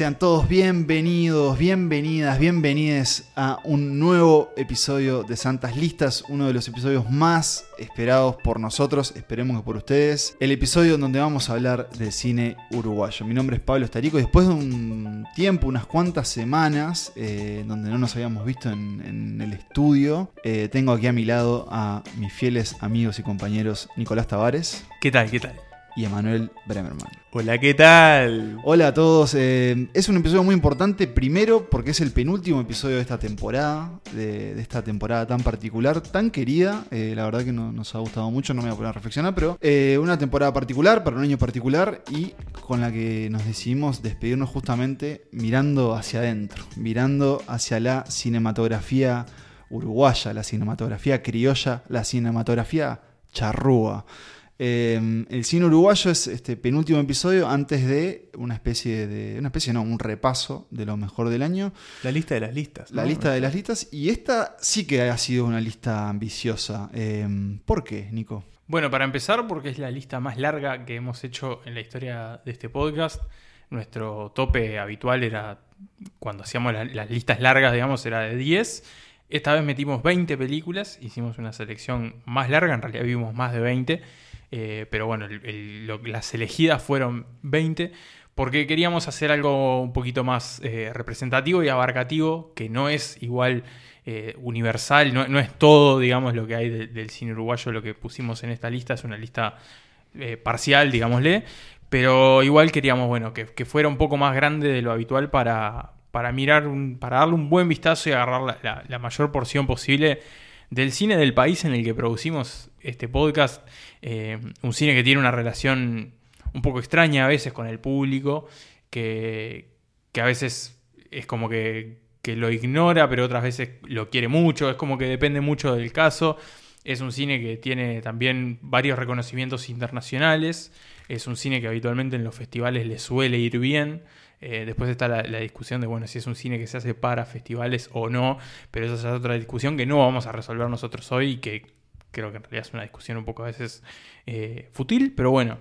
Sean todos bienvenidos, bienvenidas, bienvenides a un nuevo episodio de Santas Listas, uno de los episodios más esperados por nosotros, esperemos que por ustedes, el episodio donde vamos a hablar del cine uruguayo. Mi nombre es Pablo Estarico y después de un tiempo, unas cuantas semanas, eh, donde no nos habíamos visto en, el estudio, eh, tengo aquí a mi lado a mis fieles amigos y compañeros Nicolás Tavares. ¿Qué tal? ¿Qué tal? Y Emanuel Bremerman. Hola, ¿qué tal? Hola a todos. Eh, es un episodio muy importante, primero porque es el penúltimo episodio de esta temporada, de, esta temporada tan particular, tan querida. Eh, la verdad que nos ha gustado mucho, no me voy a poner a reflexionar, pero eh, una temporada particular, para un año particular y con la que nos decidimos despedirnos justamente mirando hacia adentro, mirando hacia la cinematografía uruguaya, la cinematografía criolla, la cinematografía charrúa. Em, el cine uruguayo es este penúltimo episodio antes de una especie de. Una especie, no, un repaso de lo mejor del año. La lista de las listas. La lista de las listas. Y esta sí que ha sido una lista ambiciosa. Em, ¿Por qué, Nico? Bueno, para empezar, porque es la lista más larga que hemos hecho en la historia de este podcast. Nuestro tope habitual era, cuando hacíamos las listas largas, digamos, era de 10. Esta vez metimos 20 películas, hicimos una selección más larga, en realidad vimos más de 20 eh, pero bueno, las elegidas fueron 20 porque queríamos hacer algo un poquito más eh, representativo y abarcativo, que no es igual eh, universal, no, es todo, digamos, lo que hay del cine uruguayo, lo que pusimos en esta lista, es una lista parcial, digámosle, pero igual queríamos, bueno, que, fuera un poco más grande de lo habitual para, para mirar, para darle un buen vistazo y agarrar la mayor porción posible del cine del país en el que producimos este podcast. Eh, un cine que tiene una relación un poco extraña a veces con el público, que, a veces es como que, lo ignora, pero otras veces lo quiere mucho, es como que depende mucho del caso. Es un cine que tiene también varios reconocimientos internacionales, es un cine que habitualmente en los festivales le suele ir bien. Eh, después está la, discusión de, bueno, si es un cine que se hace para festivales o no, pero esa es otra discusión que no vamos a resolver nosotros hoy y que creo que en realidad es una discusión un poco a veces eh, fútil, pero bueno.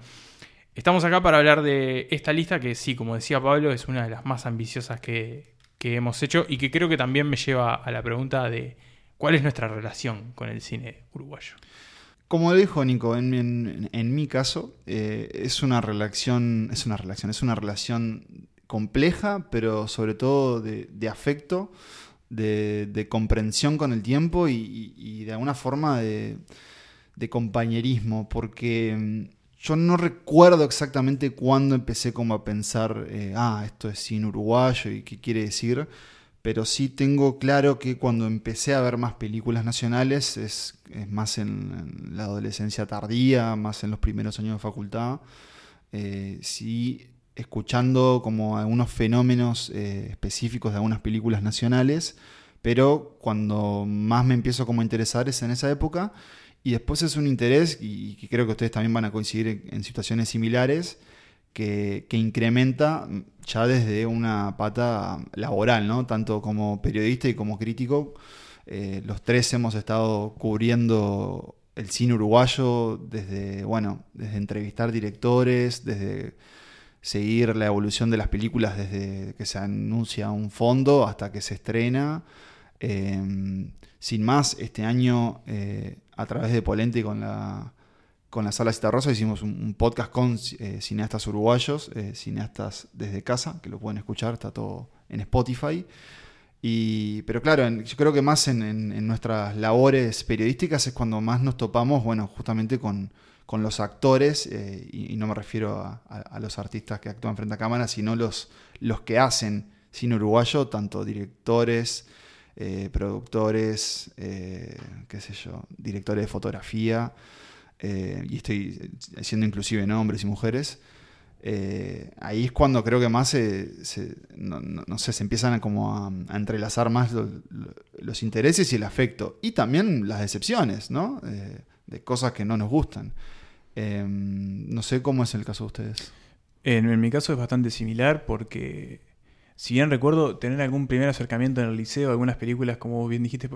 Estamos acá para hablar de esta lista que sí, como decía Pablo, es una de las más ambiciosas que, hemos hecho y que creo que también me lleva a la pregunta de cuál es nuestra relación con el cine uruguayo. Como dijo Nico, en, mi caso, eh, es una relación, es una relación, es una relación compleja, pero sobre todo de, afecto, de, comprensión con el tiempo y, de alguna forma de, compañerismo, porque mm, yo no recuerdo exactamente cuándo empecé como a pensar, eh, ah, esto es cine uruguayo y qué quiere decir, pero sí tengo claro que cuando empecé a ver más películas nacionales, es, más en, la adolescencia tardía, más en los primeros años de facultad, eh, sí escuchando como algunos fenómenos eh, específicos de algunas películas nacionales, pero cuando más me empiezo como a interesar es en esa época y después es un interés, y, creo que ustedes también van a coincidir en, situaciones similares, que, incrementa ya desde una pata laboral, ¿no? tanto como periodista y como crítico. Eh, los tres hemos estado cubriendo el cine uruguayo desde, bueno, desde entrevistar directores, desde seguir la evolución de las películas desde que se anuncia un fondo hasta que se estrena. Em, sin más, este año, eh, a través de Polente con la, con la Sala Cita Rosa, hicimos un, podcast con eh, cineastas uruguayos, eh, cineastas desde casa, que lo pueden escuchar, está todo en Spotify. Y, pero claro, yo creo que más en, en, nuestras labores periodísticas es cuando más nos topamos, bueno, justamente con, con los actores, eh, y, no me refiero a, los artistas que actúan frente a cámara, sino los, los que hacen cine uruguayo, tanto directores, eh, productores, eh, qué sé yo, directores de fotografía, y estoy haciendo inclusive hombres y mujeres. ahí es cuando creo que más se, no, sé, se empiezan a, como a, entrelazar más los intereses y el afecto. Y también las decepciones, ¿no? de cosas que no nos gustan. Em, no sé cómo es el caso de ustedes. En, mi caso es bastante similar porque, si bien recuerdo tener algún primer acercamiento en el liceo, algunas películas, como bien dijiste,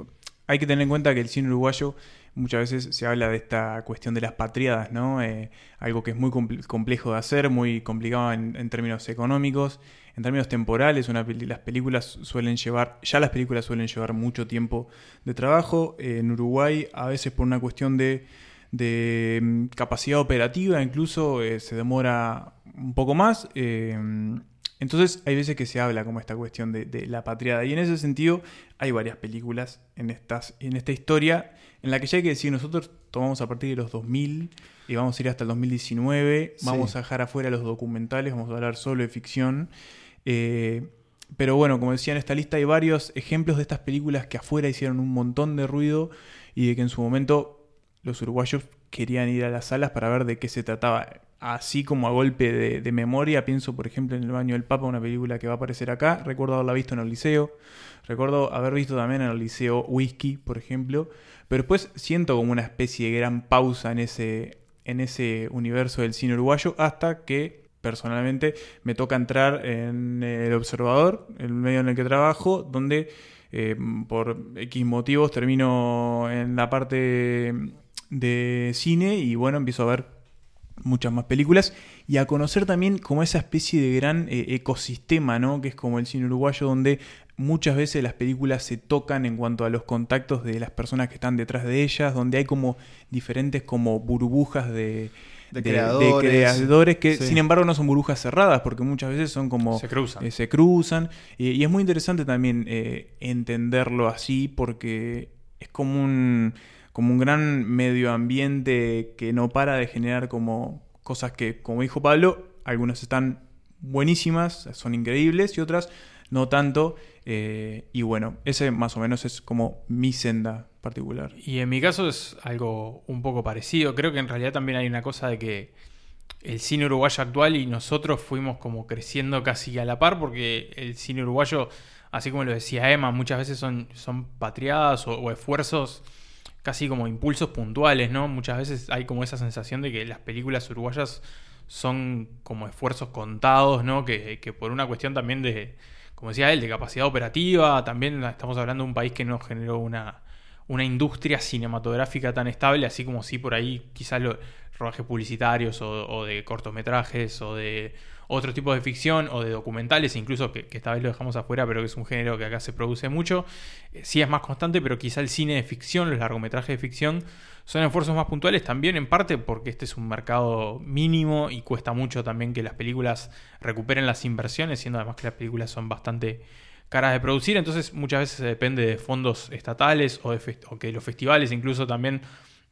hay que tener en cuenta que el cine uruguayo muchas veces se habla de esta cuestión de las patriadas, ¿no? Eh, algo que es muy complejo de hacer, muy complicado en, términos económicos, en términos temporales. Las películas suelen llevar, ya las películas suelen llevar mucho tiempo de trabajo. en Uruguay, a veces por una cuestión de, mm, capacidad operativa, incluso eh, se demora un poco más. Eh, entonces hay veces que se habla como esta cuestión de, la patriada. Y en ese sentido hay varias películas en, estas, en esta historia en la que ya hay que decir, nosotros tomamos a partir de los 2000 y vamos a ir hasta el 2019, vamos a dejar afuera los documentales, vamos a hablar solo de ficción. Eh, pero bueno, como decía en esta lista hay varios ejemplos de estas películas que afuera hicieron un montón de ruido y de que en su momento los uruguayos querían ir a las salas para ver de qué se trataba. Así como a golpe de, de, memoria, pienso por ejemplo en El Baño del Papa, una película que va a aparecer acá. Recuerdo haberla visto en el liceo. Recuerdo haber visto también en el liceo Whisky, por ejemplo. Pero después siento como una especie de gran pausa en ese, en ese universo del cine uruguayo hasta que personalmente me toca entrar en El Observador, el medio en el que trabajo, donde eh, por X motivos termino en la parte de cine y bueno, empiezo a ver muchas más películas y a conocer también como esa especie de gran eh, ecosistema, ¿no? Que es como el cine uruguayo donde muchas veces las películas se tocan en cuanto a los contactos de las personas que están detrás de ellas, donde hay como diferentes como burbujas de, creadores. que sin embargo no son burbujas cerradas, porque muchas veces son como... Se cruzan. Eh, se cruzan. y es muy interesante también eh, entenderlo así, porque es como un, como un gran medio ambiente que no para de generar como cosas que, como dijo Pablo, algunas están buenísimas, son increíbles, y otras no tanto. Eh, y bueno, ese más o menos es como mi senda particular. Y en mi caso es algo un poco parecido. Creo que en realidad también hay una cosa de que el cine uruguayo actual y nosotros fuimos como creciendo casi a la par porque el cine uruguayo, así como lo decía Emma, muchas veces son, son patriadas o, esfuerzos casi como impulsos puntuales, ¿no? Muchas veces hay como esa sensación de que las películas uruguayas son como esfuerzos contados, ¿no? que por una cuestión también de, como decía él, de capacidad operativa. También estamos hablando de un país que no generó una, una industria cinematográfica tan estable, así como si por ahí quizás los rodajes publicitarios o, de cortometrajes o de otros tipos de ficción o de documentales, incluso que, esta vez lo dejamos afuera, pero que es un género que acá se produce mucho, eh, sí es más constante, pero quizá el cine de ficción, los largometrajes de ficción, son esfuerzos más puntuales también en parte porque este es un mercado mínimo y cuesta mucho también que las películas recuperen las inversiones, siendo además que las películas son bastante caras de producir, entonces muchas veces depende de fondos estatales o, de o que los festivales incluso también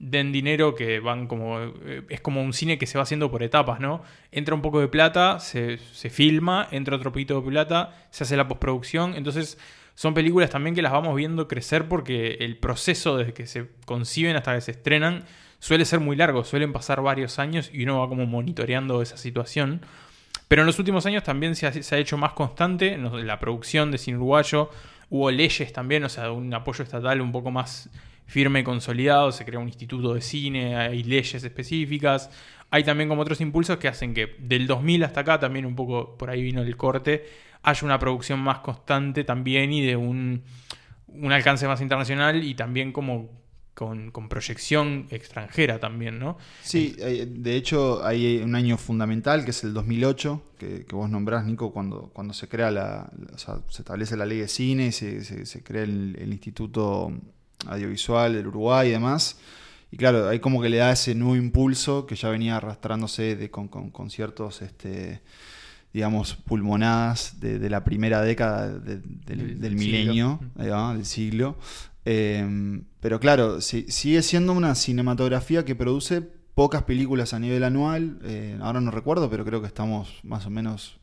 den dinero que van como eh, es como un cine que se va haciendo por etapas, ¿no? Entra un poco de plata, se, se filma, entra otro poquito de plata, se hace la postproducción, entonces son películas también que las vamos viendo crecer porque el proceso desde que se conciben hasta que se estrenan suele ser muy largo, suelen pasar varios años y uno va como monitoreando esa situación. Pero en los últimos años también se ha, hecho más constante la producción de cine uruguayo. Hubo leyes también, o sea, un apoyo estatal un poco más firme y consolidado. Se creó un instituto de cine, hay leyes específicas. Hay también como otros impulsos que hacen que del 2000 hasta acá, también un poco por ahí vino el corte, haya una producción más constante también y de un, alcance más internacional y también como con, proyección extranjera también, ¿no? Sí, eh, de hecho hay un año fundamental que es el 2008, que, vos nombrás, Nico, cuando, cuando se crea la, o sea, se establece la ley de cine, se, se, crea el, Instituto Audiovisual del Uruguay y demás. Y claro, hay como que le da ese nuevo impulso que ya venía arrastrándose de, con, con, con ciertos... Este, digamos, pulmonadas de, la primera década del, milenio, del siglo. Em, pero claro, sigue siendo una cinematografía que produce pocas películas a nivel anual. Eh, ahora no recuerdo, pero creo que estamos más o menos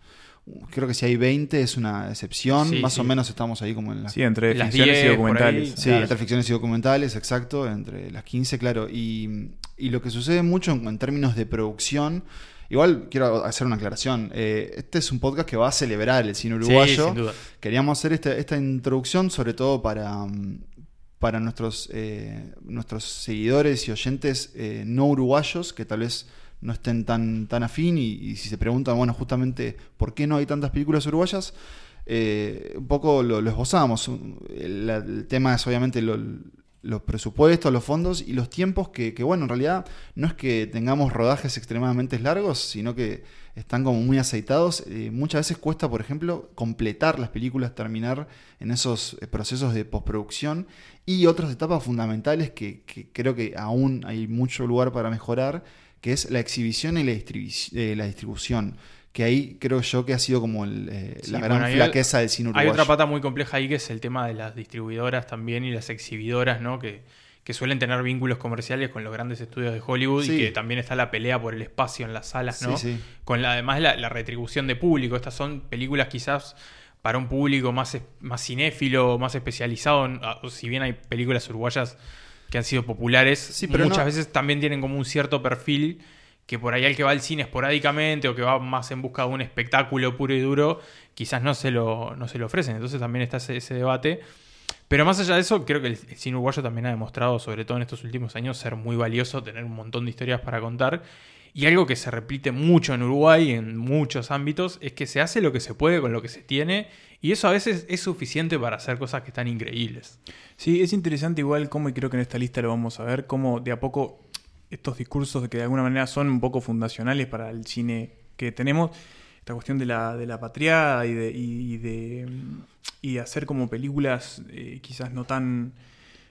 creo que si hay 20 es una excepción, más o menos estamos ahí como en las... Sí, entre ficciones y documentales. Sí, entre ficciones y documentales, exacto, entre las 15, claro. Y, lo que sucede mucho en términos de producción Igual quiero hacer una aclaración. Eh, este es un podcast que va a celebrar el cine uruguayo. sin duda. Queríamos hacer este, esta introducción sobre todo para, mm, para nuestros, eh, nuestros seguidores y oyentes eh, no uruguayos que tal vez no estén tan, tan afín y, si se preguntan, bueno, justamente por qué no hay tantas películas uruguayas, un poco lo, esbozamos. El, tema es obviamente los presupuestos, los fondos y los tiempos que, que, bueno, en realidad no es que tengamos rodajes extremadamente largos, sino que están como muy aceitados. Eh, muchas veces cuesta, por ejemplo, completar las películas, terminar en esos eh, procesos de postproducción y otras etapas fundamentales que, que creo que aún hay mucho lugar para mejorar, que es la exhibición y la, eh, la distribución que ahí creo yo que ha sido como el, eh, la gran flaqueza del cine uruguayo. Hay otra pata muy compleja ahí que es el tema de las distribuidoras también y las exhibidoras, ¿no? Que, que suelen tener vínculos comerciales con los grandes estudios de Hollywood y que también está la pelea por el espacio en las salas, ¿no? Con la, además la, retribución de público. Estas son películas quizás para un público más, más cinéfilo, más especializado. Ah, si bien hay películas uruguayas que han sido populares, pero muchas veces también tienen como un cierto perfil que por ahí el que va al cine esporádicamente o que va más en busca de un espectáculo puro y duro, quizás no se lo, no se lo ofrecen. Entonces también está ese, debate. Pero más allá de eso, creo que el, cine uruguayo también ha demostrado, sobre todo en estos últimos años, ser muy valioso, tener un montón de historias para contar. Y algo que se repite mucho en Uruguay, en muchos ámbitos, es que se hace lo que se puede con lo que se tiene. Y eso a veces es suficiente para hacer cosas que están increíbles. Sí, es interesante igual como, y creo que en esta lista lo vamos a ver, cómo de a poco estos discursos que de alguna manera son un poco fundacionales para el cine que tenemos, esta cuestión de la, de la patriada y de, y, de, y hacer como películas eh, quizás no tan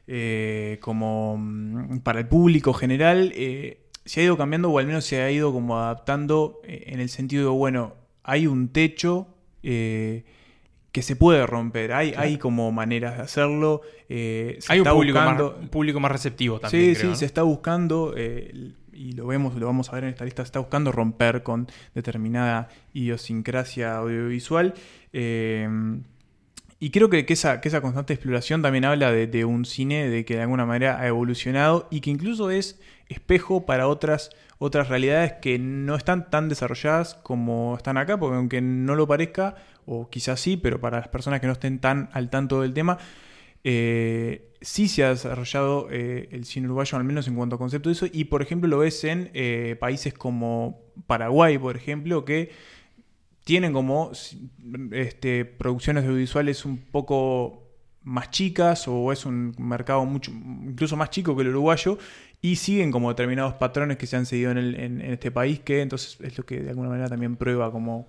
eh, como mm, para el público general, eh, se ha ido cambiando o al menos se ha ido como adaptando en el sentido de, bueno, hay un techo que se puede romper. Hay, hay como maneras de hacerlo. Eh, hay un público, más, público, más, receptivo también. Sí, sí, se está buscando, eh, y lo vemos, lo vamos a ver en esta lista, se está buscando romper con determinada idiosincrasia audiovisual. Eh, y creo que, esa, que, esa, constante exploración también habla de, de, un cine de que de alguna manera ha evolucionado y que incluso es espejo para otras, otras realidades que no están tan desarrolladas como están acá, porque aunque no lo parezca, o quizás sí, pero para las personas que no estén tan al tanto del tema, eh, sí se ha desarrollado eh, el cine uruguayo, al menos en cuanto a concepto de eso, y por ejemplo lo ves en eh, países como Paraguay, por ejemplo, que tienen como este, producciones audiovisuales un poco más chicas o es un mercado mucho incluso más chico que el uruguayo y siguen como determinados patrones que se han seguido en, en este país que entonces es lo que de alguna manera también prueba como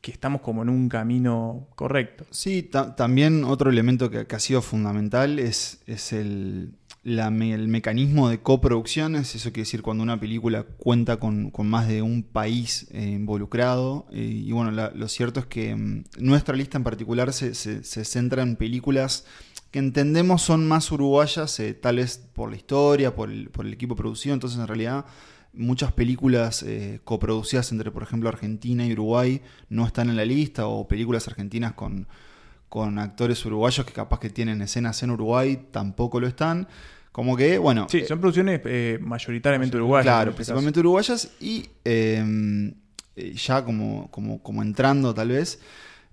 que estamos como en un camino correcto. Sí, también otro elemento que, ha sido fundamental es, es el, el, mecanismo de coproducciones, eso quiere decir cuando una película cuenta con, más de un país eh, involucrado. Eh, y bueno, lo cierto es que mm, nuestra lista en particular se, se, centra en películas que entendemos son más uruguayas, eh, tal vez por la historia, por el, por el equipo producido, entonces en realidad muchas películas eh, coproducidas entre, por ejemplo, Argentina y Uruguay no están en la lista, o películas argentinas con, con actores uruguayos que capaz que tienen escenas en Uruguay tampoco lo están. Como que, bueno. Sí, son producciones eh, mayoritariamente uruguayas. Claro, principalmente uruguayas. Y em, eh, ya como, como, como entrando, tal vez,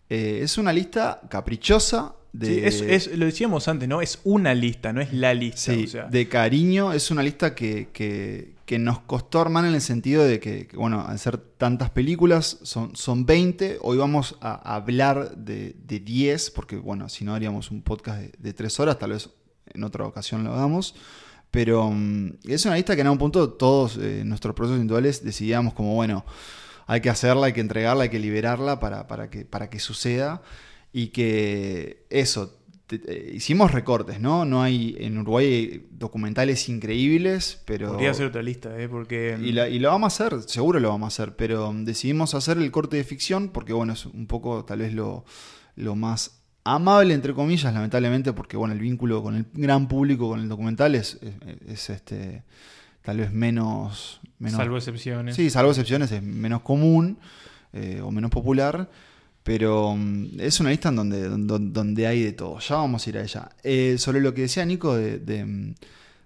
es una lista caprichosa es, lo decíamos antes, ¿no? Es una lista, no es la lista. de cariño, es una lista que, que, nos costó armar en el sentido de que, bueno, al ser tantas películas, son, son 20, hoy vamos a hablar de, de 10, porque, bueno, si no haríamos un podcast de, de 3 horas, tal vez en otra ocasión lo hagamos. Pero mm, es una lista que en un punto todos eh, nuestros procesos individuales decidíamos como, bueno, hay que hacerla, hay que entregarla, hay que liberarla para, para, que, para que suceda y que eso, hicimos recortes, ¿no? No hay, en Uruguay documentales increíbles, pero... Podría ser otra lista, ¿eh? Porque... Y, lo vamos a hacer, seguro lo vamos a hacer, pero decidimos hacer el corte de ficción porque, bueno, es un poco tal vez lo, lo más amable, entre comillas, lamentablemente, porque, bueno, el vínculo con el gran público, con el documental es, es, este tal vez menos, menos... Salvo excepciones. Sí, salvo excepciones, es menos común eh, o menos popular. Pero mm, es una lista en donde, donde, hay de todo. Ya vamos a ir a ella. Eh, sobre lo que decía Nico de, mm,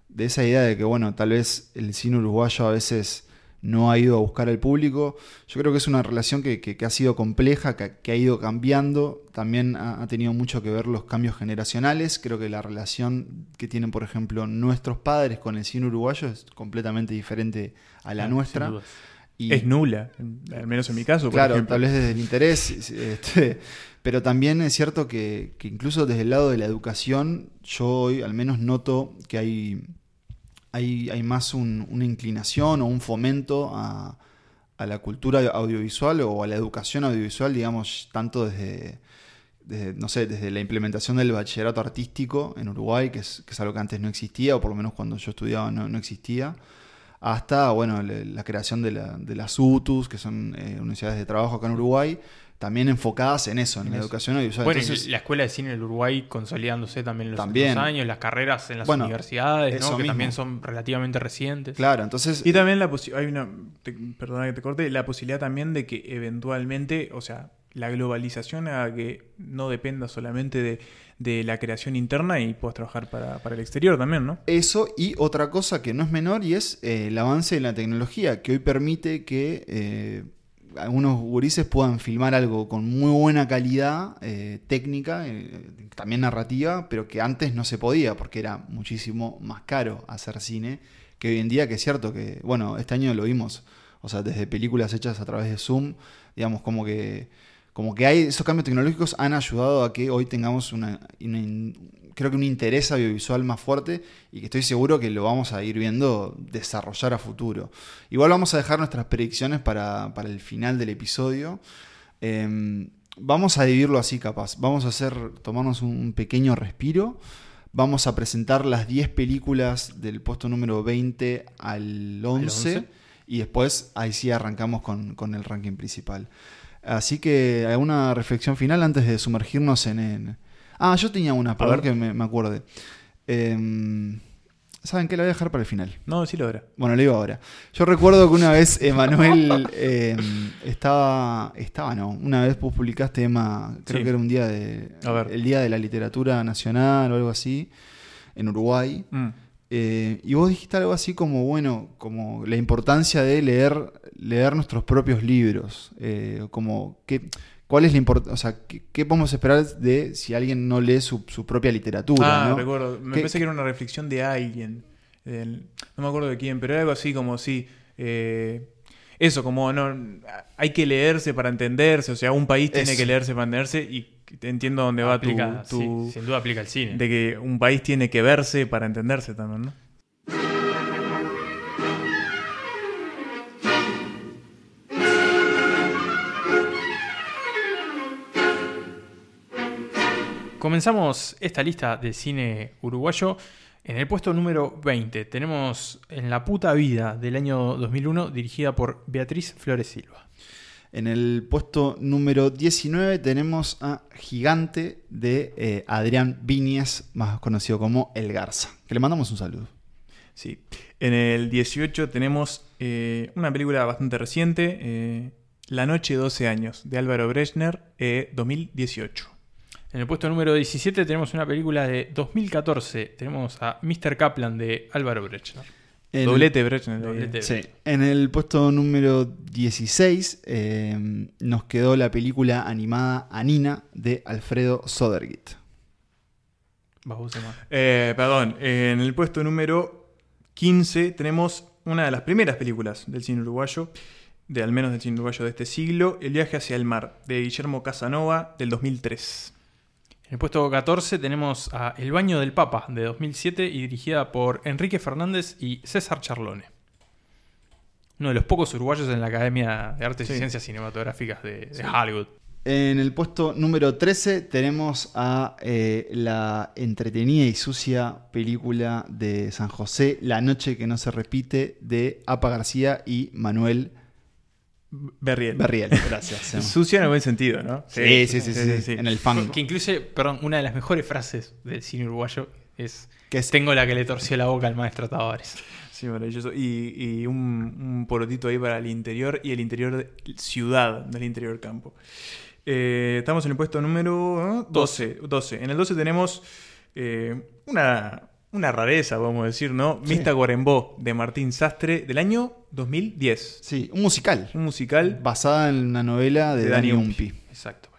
de, esa idea de que, bueno, tal vez el cine uruguayo a veces no ha ido a buscar al público. Yo creo que es una relación que, ha sido compleja, que, ha ido cambiando. También ha, tenido mucho que ver los cambios generacionales. Creo que la relación que tienen, por ejemplo, nuestros padres con el cine uruguayo es completamente diferente a la nuestra. Y, Es nula, al menos en mi caso. por Claro, ejemplo. tal vez desde el interés, este, pero también es cierto que, que incluso desde el lado de la educación, yo hoy al menos noto que hay, hay, hay más un- una inclinación o un fomento a, a la cultura audiovisual o a la educación audiovisual, digamos, tanto desde, desde, no sé, desde la implementación del bachillerato artístico en Uruguay, que es, que es algo que antes no existía, o por lo menos cuando yo estudiaba no, no existía, hasta bueno, la, la creación de, la- de las UTUS, que son eh, universidades de trabajo acá en Uruguay, también enfocadas en eso, en, En la eso. educación audiovisual. Bueno, y Entonces, la escuela de cine del Uruguay consolidándose también en los También. últimos años, las carreras en las Bueno, universidades, que mismo. también son relativamente recientes. claro, entonces... Y también la posi- hay una, te- perdona que te corte, la posibilidad también de que eventualmente, o sea, la globalización haga que no dependa solamente de, de la creación interna y puedas trabajar para, para el exterior también, ¿no? Eso y otra cosa que no es menor y es eh, el avance de la tecnología, que hoy permite que eh, algunos gurises puedan filmar algo con muy buena calidad eh, técnica, eh, también narrativa, pero que antes no se podía porque era muchísimo más caro hacer cine que hoy en día, que es cierto que, bueno, este año lo vimos, o sea, desde películas hechas a través de Zoom, digamos, como que, como que hay, esos cambios tecnológicos han ayudado a que hoy tengamos una, creo que un interés audiovisual más fuerte y que estoy seguro que lo vamos a ir viendo desarrollar a futuro. Igual vamos a dejar nuestras predicciones para, para el final del episodio. Eh, vamos a dividirlo así capaz. Vamos a hacer, tomarnos un, pequeño respiro. Vamos a presentar las 10 películas del puesto número 20 al 11. 11. Y después ahí sí arrancamos con, con el ranking principal. Así que, ¿alguna reflexión final antes de sumergirnos en... en- Ah, yo tenía una, para ver. que me, me acuerde. Em, ¿Saben qué? La voy a dejar para el final. No, sí lo era. Bueno, lo digo ahora. Yo recuerdo que una vez Emanuel eh, estaba, estaba, no, una vez vos publicaste, Emma, creo Sí. que era un día de, A ver. el día de la literatura nacional o algo así, en Uruguay. Mm. Eh, y vos dijiste algo así como, bueno, como la importancia de leer, leer nuestros propios libros. Eh, como, ¿qué, ¿cuál es la importancia? O sea, ¿qué, qué podemos esperar de si alguien no lee su, su propia literatura? Ah, ¿no? recuerdo. Me ¿Qué- parece que era una reflexión de alguien. del- no me acuerdo de quién, pero era algo así como si. eh, eso, como no. Hay que leerse para entenderse. O sea, un país tiene Eso. que leerse para entenderse. Y entiendo dónde va tu. Aplica- tu- sí, sin duda aplica el cine. de que un país tiene que verse para entenderse también, ¿no? Comenzamos esta lista de cine uruguayo. En el puesto número 20 tenemos En la puta vida del año 2001 dirigida por Beatriz Flores Silva. En el puesto número 19 tenemos a Gigante de eh, Adrián Viñez, más conocido como El Garza, que le mandamos un saludo. Sí. En el 18 tenemos eh, una película bastante reciente, eh, La noche 12 años, de Álvaro Brechner, eh, 2018. En el puesto número 17 tenemos una película de 2014. Tenemos a Mr. Kaplan de Álvaro Brechner. En- Doblete Brechner. Doblete. Sí. En el puesto número 16 eh, nos quedó la película animada Anina de Alfredo Sodergit. Eh, perdón, en el puesto número 15 tenemos una de las primeras películas del cine uruguayo, de al menos del cine uruguayo de este siglo, El viaje hacia el mar, de Guillermo Casanova, del 2003. En el puesto 14 tenemos a El baño del Papa de 2007 y dirigida por Enrique Fernández y César Charlone. Uno de los pocos uruguayos en la Academia de Artes Sí. y Ciencias Cinematográficas de, de Hollywood. En el puesto número 13 tenemos a eh, la entretenida y sucia película de San José, La noche que no se repite, de Apa García y Manuel Berriel. Berriel. Gracias. Sucia en el buen sentido, ¿no? Sí, sí, sí, sí, sí, en el fango. Que incluye, perdón, una de las mejores frases del cine uruguayo es Que es- Tengo la que le torció la boca al maestro Tavares. Sí, maravilloso. Y, y un, un porotito ahí para el interior y el interior de ciudad, del interior campo. Eh, estamos en el puesto número ¿no? 12, 12. En el 12 tenemos eh, una, una rareza, vamos a decir, ¿no? Sí. Mista Guarembó, de Martín Sastre, del año 2010. Sí, un musical. Un musical. Basada en una novela de, De Dani, Umpi. Exactamente.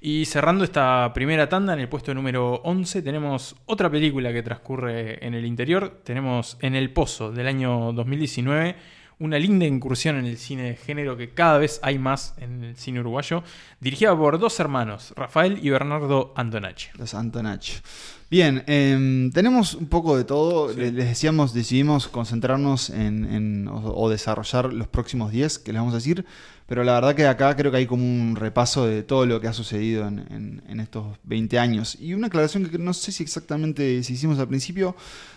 Y cerrando esta primera tanda, en el puesto número 11 tenemos otra película que transcurre en el interior. Tenemos En el Pozo del año 2019, una linda incursión en el cine de género que cada vez hay más en el cine uruguayo, dirigida por dos hermanos, Rafael y Bernardo Antonacci. Los Antonacci. Bien, em, tenemos un poco de todo. Sí. Les decíamos, decidimos concentrarnos en, en- o, o desarrollar los próximos 10 que les vamos a decir. Pero la verdad que acá creo que hay como un repaso de todo lo que ha sucedido en, en- en estos 20 años. Y una aclaración que no sé si exactamente si hicimos al principio.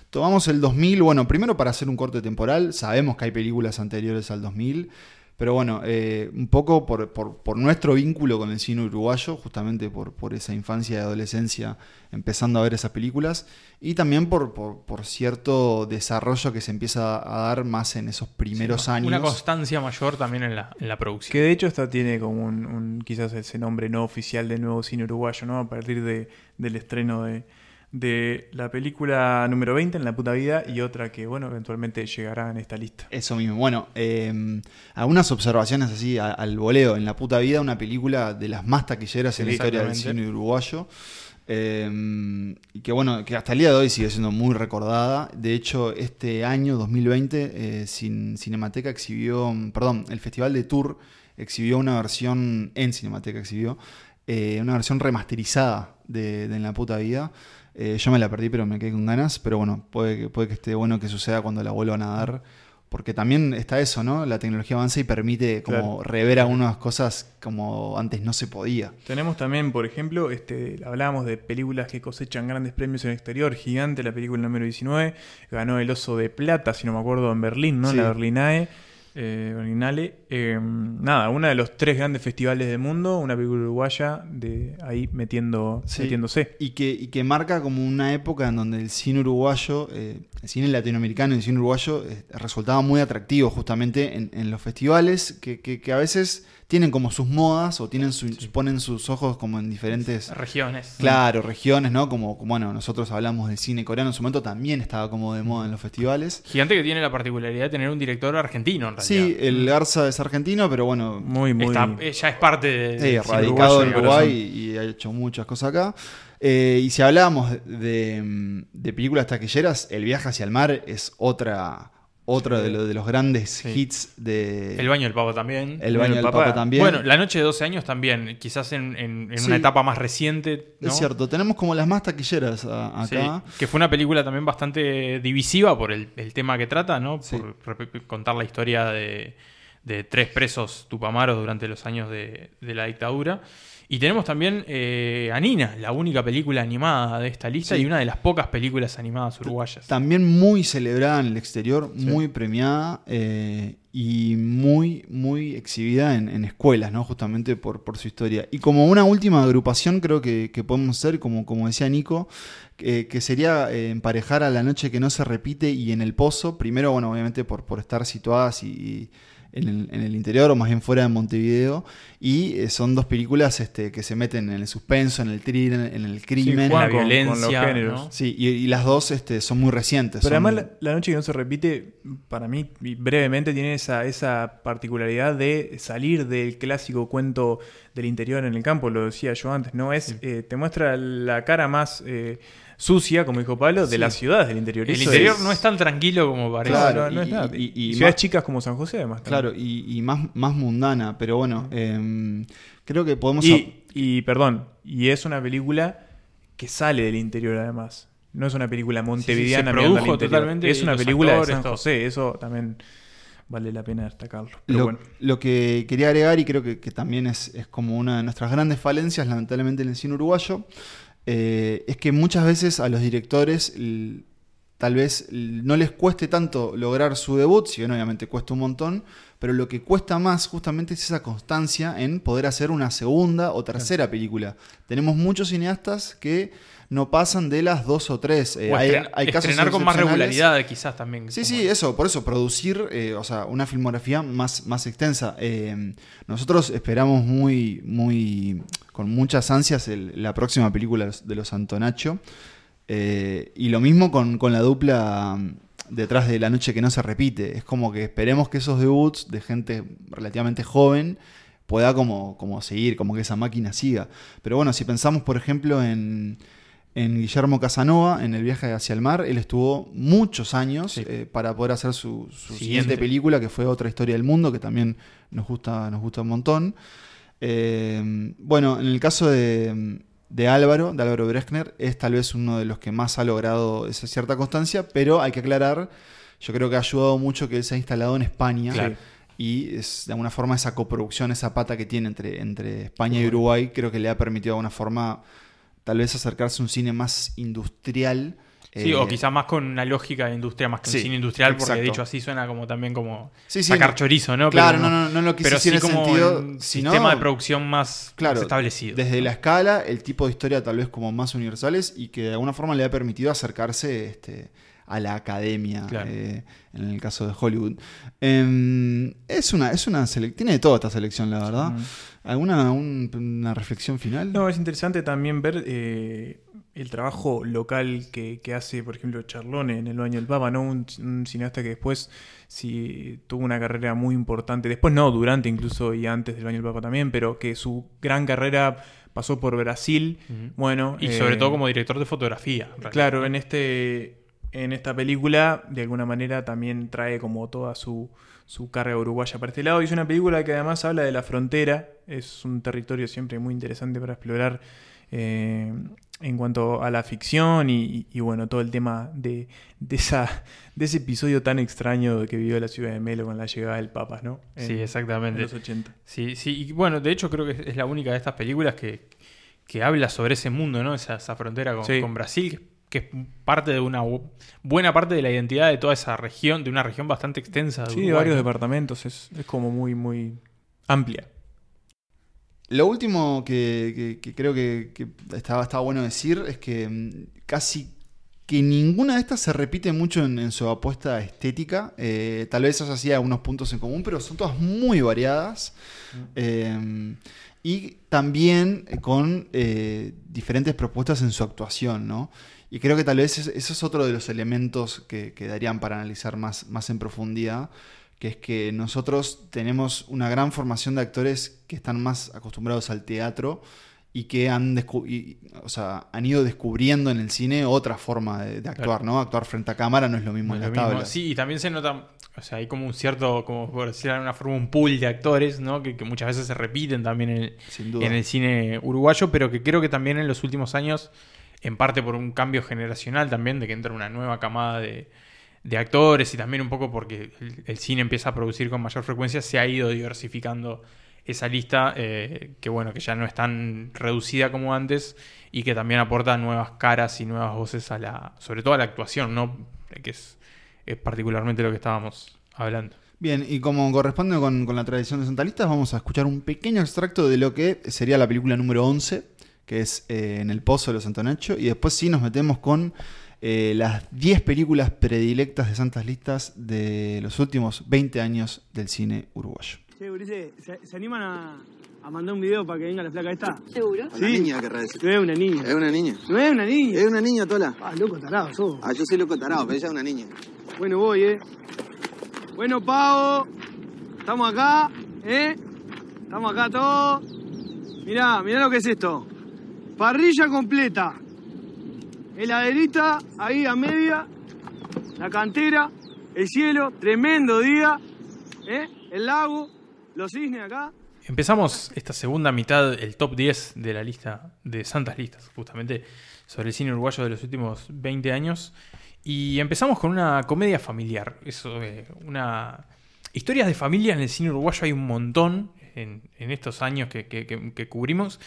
Tomamos el 2000, bueno, primero para hacer un corte temporal. Sabemos que hay películas anteriores al 2000. Pero bueno, eh, un poco por, por- por nuestro vínculo con el cine uruguayo, justamente por, por esa infancia y adolescencia empezando a ver esas películas, y también por, por- por cierto desarrollo que se empieza a dar más en esos primeros Sí, años. Una constancia mayor también en la, en la producción. Que de hecho esta tiene como un, un- quizás ese nombre no oficial de nuevo cine uruguayo, ¿no? A partir de, del estreno de, de la película número 20 en la puta vida y otra que, bueno, eventualmente llegará en esta lista. Eso mismo. Bueno, eh, algunas observaciones así a- al voleo. En la puta vida, una película de las más taquilleras en la historia del cine uruguayo. Eh, y que bueno, que hasta el día de hoy sigue siendo muy recordada. De hecho, este año 2020, eh, Cin- Cinemateca exhibió, perdón, el Festival de Tour exhibió una versión, en Cinemateca exhibió, eh, una versión remasterizada de, de En la puta vida. Eh, yo me la perdí, pero me quedé con ganas. Pero bueno, puede que, puede que esté bueno que suceda cuando la vuelvan a dar. Porque también está eso, ¿no? La tecnología avanza y permite como Claro. rever algunas cosas como antes no se podía. Tenemos también, por ejemplo, este, hablábamos de películas que cosechan grandes premios en el exterior. Gigante, la película número 19, ganó el Oso de Plata, si no me acuerdo, en Berlín, ¿no? Sí. La Berlinae. Eh. Eh, nada, uno de los tres grandes festivales del mundo, una película uruguaya de ahí metiendo, Sí. metiéndose. Y que, y que marca como una época en donde el cine uruguayo, eh, el cine latinoamericano y el cine uruguayo eh, resultaba muy atractivo justamente en, en los festivales que, que- que a veces tienen como sus modas o tienen su- ponen sus ojos como en diferentes... Regiones. Claro, regiones, ¿no? Como, como, bueno, nosotros hablamos del cine coreano en su momento, también estaba como de moda en los festivales. Gigante que tiene la particularidad de tener un director argentino, en realidad. Sí, el Garza es argentino, pero bueno, Muy, muy. Está- eh, ya es parte de, Sí, radicado en Uruguay y, y ha hecho muchas cosas acá. Eh, y si hablábamos de- de películas taquilleras, El viaje hacia el mar es otra, otro de, lo- de los grandes Sí. hits de El baño del pavo también. El baño del Papa. Papa también. Bueno, La Noche de 12 años también, quizás en, en- en Sí. una etapa más reciente. ¿no? es cierto, tenemos como las más taquilleras a- Sí, acá. que fue una película también bastante divisiva por el, el tema que trata, ¿no? Sí. Por contar la historia de, de tres presos tupamaros durante los años de, de la dictadura. Y tenemos también eh, a Nina, la única película animada de esta lista Sí. y una de las pocas películas animadas uruguayas. También muy celebrada en el exterior, muy premiada eh, y muy, muy exhibida en, en escuelas, ¿no? Justamente por, por su historia. Y como una última agrupación creo que, que podemos hacer, como, como decía Nico, que, que sería eh, emparejar a La Noche que no se repite y En el Pozo. Primero, bueno, obviamente por, por estar situadas y... y en el, en el interior o más bien fuera de Montevideo y eh, son dos películas este, que se meten en el suspenso, en el thriller, en el crimen. Juan, la con- con violencia, los géneros. ¿no? Sí, y, y las dos este, son muy recientes. Pero son- además la, la noche que no se repite, para mí, y brevemente, tiene esa, esa particularidad de salir del clásico cuento del interior en el campo, lo decía yo antes, ¿no? Es, eh, te muestra la cara más eh, sucia, como dijo Pablo, de Sí. las ciudades del interior. El Eso interior es- no es tan tranquilo como parece. Claro, no, no es y- nada. y- y ciudades más- chicas como San José, además. también. Claro, y, y más, más mundana, pero bueno, eh, creo que podemos... Y, y, perdón, y es una película que sale del interior además. No es una película montevideana se mirando al produjo totalmente Es una película de actores, San todo. José, eso también vale la pena destacarlo. Pero Lo, bueno. lo que quería agregar, y creo que, que también es, es como una de nuestras grandes falencias, lamentablemente, en el cine uruguayo, eh, es que muchas veces a los directores tal vez no les cueste tanto lograr su debut, si bien obviamente cuesta un montón, pero lo que cuesta más justamente es esa constancia en poder hacer una segunda o tercera película. Tenemos muchos cineastas que no pasan de las dos o tres. Eh, O hay, hay casos estrenar con más regularidad, quizás también. Sí, sí, eso, por eso, producir, eh, o sea, una filmografía más, más extensa. Eh, nosotros esperamos muy, muy, con muchas ansias el- la próxima película de los Antonaccio. Eh, y lo mismo con, con la dupla detrás de La Noche que no se repite. Es como que esperemos que esos debuts de gente relativamente joven pueda como, como seguir, como que esa máquina siga. Pero bueno, si pensamos, por ejemplo, en, en Guillermo Casanova, en El viaje hacia el mar. Él estuvo muchos años Sí. eh, para poder hacer su, su Siguiente. siguiente película, que fue Otra historia del mundo, que también nos gusta, nos gusta un montón. Eh, bueno, en el caso de, de Álvaro, de Álvaro Brechner, es tal vez uno de los que más ha logrado esa cierta constancia, pero hay que aclarar, yo creo que ha ayudado mucho que él se ha instalado en España. Claro. Y es de alguna forma esa coproducción, esa pata que tiene entre, entre España y Uruguay, creo que le ha permitido de alguna forma tal vez acercarse a un cine más industrial. Sí, eh, o quizás más con una lógica de industria más que sí, un cine industrial, porque exacto. dicho así suena como también como Sí, sí, sacar no- chorizo, ¿no? Claro, Pero no, no, no lo quise pero decir sí en ese como sentido, un sino- sistema de producción más, Claro, más establecido. Desde la escala, el tipo de historia tal vez como más universales y que de alguna forma le ha permitido acercarse este, a la academia, Claro. eh, en el caso de Hollywood. Em, es una, es una tiene de todo esta selección, la verdad. Mm. ¿Alguna un- una reflexión final? No, es interesante también ver eh, el trabajo local que, que hace, por ejemplo, Charlone en El Baño del Papa, ¿no? Un, un cineasta que después sí, tuvo una carrera muy importante, después no, durante incluso y antes del Baño del Papa también, pero que su gran carrera pasó por Brasil. Bueno, Y sobre eh, todo como director de fotografía. Claro, en este en esta película de alguna manera también trae como toda su, su carga uruguaya para este lado. Y es una película que además habla de la frontera. Es un territorio siempre muy interesante para explorar eh, en cuanto a la ficción y, bueno, todo el tema de, de, esa, de ese episodio tan extraño que vivió la ciudad de Melo con la llegada del Papa, ¿no? En- Sí, En exactamente. los 80. Sí, sí, y bueno, de hecho creo que es la única de estas películas que, que habla sobre ese mundo, ¿no? Esa, esa frontera con, Sí. con Brasil, que, es parte de una bu- buena parte de la identidad de toda esa región, de una región bastante extensa. De Sí, de varios departamentos. Es, es como muy, muy amplia. Lo último que, que- que creo que, que estaba, estaba bueno decir es que mm, casi que ninguna de estas se repite mucho en, en su apuesta estética. Eh, tal vez eso hacía algunos puntos en común, pero son todas muy variadas. Eh, y también con eh, diferentes propuestas en su actuación, ¿no? Y creo que tal vez es- eso es otro de los elementos que, que darían para analizar más, más en profundidad, que es que nosotros tenemos una gran formación de actores que están más acostumbrados al teatro y que han, y- o sea, han ido descubriendo en el cine otra forma de, de actuar, Claro. ¿no? Actuar frente a cámara no es lo mismo No en lo mismo. Sí, y también se nota, o sea, hay como un cierto, como por decirlo de alguna forma, un pool de actores, ¿no? Que, que muchas veces se repiten también el, en el cine uruguayo, pero que creo que también en los últimos años, en parte por un cambio generacional también, de que entra una nueva camada de, de actores y también un poco porque el, cine empieza a producir con mayor frecuencia, se ha ido diversificando esa lista, eh, que bueno, que ya no es tan reducida como antes y que también aporta nuevas caras y nuevas voces a la, sobre todo a la actuación, ¿no? Que es, es particularmente lo que estábamos hablando. Bien, y como corresponde con, con la tradición de Santa Listas, vamos a escuchar un pequeño extracto de lo que sería la película número 11, que es eh, En el Pozo de los Antonacho, y después sí nos metemos con eh, las 10 películas predilectas de Santas Listas de los últimos 20 años del cine uruguayo. Che, Ulises, ¿se, se animan a, a mandar un video para que venga la flaca esta? ¿Seguro? Una Sí. niña querrá decir. No es una niña. Es una niña. No es una niña. Es una niña, Tola. Ah, loco tarado, sos. Ah, yo soy loco tarado, pero ella es una niña. Bueno, voy, eh. Bueno, Pavo. Estamos acá, eh. Estamos acá todos. Mirá, mirá lo que es esto. Parrilla completa. Heladerita, ahí a media. La cantera, el cielo, tremendo día. ¿Eh? El lago, los cisnes acá. Empezamos esta segunda mitad, el top 10 de la lista de santas listas, justamente sobre el cine uruguayo de los últimos 20 años. Y empezamos con una comedia familiar. Eso, eh, una... Historias de familia en el cine uruguayo hay un montón en, en estos años que, que- que- que cubrimos.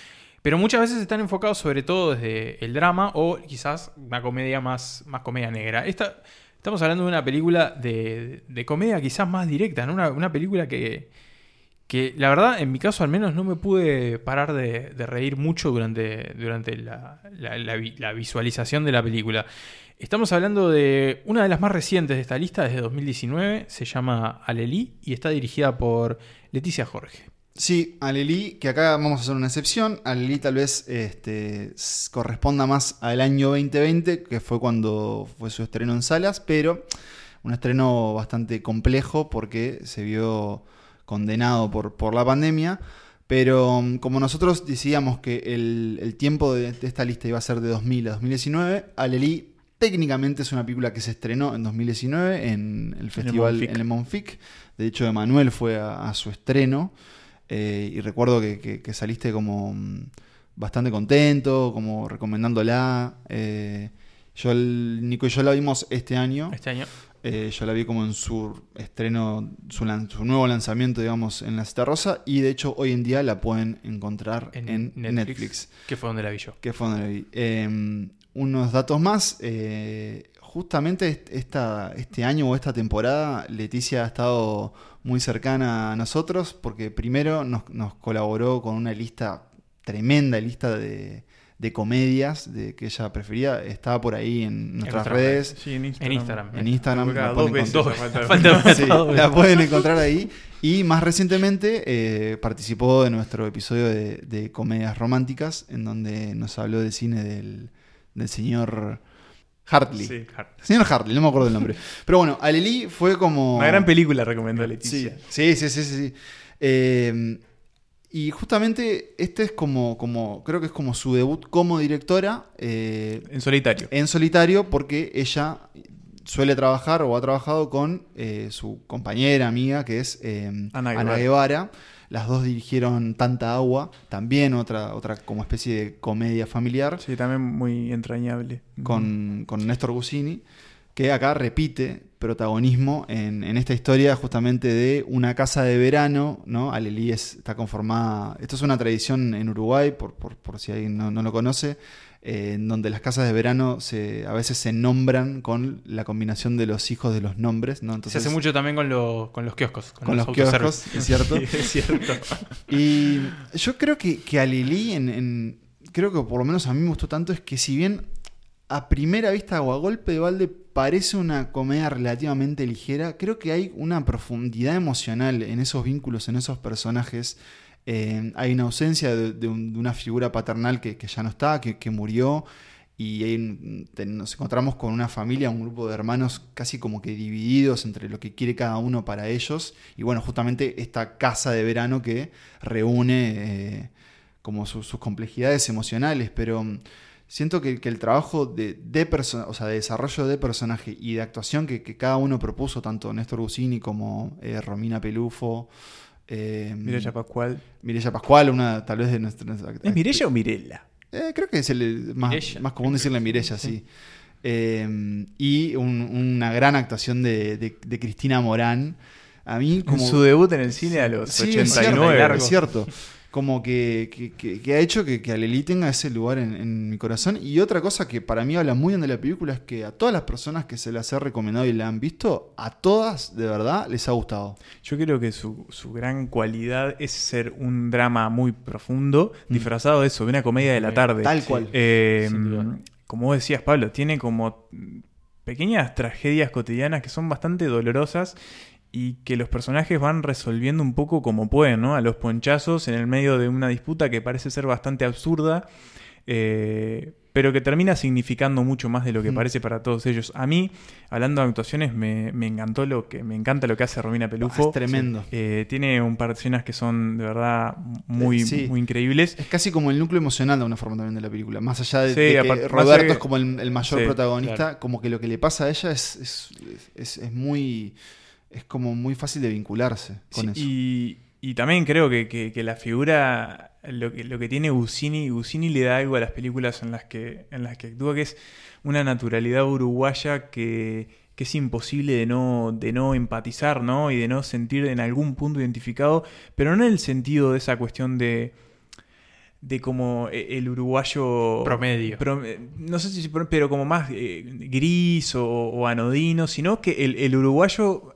Pero muchas veces están enfocados sobre todo desde el drama o quizás una comedia más, más comedia negra. Esta, estamos hablando de una película de, de comedia quizás más directa, ¿no? una, película que, que la verdad, en mi caso al menos, no me pude parar de, reír mucho durante, durante la, la- la la visualización de la película. Estamos hablando de una de las más recientes de esta lista, desde 2019, se llama Alelí y está dirigida por Leticia Jorge. Sí, Alelí, que acá vamos a hacer una excepción. Alelí tal vez este, corresponda más al año 2020, que fue cuando fue su estreno en salas, pero un estreno bastante complejo porque se vio condenado por, por la pandemia. Pero mm, como nosotros decíamos que el, el tiempo de, de esta lista iba a ser de 2000 a 2019, Alelí técnicamente es una película que se estrenó en 2019 en el festival en el Monfic. De hecho, Emanuel fue a, a su estreno eh, y recuerdo que, que- que saliste como mm, bastante contento, como recomendándola. eh, yo, el- Nico y yo la vimos este año. Este año. Eh, yo la vi como en su estreno, su, lan- su nuevo lanzamiento, digamos, en la Cita Rosa. Y de hecho, hoy en día la pueden encontrar en, En, Netflix. Netflix, Que fue donde la vi yo. Que fue donde la vi. Eh, unos datos más. eh, justamente est- esta, este año o esta temporada, Leticia ha estado muy cercana a nosotros porque primero nos, nos colaboró con una lista, tremenda lista de, de comedias de que ella prefería. Estaba por ahí en nuestras redes. Sí, en Instagram. En Instagram. En Instagram la pueden veces encontrar. falta- Falta- Sí, Todo la bien. pueden encontrar ahí. Y más recientemente eh, participó de nuestro episodio de, de comedias románticas, en donde nos habló del cine del, del señor Hartley. Sí. Señor Hartley, no me acuerdo el nombre. Pero bueno, Aleli fue como. Una gran película recomendó Leticia. sí, sí, sí, sí. sí. Eh, y justamente este es como, como, creo que es como su debut como directora. eh, En solitario. en solitario porque ella suele trabajar o ha trabajado con eh, su compañera, amiga, que es Ana Ana, Guevara. Las dos dirigieron Tanta Agua, también otra, otra como especie de comedia familiar, Sí, también muy entrañable. con, con Néstor Gusini, que acá repite protagonismo en, en esta historia justamente de una casa de verano, ¿no? Alelí es- está conformada, esto es una tradición en Uruguay, por, por- por si alguien no, no lo conoce, eh, en donde las casas de verano se, a veces se nombran con la combinación de los hijos de los nombres, ¿no? Se Entonces, hace mucho también con, lo- con los kioscos. con los kioscos, es cierto. Sí, es cierto. Y yo creo que, que a Lili, en, en- creo que por lo menos a mí me gustó tanto, es que si bien a primera vista o golpe de balde parece una comedia relativamente ligera, creo que hay una profundidad emocional en esos vínculos, en esos personajes. Eh, hay una ausencia de, de un- de una figura paternal que, ya no está, que, murió. Y nos encontramos con una familia, un grupo de hermanos casi como que divididos entre lo que quiere cada uno para ellos. Y bueno, justamente esta casa de verano que reúne eh, como su- sus complejidades emocionales. Pero siento que, que el trabajo de, de perso- o sea, de desarrollo de personaje y de actuación que, que cada uno propuso, tanto Néstor Gusini como eh, Romina Pelufo. Eh, Mireya Pascual. Mireya Pascual, una tal vez de nuestras... ¿Es Mirella o Mirella? Eh, creo que es el más, más común decirle Mirella, sí. Eh, y un- una gran actuación de, de- de Cristina Morán. A mí como... En su debut en el cine a los Sí, es cierto, 89. largo. es cierto. Como que, que- que- que ha hecho que, que Aleli tenga ese lugar en, en mi corazón. Y otra cosa que para mí habla muy bien de la película es que a todas las personas que se las he recomendado y la han visto, a todas de verdad les ha gustado. Yo creo que su, su gran cualidad es ser un drama muy profundo, Mm. disfrazado de eso, de una comedia de la tarde. Tal cual. Eh, Sin duda. como vos decías, Pablo, tiene como pequeñas tragedias cotidianas que son bastante dolorosas y que los personajes van resolviendo un poco como pueden, ¿no? A los ponchazos en el medio de una disputa que parece ser bastante absurda, eh, pero que termina significando mucho más de lo que Mm. parece para todos ellos. A mí, hablando de actuaciones, me, me encantó lo que me encanta lo que hace Romina Pelufo. Es tremendo. Eh, tiene un par de escenas que son de verdad muy, sí. muy increíbles. Es casi como el núcleo emocional de una forma también de la película. Más allá de, Sí, de que Roberto que- es como el, el mayor Sí, protagonista, claro. como que lo que le pasa a ella es, es, es- es muy. Es como muy fácil de vincularse con Sí, eso. Y, y también creo que, que- que la figura, lo que, lo que tiene Gusini, Gusini le da algo a las películas en las que, en las que actúa, que es una naturalidad uruguaya que, que es imposible de no, de no empatizar, ¿no? Y de no sentir en algún punto identificado, pero no en el sentido de esa cuestión de de como eh, el uruguayo Promedio. pro- eh, no sé si pero como más eh, gris o, o anodino sino que el, el uruguayo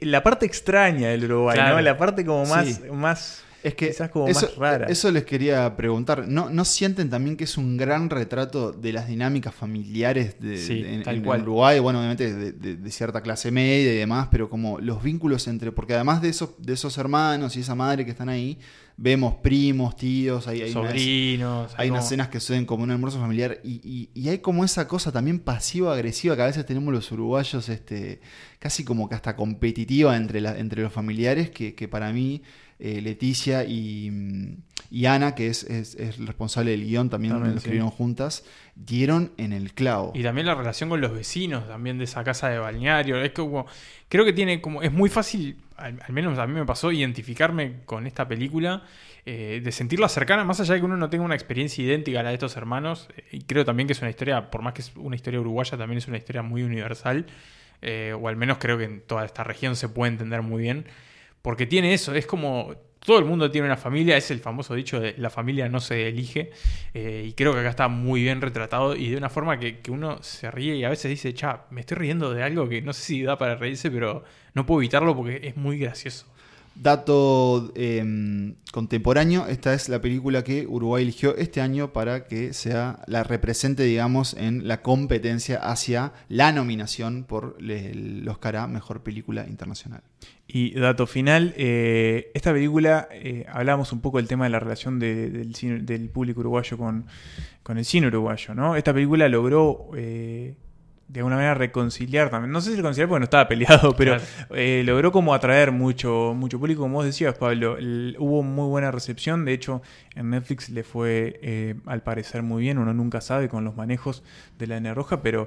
la parte extraña del Uruguay, Claro. ¿no? La parte como más, Sí. más Es que quizás como eso, más rara. eso les quería preguntar. ¿No, ¿No sienten también que es un gran retrato de las dinámicas familiares de, Sí, de- en, tal en cual. Uruguay? Bueno, obviamente de, de- de cierta clase media y demás, pero como los vínculos entre. Porque además de esos, de esos hermanos y esa madre que están ahí, vemos primos, tíos, hay, hay Sobrinos. hay como- unas escenas que suceden como un almuerzo familiar y, y- y hay como esa cosa también pasivo-agresiva que a veces tenemos los uruguayos, este, casi como que hasta competitiva entre, la- entre los familiares, que, que para mí eh, Leticia y, mm, y Ana, que es, es- es el responsable del guion, también, También, lo sí. escribieron juntas, dieron en el clavo. Y también la relación con los vecinos, también de esa casa de balneario. Es como. Creo que tiene como. Es muy fácil, al, al menos a mí me pasó, identificarme con esta película. eh, de sentirla cercana, más allá de que uno no tenga una experiencia idéntica a la de estos hermanos. eh, y creo también que es una historia, por más que es una historia uruguaya, también es una historia muy universal. o al menos creo que en toda esta región se puede entender muy bien. Porque tiene eso, es como. Todo el mundo tiene una familia, es el famoso dicho de la familia no se elige. eh, y creo que acá está muy bien retratado y de una forma que, que uno se ríe y a veces dice, cha, me estoy riendo de algo que no sé si da para reírse, pero no puedo evitarlo porque es muy gracioso. Dato eh, contemporáneo, esta es la película que Uruguay eligió este año para que sea la represente, digamos, en la competencia hacia la nominación por el Oscar a Mejor Película Internacional. Y dato final, eh, esta película, eh, hablamos un poco del tema de la relación de- del, cine- del público uruguayo con, con el cine uruguayo, ¿no? Esta película logró eh, de alguna manera reconciliar también, no sé si reconciliar porque no estaba peleado, pero Claro. eh, logró como atraer mucho, mucho público, como vos decías, Pablo, el- hubo muy buena recepción, de hecho en Netflix le fue eh, al parecer muy bien, uno nunca sabe con los manejos de la N roja, pero,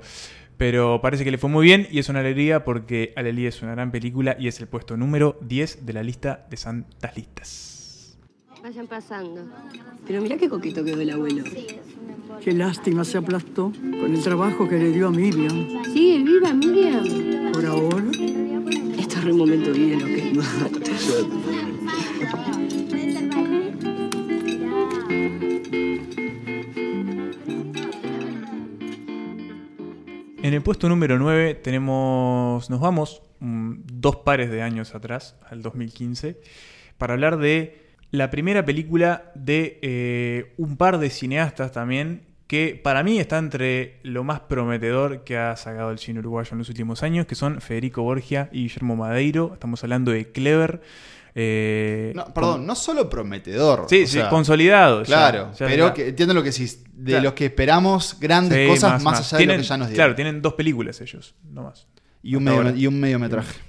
pero parece que le fue muy bien y es una alegría porque Alelí es una gran película y es el puesto número 10 de la lista de santas listas. Vayan pasando. Pero mira qué coqueto quedó el abuelo. Qué lástima se aplastó con el trabajo que le dio a Miriam. ¿Sigue viva, Miriam? Por ahora, Esto es re un momento bien, ok. En el puesto número 9 tenemos, nos vamos mm, dos pares de años atrás, al 2015, para hablar de la primera película de eh, un par de cineastas también, que para mí está entre lo más prometedor que ha sacado el cine uruguayo en los últimos años, que son Federico Borgia y Guillermo Madeiro. Estamos hablando de Clever. eh, No, perdón, no solo prometedor. Sí, o sí, sea, consolidado. Claro, ya pero que, entiendo lo que decís. De Claro. los que esperamos grandes Sí, cosas más, allá de lo que ya nos dieron. Claro, tienen dos películas ellos, no más. y, un medio, y un mediometraje.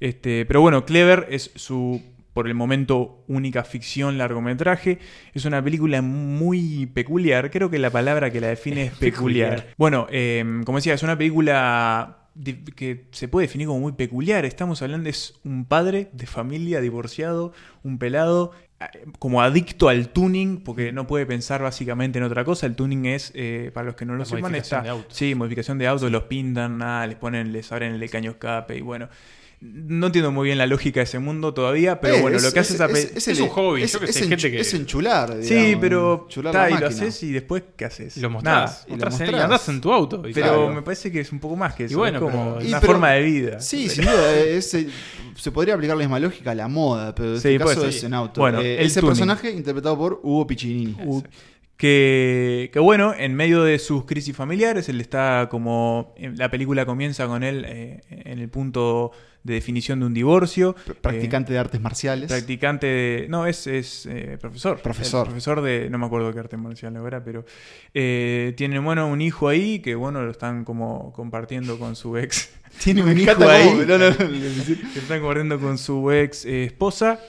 Este, pero bueno, Clever es su, por el momento, única ficción largometraje. Es una película muy peculiar. Creo que la palabra que la define es peculiar. Bueno, eh, como decía, es una película que se puede definir como muy peculiar. Estamos hablando, es un padre de familia divorciado, un pelado, como adicto al tuning, porque no puede pensar básicamente en otra cosa. El tuning es, eh, para los que no lo sepan, está... de autos. Sí, modificación de autos, los pintan, nada, les ponen, les abren el caño escape y bueno. No entiendo muy bien la lógica de ese mundo todavía, pero Eh, bueno, es- lo que hace es- es, es un hobby, yo que sé, es gente enchu- que- es enchular. Sí, digamos, pero enchular está, la y lo haces y después, ¿qué haces? Lo Nada. mostrás. y lo mostrás andás en tu auto. y Pero claro. me parece que es un poco más que eso. Y bueno, es como pero- Y una pero- forma de vida. Sí, sin duda. eh, se podría aplicar la misma lógica a la moda, pero en Sí, este puede caso ser. es en auto. Bueno, Eh, el ese tuning. personaje interpretado por Hugo Piccinini. Que, que bueno, en medio de sus crisis familiares, él está como. eh, La película comienza con él eh, en el punto de definición de un divorcio. Pr- Practicante de artes marciales. Practicante de. No, es, es eh, profesor. Profesor. El profesor de. No me acuerdo qué arte marcial ahora, pero. eh, tiene, bueno, un hijo ahí que, bueno, lo están como compartiendo con su ex. Tiene un hijo ahí. no, no, no, que están compartiendo con su ex eh, esposa.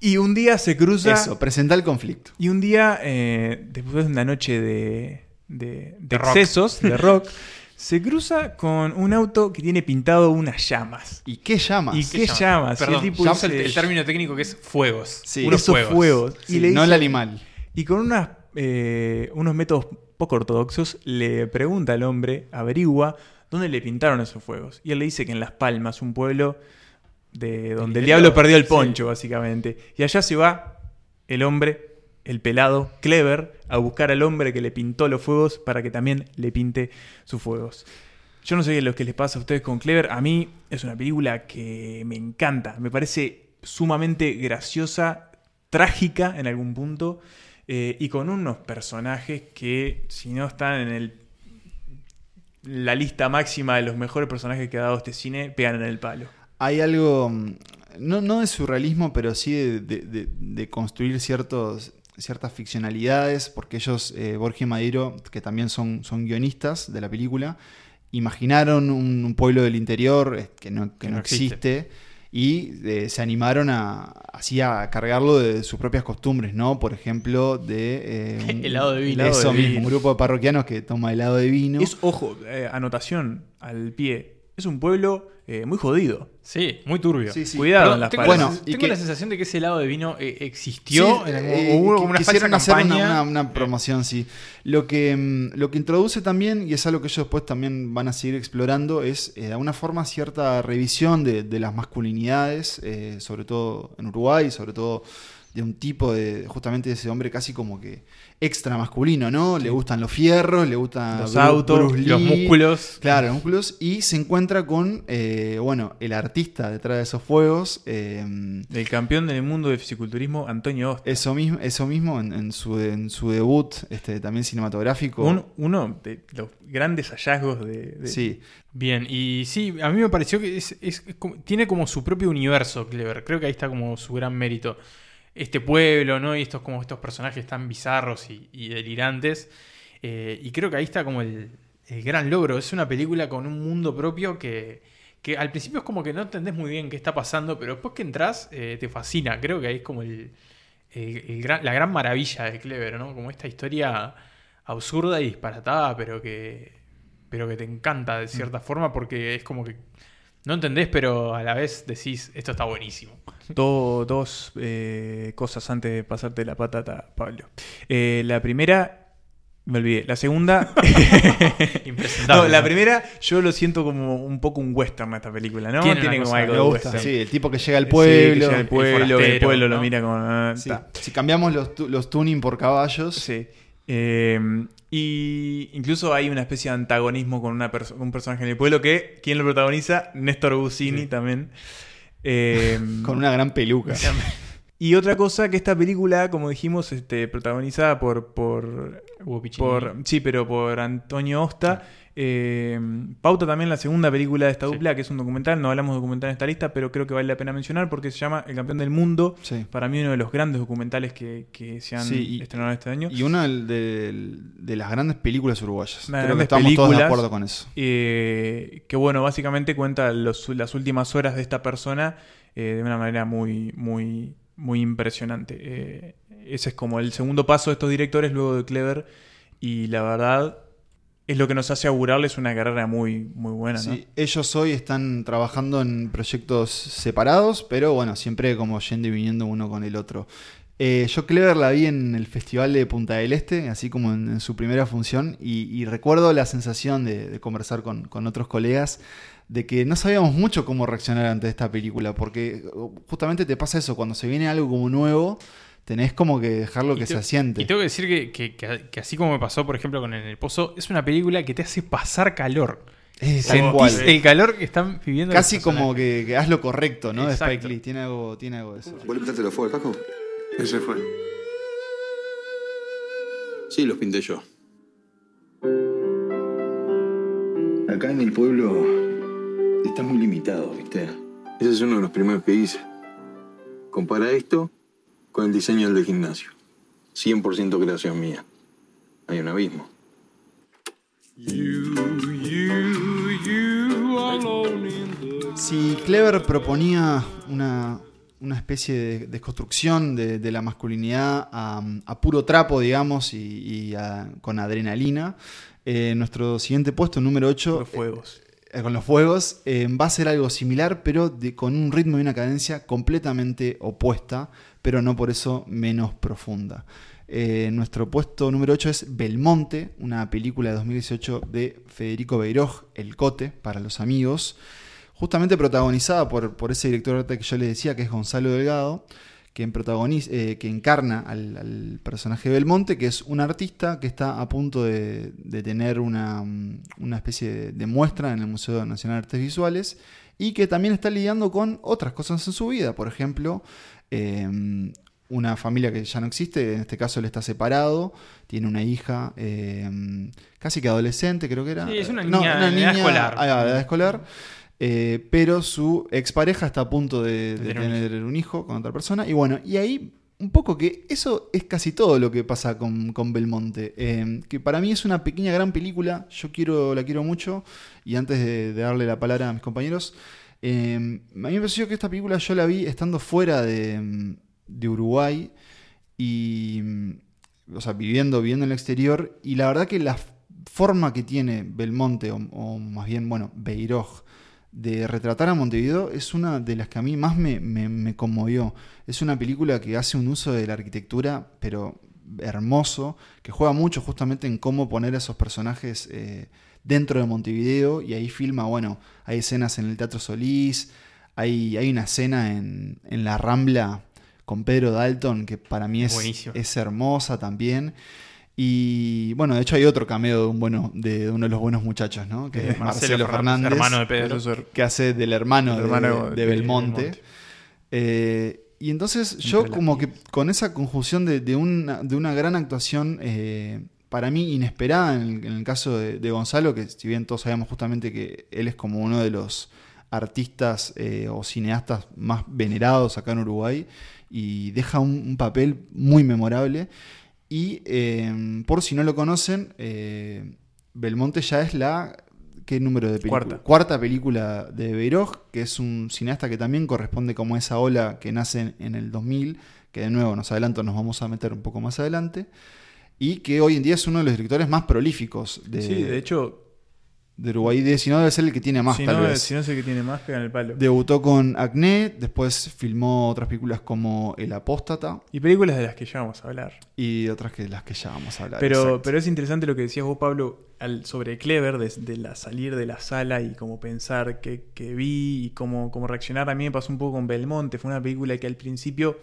Y un día se cruza. Eso, presenta el conflicto. Y un día, eh, después de una noche de, de, de De rock. excesos, de rock, se cruza con un auto que tiene pintado unas llamas. ¿Y qué llamas? ¿Y qué llamas? Y el Perdón, tipo llama dice- el, el término técnico que es fuegos. Sí. Unos Esos fuegos. fuegos. Sí, y le no el animal. Y con unas, eh, unos métodos poco ortodoxos le pregunta al hombre, averigua, dónde le pintaron esos fuegos. Y él le dice que en Las Palmas, un pueblo de donde el diablo perdió el sí. poncho, básicamente. Y allá se va el hombre, el pelado, Clever, a buscar al hombre que le pintó los fuegos para que también le pinte sus fuegos. Yo no sé lo que les pasa a ustedes con Clever. A mí es una película que me encanta. Me parece sumamente graciosa, trágica en algún punto. eh, y con unos personajes que, si no están en el, la lista máxima de los mejores personajes que ha dado este cine, pegan en el palo. Hay algo, mm, no, no de surrealismo, pero sí de, construir ciertos, ciertas ficcionalidades, porque ellos, eh, Borges y Madero, que también son, son guionistas de la película, imaginaron un, un pueblo del interior eh, que no, que Que no no existe. existe. y eh, se animaron a, así a cargarlo de sus propias costumbres, ¿no? Por ejemplo, de... eh, un- Helado de vino. Eso de mismo, vino. un grupo de parroquianos que toma helado de vino. Es, ojo, anotación al pie. Es un pueblo eh, muy jodido. Sí, muy turbio. Sí, sí. Cuidado las tengo, Bueno, y tengo que- la sensación de que ese helado de vino eh, existió. Sí, en algún- eh, hubo una quisieron falsa hacer una, campaña. una- una promoción, sí. Lo que, mm, lo que introduce también, y es algo que ellos después también van a seguir explorando, es eh, de alguna forma cierta revisión de, de las masculinidades, eh, sobre todo en Uruguay, sobre todo de un tipo de, justamente de ese hombre casi como que extra masculino, ¿no? Le gustan los fierros, le gustan Los autos, Bruce los músculos. Claro, los músculos. Y se encuentra con, eh, bueno, el artista detrás de esos fuegos. eh, El campeón del mundo de fisiculturismo, Antonio Osta. eso mismo, eso mismo en, en su, en su debut este, también cinematográfico. Un- uno de los grandes hallazgos de... de- Sí, Bien, y sí, a mí me pareció que es, es- es como- tiene como su propio universo, Clever. Creo que ahí está como su gran mérito. Este pueblo, ¿no? Y estos como estos personajes tan bizarros y, y delirantes. Eh, y creo que ahí está como el, el gran logro. Es una película con un mundo propio que, que al principio es como que no entendés muy bien qué está pasando, pero después que entras eh, te fascina. Creo que ahí es como el, el- el gran- la gran maravilla de Clever, ¿no? Como esta historia absurda y disparatada, pero que, pero que te encanta de cierta forma porque es como que no entendés, pero a la vez decís, esto está buenísimo. Do- dos eh, cosas antes de pasarte la patata, Pablo. Eh, la primera, me olvidé. La segunda... Impresentable. no, la ¿no? primera yo lo siento como un poco un western esta película, ¿no? Tiene Tiene como algo me de gusta. western. Sí, el tipo que llega al Sí, pueblo. que llega al pueblo, el, forastero, pueblo ¿no? lo mira como... ah, Sí. Si cambiamos los, tu- los tuning por caballos. Sí. Eh, y incluso hay una especie de antagonismo con una perso- un personaje en el pueblo que, ¿quién lo protagoniza? Néstor Busini también. Eh, Con una gran peluca. Y otra cosa, que esta película, como dijimos, este, protagonizada por, por, por... Sí, pero por Antonio Osta. Eh, pauta también la segunda película de esta Sí. dupla, que es un documental. No hablamos de documental en esta lista, pero creo que vale la pena mencionar porque se llama El campeón del mundo. Sí. Para mí uno de los grandes documentales que, que se han Sí, y- estrenado este año. Y una de, las grandes películas uruguayas. Unas Creo que estamos todos de acuerdo con eso. Eh, que bueno, básicamente cuenta los- las últimas horas de esta persona eh, de una manera muy, muy, muy impresionante. Ese es como el segundo paso de estos directores luego de Clever y la verdad es lo que nos hace augurarles una carrera muy, muy buena. Sí, ellos hoy están trabajando en proyectos separados, pero bueno, siempre como yendo y viniendo uno con el otro. Eh, yo Clever la vi en el Festival de Punta del Este, así como en, su primera función, y, recuerdo la sensación de, de conversar con, con otros colegas de que no sabíamos mucho cómo reaccionar ante esta película, porque justamente te pasa eso, cuando se viene algo como nuevo, tenés como que dejarlo que te- se asiente. Y tengo que decir que, que- que- que así como me pasó, por ejemplo, con En el Pozo, es una película que te hace pasar calor. Es Sentís el calor que están viviendo Casi como que, que haz lo correcto, ¿no? De Exacto. Spike Lee, tiene algo, tiene algo de eso. ¿Vos le pintaste los fuegos al Paco? Ese fue. Sí, los pinté yo. Acá en el pueblo está muy limitado, ¿viste? Ese es uno de los primeros que hice. Compara esto con el diseño del gimnasio. 100% creación mía. Hay un abismo. Si Clever proponía una, una especie de desconstrucción de, de la masculinidad a, a puro trapo, digamos, y, y a- con adrenalina, eh, nuestro siguiente puesto, número 8, Los fuegos. Con los fuegos, eh, va a ser algo similar, pero con un ritmo y una cadencia completamente opuesta, pero no por eso menos profunda. Eh, nuestro puesto número 8 es Belmonte, una película de 2018 de Federico Beiroj, El Cote, para los amigos, justamente protagonizada por, por ese director que yo les decía, que es Gonzalo Delgado, quien protagoniza, eh, que encarna al, al personaje Belmonte, que es un artista que está a punto de, de tener una, mm, una especie de, de muestra en el Museo Nacional de Artes Visuales y que también está lidiando con otras cosas en su vida. Por ejemplo, eh, una familia que ya no existe, en este caso él está separado, tiene una hija eh, casi que adolescente, creo que era. Sí, es una No, niña de edad escolar. ah, de edad escolar. Eh, pero su expareja está a punto de, de Tener un hijo con otra persona. Y bueno, y ahí un poco que eso es casi todo lo que pasa con, con Belmonte. Eh, que para mí es una pequeña gran película. Yo quiero, la quiero mucho. Y antes de, de darle la palabra a mis compañeros, Eh, a mí me pareció que esta película yo la vi estando fuera de, de Uruguay y, o sea, viviendo, viviendo en el exterior, y la verdad que la forma que tiene Belmonte, o, o más bien, bueno, Beiroj, de retratar a Montevideo es una de las que a mí más me, me- me conmovió. Es una película que hace un uso de la arquitectura, pero hermoso, que juega mucho justamente en cómo poner a esos personajes eh, dentro de Montevideo y ahí filma, bueno, hay escenas en el Teatro Solís, hay, hay una escena en, en La Rambla con Pedro Dalton que para mí es, Buenísimo. es hermosa también. Y bueno, de hecho hay otro cameo de, un bueno, de uno de los buenos muchachos, ¿no? Que es Marcelo, Marcelo Fernández, hermano de Pedro. Que hace del hermano, de- hermano de, de Belmonte. Belmonte. Eh, y entonces yo como que con esa conjunción de, de una, de una gran actuación, eh, para mí inesperada en el, en el caso de, de Gonzalo, que si bien todos sabemos justamente que él es como uno de los artistas eh, o cineastas más venerados acá en Uruguay, y deja un, un papel muy memorable. Y eh, por si no lo conocen, eh, Belmonte ya es la... ¿Qué número de película? Cuarta. Cuarta película de Beiroj, que es un cineasta que también corresponde como a esa ola que nace en, el 2000, que de nuevo nos adelanto, nos vamos a meter un poco más adelante, y que hoy en día es uno de los directores más prolíficos de, Sí, de hecho, de Uruguay. De, si no, debe ser el que tiene más, si, tal no, vez. si no es el que tiene más, pega en el palo. Debutó con Acné, después filmó otras películas como El Apóstata Y películas de las que ya vamos a hablar. Y otras que las que ya vamos a hablar. Pero, exacto. pero es interesante lo que decías vos, Pablo, al, sobre Clever, de, de la salir de la sala y cómo pensar qué, qué vi y cómo, cómo reaccionar. A mí me pasó un poco con Belmonte. Fue una película que al principio.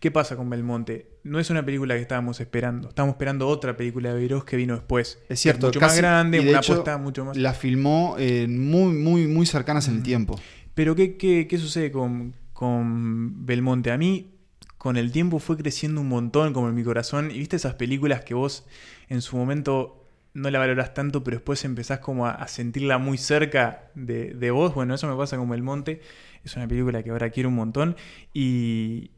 ¿Qué pasa con Belmonte? No es una película que estábamos esperando. Estábamos esperando otra película de Beirós que vino después. es cierto, mucho casi- más grande, una hecho, apuesta mucho más. La filmó eh, muy, muy, muy cercanas en el tiempo. Pero ¿qué, qué, qué sucede con, con Belmonte? A mí, con el tiempo fue creciendo un montón como en mi corazón. Y viste esas películas que vos en su momento no la valorás tanto, pero después empezás como a, sentirla muy cerca de, de vos. Bueno, eso me pasa con Belmonte. Es una película que ahora quiero un montón. Y,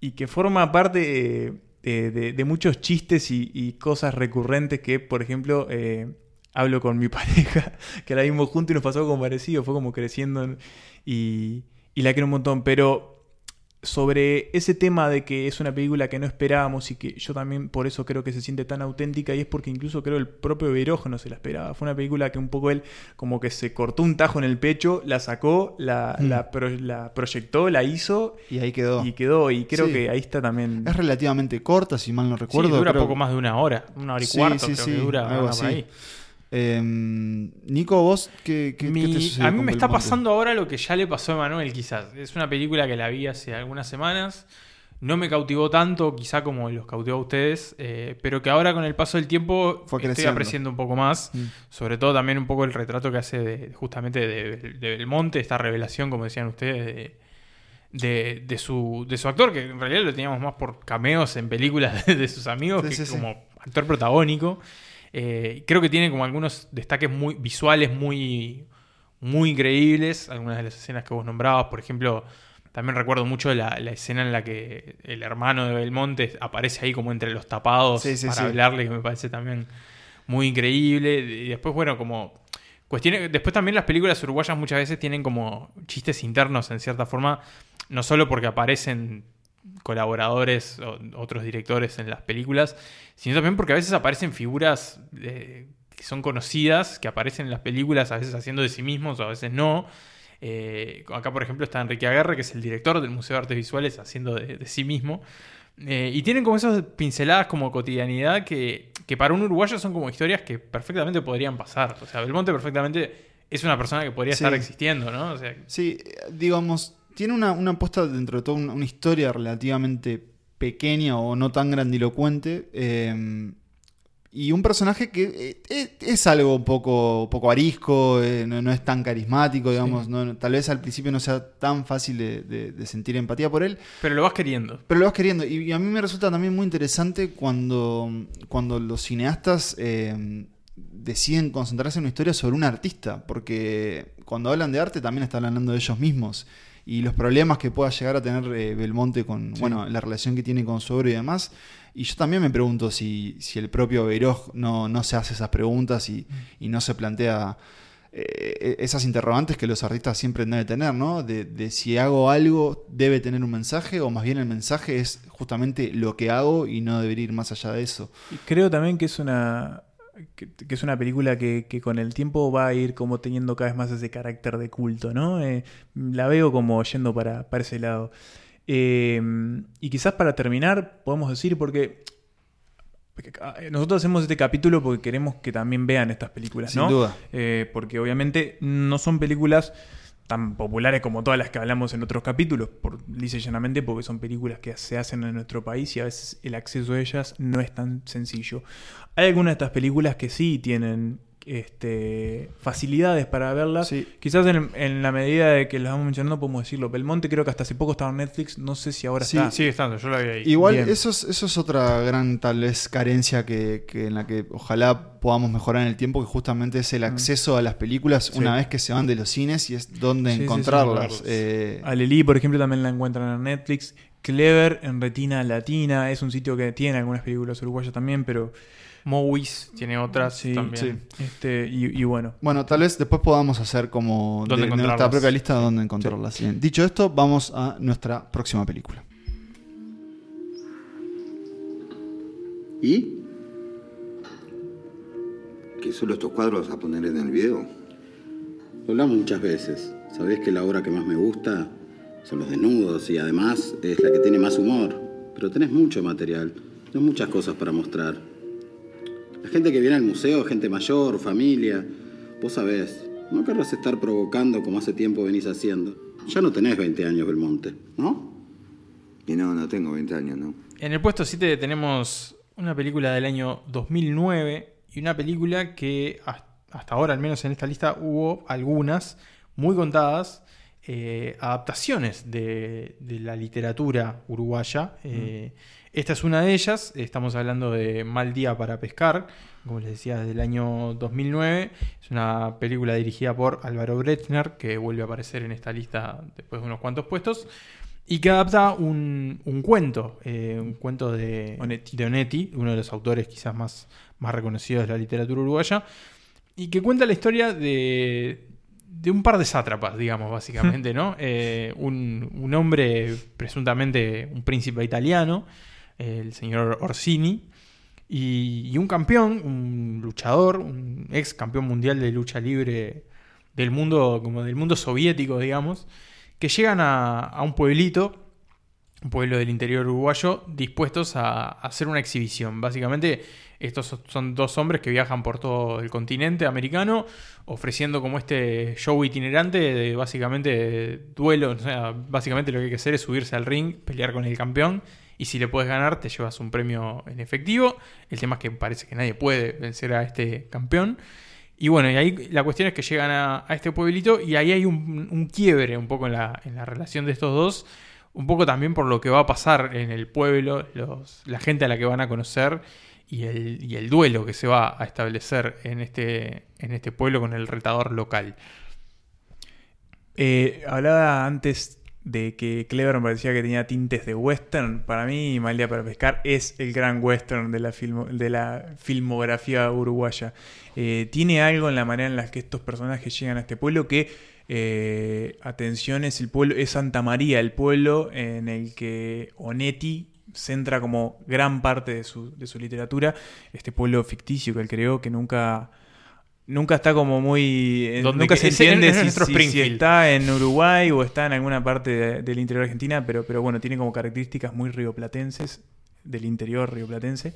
y que forma parte eh, de, de- muchos chistes y, y cosas recurrentes que, por ejemplo... eh, hablo con mi pareja, que la vimos juntos y nos pasó algo parecido, fue como creciendo y, y la quiero un montón. Pero sobre ese tema de que es una película que no esperábamos y que yo también por eso creo que se siente tan auténtica y es porque incluso creo el propio Berojo no se la esperaba. Fue una película que un poco él como que se cortó un tajo en el pecho, la sacó, la, Mm. la, pro- la proyectó, la hizo Y ahí quedó. y quedó. Y creo Sí. que ahí está también... Es relativamente corta, si mal no Sí, recuerdo. dura creo- poco más de una hora, una hora y Sí, cuarto sí, creo sí, que dura, algo por así. ahí. Eh, Nico, vos, ¿qué, qué, Mi- qué te sucedió a mí me está pasando ahora lo que ya le pasó a Emanuel, quizás. Es una película que la vi hace algunas semanas. No me cautivó tanto, quizá como los cautivó a ustedes, eh, pero que ahora con el paso del tiempo Fue estoy apreciando un poco más. Mm. Sobre todo también un poco el retrato que hace de, justamente de, de Belmonte, esta revelación, como decían ustedes, de, de, de su, de su actor, que en realidad lo teníamos más por cameos en películas de, sus amigos Sí, que sí, sí. como actor protagónico. Eh, creo que tiene como algunos destaques muy visuales muy, muy increíbles. Algunas de las escenas que vos nombrabas, por ejemplo, también recuerdo mucho la, la escena en la que el hermano de Belmonte aparece ahí como entre los tapados Sí, sí, para sí. hablarle, que me parece también muy increíble. Y después, bueno, como cuestiones. Después también las películas uruguayas muchas veces tienen como chistes internos en cierta forma, no solo porque aparecen colaboradores o otros directores en las películas, sino también porque a veces aparecen figuras eh, que son conocidas, que aparecen en las películas, a veces haciendo de sí mismos o a veces no. Eh, acá, por ejemplo, está Enrique Aguerre, que es el director del Museo de Artes Visuales, haciendo de, de sí mismo. Eh, y tienen como esas pinceladas como cotidianidad que, que para un uruguayo son como historias que perfectamente podrían pasar. O sea, Belmonte perfectamente es una persona que podría Sí. estar existiendo, ¿no? O sea, Sí, digamos, tiene una, una apuesta dentro de todo, una, una historia relativamente pequeña o no tan grandilocuente. eh, y un personaje que eh, es algo un poco, poco arisco, eh, no, no es tan carismático, digamos. no- tal vez al principio no sea tan fácil de, de- de sentir empatía por él. pero lo vas queriendo. Pero lo vas queriendo. Y, y a mí me resulta también muy interesante cuando, cuando los cineastas eh, deciden concentrarse en una historia sobre un artista. Porque cuando hablan de arte también están hablando de ellos mismos. Y los problemas que pueda llegar a tener eh, Belmonte con bueno, la relación que tiene con su obra y demás. Y yo también me pregunto si, si el propio Beiroj no, no se hace esas preguntas y, y no se plantea eh, esas interrogantes que los artistas siempre deben tener, ¿no? De, de si hago algo debe tener un mensaje o más bien el mensaje es justamente lo que hago y no debería ir más allá de eso. Y creo también que es una que, que es una película que, que con el tiempo va a ir como teniendo cada vez más ese carácter de culto, ¿no? Eh, la veo como yendo para, para ese lado. Eh, y quizás para terminar, podemos decir, porque nosotros hacemos este capítulo porque queremos que también vean estas películas, Sin ¿no? duda. Eh, porque obviamente no son películas tan populares como todas las que hablamos en otros capítulos, por, y llanamente porque son películas que se hacen en nuestro país y a veces el acceso a ellas no es tan sencillo. Hay algunas de estas películas que sí tienen este, facilidades para verlas. Sí. Quizás en, en la medida de que las vamos mencionando podemos decirlo. Belmonte creo que hasta hace poco estaba en Netflix, no sé si ahora Sí, está. Sigue estando, yo la vi ahí. Igual, Bien. eso es, eso es otra gran tal vez carencia que, que en la que ojalá podamos mejorar en el tiempo, que justamente es el acceso a las películas Mm. Sí. una vez que se van de los cines y es donde Sí, sí, sí, encontrarlas. Eh, Aleli, por ejemplo, también la encuentran en Netflix. Clever en Retina Latina. Es un sitio que tiene algunas películas uruguayas también, pero Movies tiene otras sí, también. sí. Este, y, y bueno. Bueno, tal vez después podamos hacer como ¿Dónde de, de nuestra propia lista donde encontrarlas. Bien. Dicho esto, vamos a nuestra próxima película. ¿Y? ¿Que solo estos cuadros a poner en el video? Lo hablamos muchas veces. Sabés que la obra que más me gusta son los desnudos y además es la que tiene más humor. Pero tenés mucho material, tenés muchas cosas para mostrar. La gente que viene al museo, gente mayor, familia. Vos sabés, no querrás estar provocando como hace tiempo venís haciendo. Ya no tenés 20 años, Belmonte, ¿no? Y no, no tengo 20 años, ¿no? En el puesto 7 tenemos una película del año 2009 y una película que has- hasta ahora, al menos en esta lista, hubo algunas muy contadas eh, adaptaciones de, de la literatura uruguaya. Eh, Esta es una de ellas. Estamos hablando de Mal Día para Pescar, como les decía, del año 2009. Es una película dirigida por Álvaro Brechner, que vuelve a aparecer en esta lista después de unos cuantos puestos. Y que adapta un, un cuento, eh, un cuento de Onetti. de Onetti, uno de los autores quizás más, más reconocidos de la literatura uruguaya, y que cuenta la historia de, de un par de sátrapas, digamos, básicamente, ¿no? Eh, un, un hombre, presuntamente un príncipe italiano, el señor Orsini, y, y un campeón, un luchador, un ex campeón mundial de lucha libre del mundo, como del mundo soviético, digamos, que llegan a, a un pueblito, un pueblo del interior uruguayo, dispuestos a, a hacer una exhibición. Básicamente, estos so- son dos hombres que viajan por todo el continente americano, ofreciendo como este show itinerante de básicamente duelo. O sea, básicamente lo que hay que hacer es subirse al ring, pelear con el campeón. Y si le puedes ganar, te llevas un premio en efectivo. El tema es que parece que nadie puede vencer a este campeón. Y bueno, y ahí la cuestión es que llegan a, este pueblito y ahí hay un, quiebre un poco en la, relación de estos dos. Un poco también por lo que va a pasar en el pueblo, la gente a la que van a conocer y el, duelo que se va a establecer en este, en este pueblo con el retador local. Eh, hablaba antes de que Clever me parecía que tenía tintes de western. Para mí, Mal Día para Pescar es el gran western de la, filmo- de la filmografía uruguaya. Eh, tiene algo en la manera en la que estos personajes llegan a este pueblo que, eh, atención, es el pueblo, es Santa María, el pueblo en el que Onetti centra como gran parte de su, de su literatura. Este pueblo ficticio que él creó, que nunca... Nunca está como muy... Donde nunca que- se entiende si, está en Uruguay o está en alguna parte de- del interior de Argentina, pero, pero bueno, tiene como características muy rioplatenses, del interior rioplatense.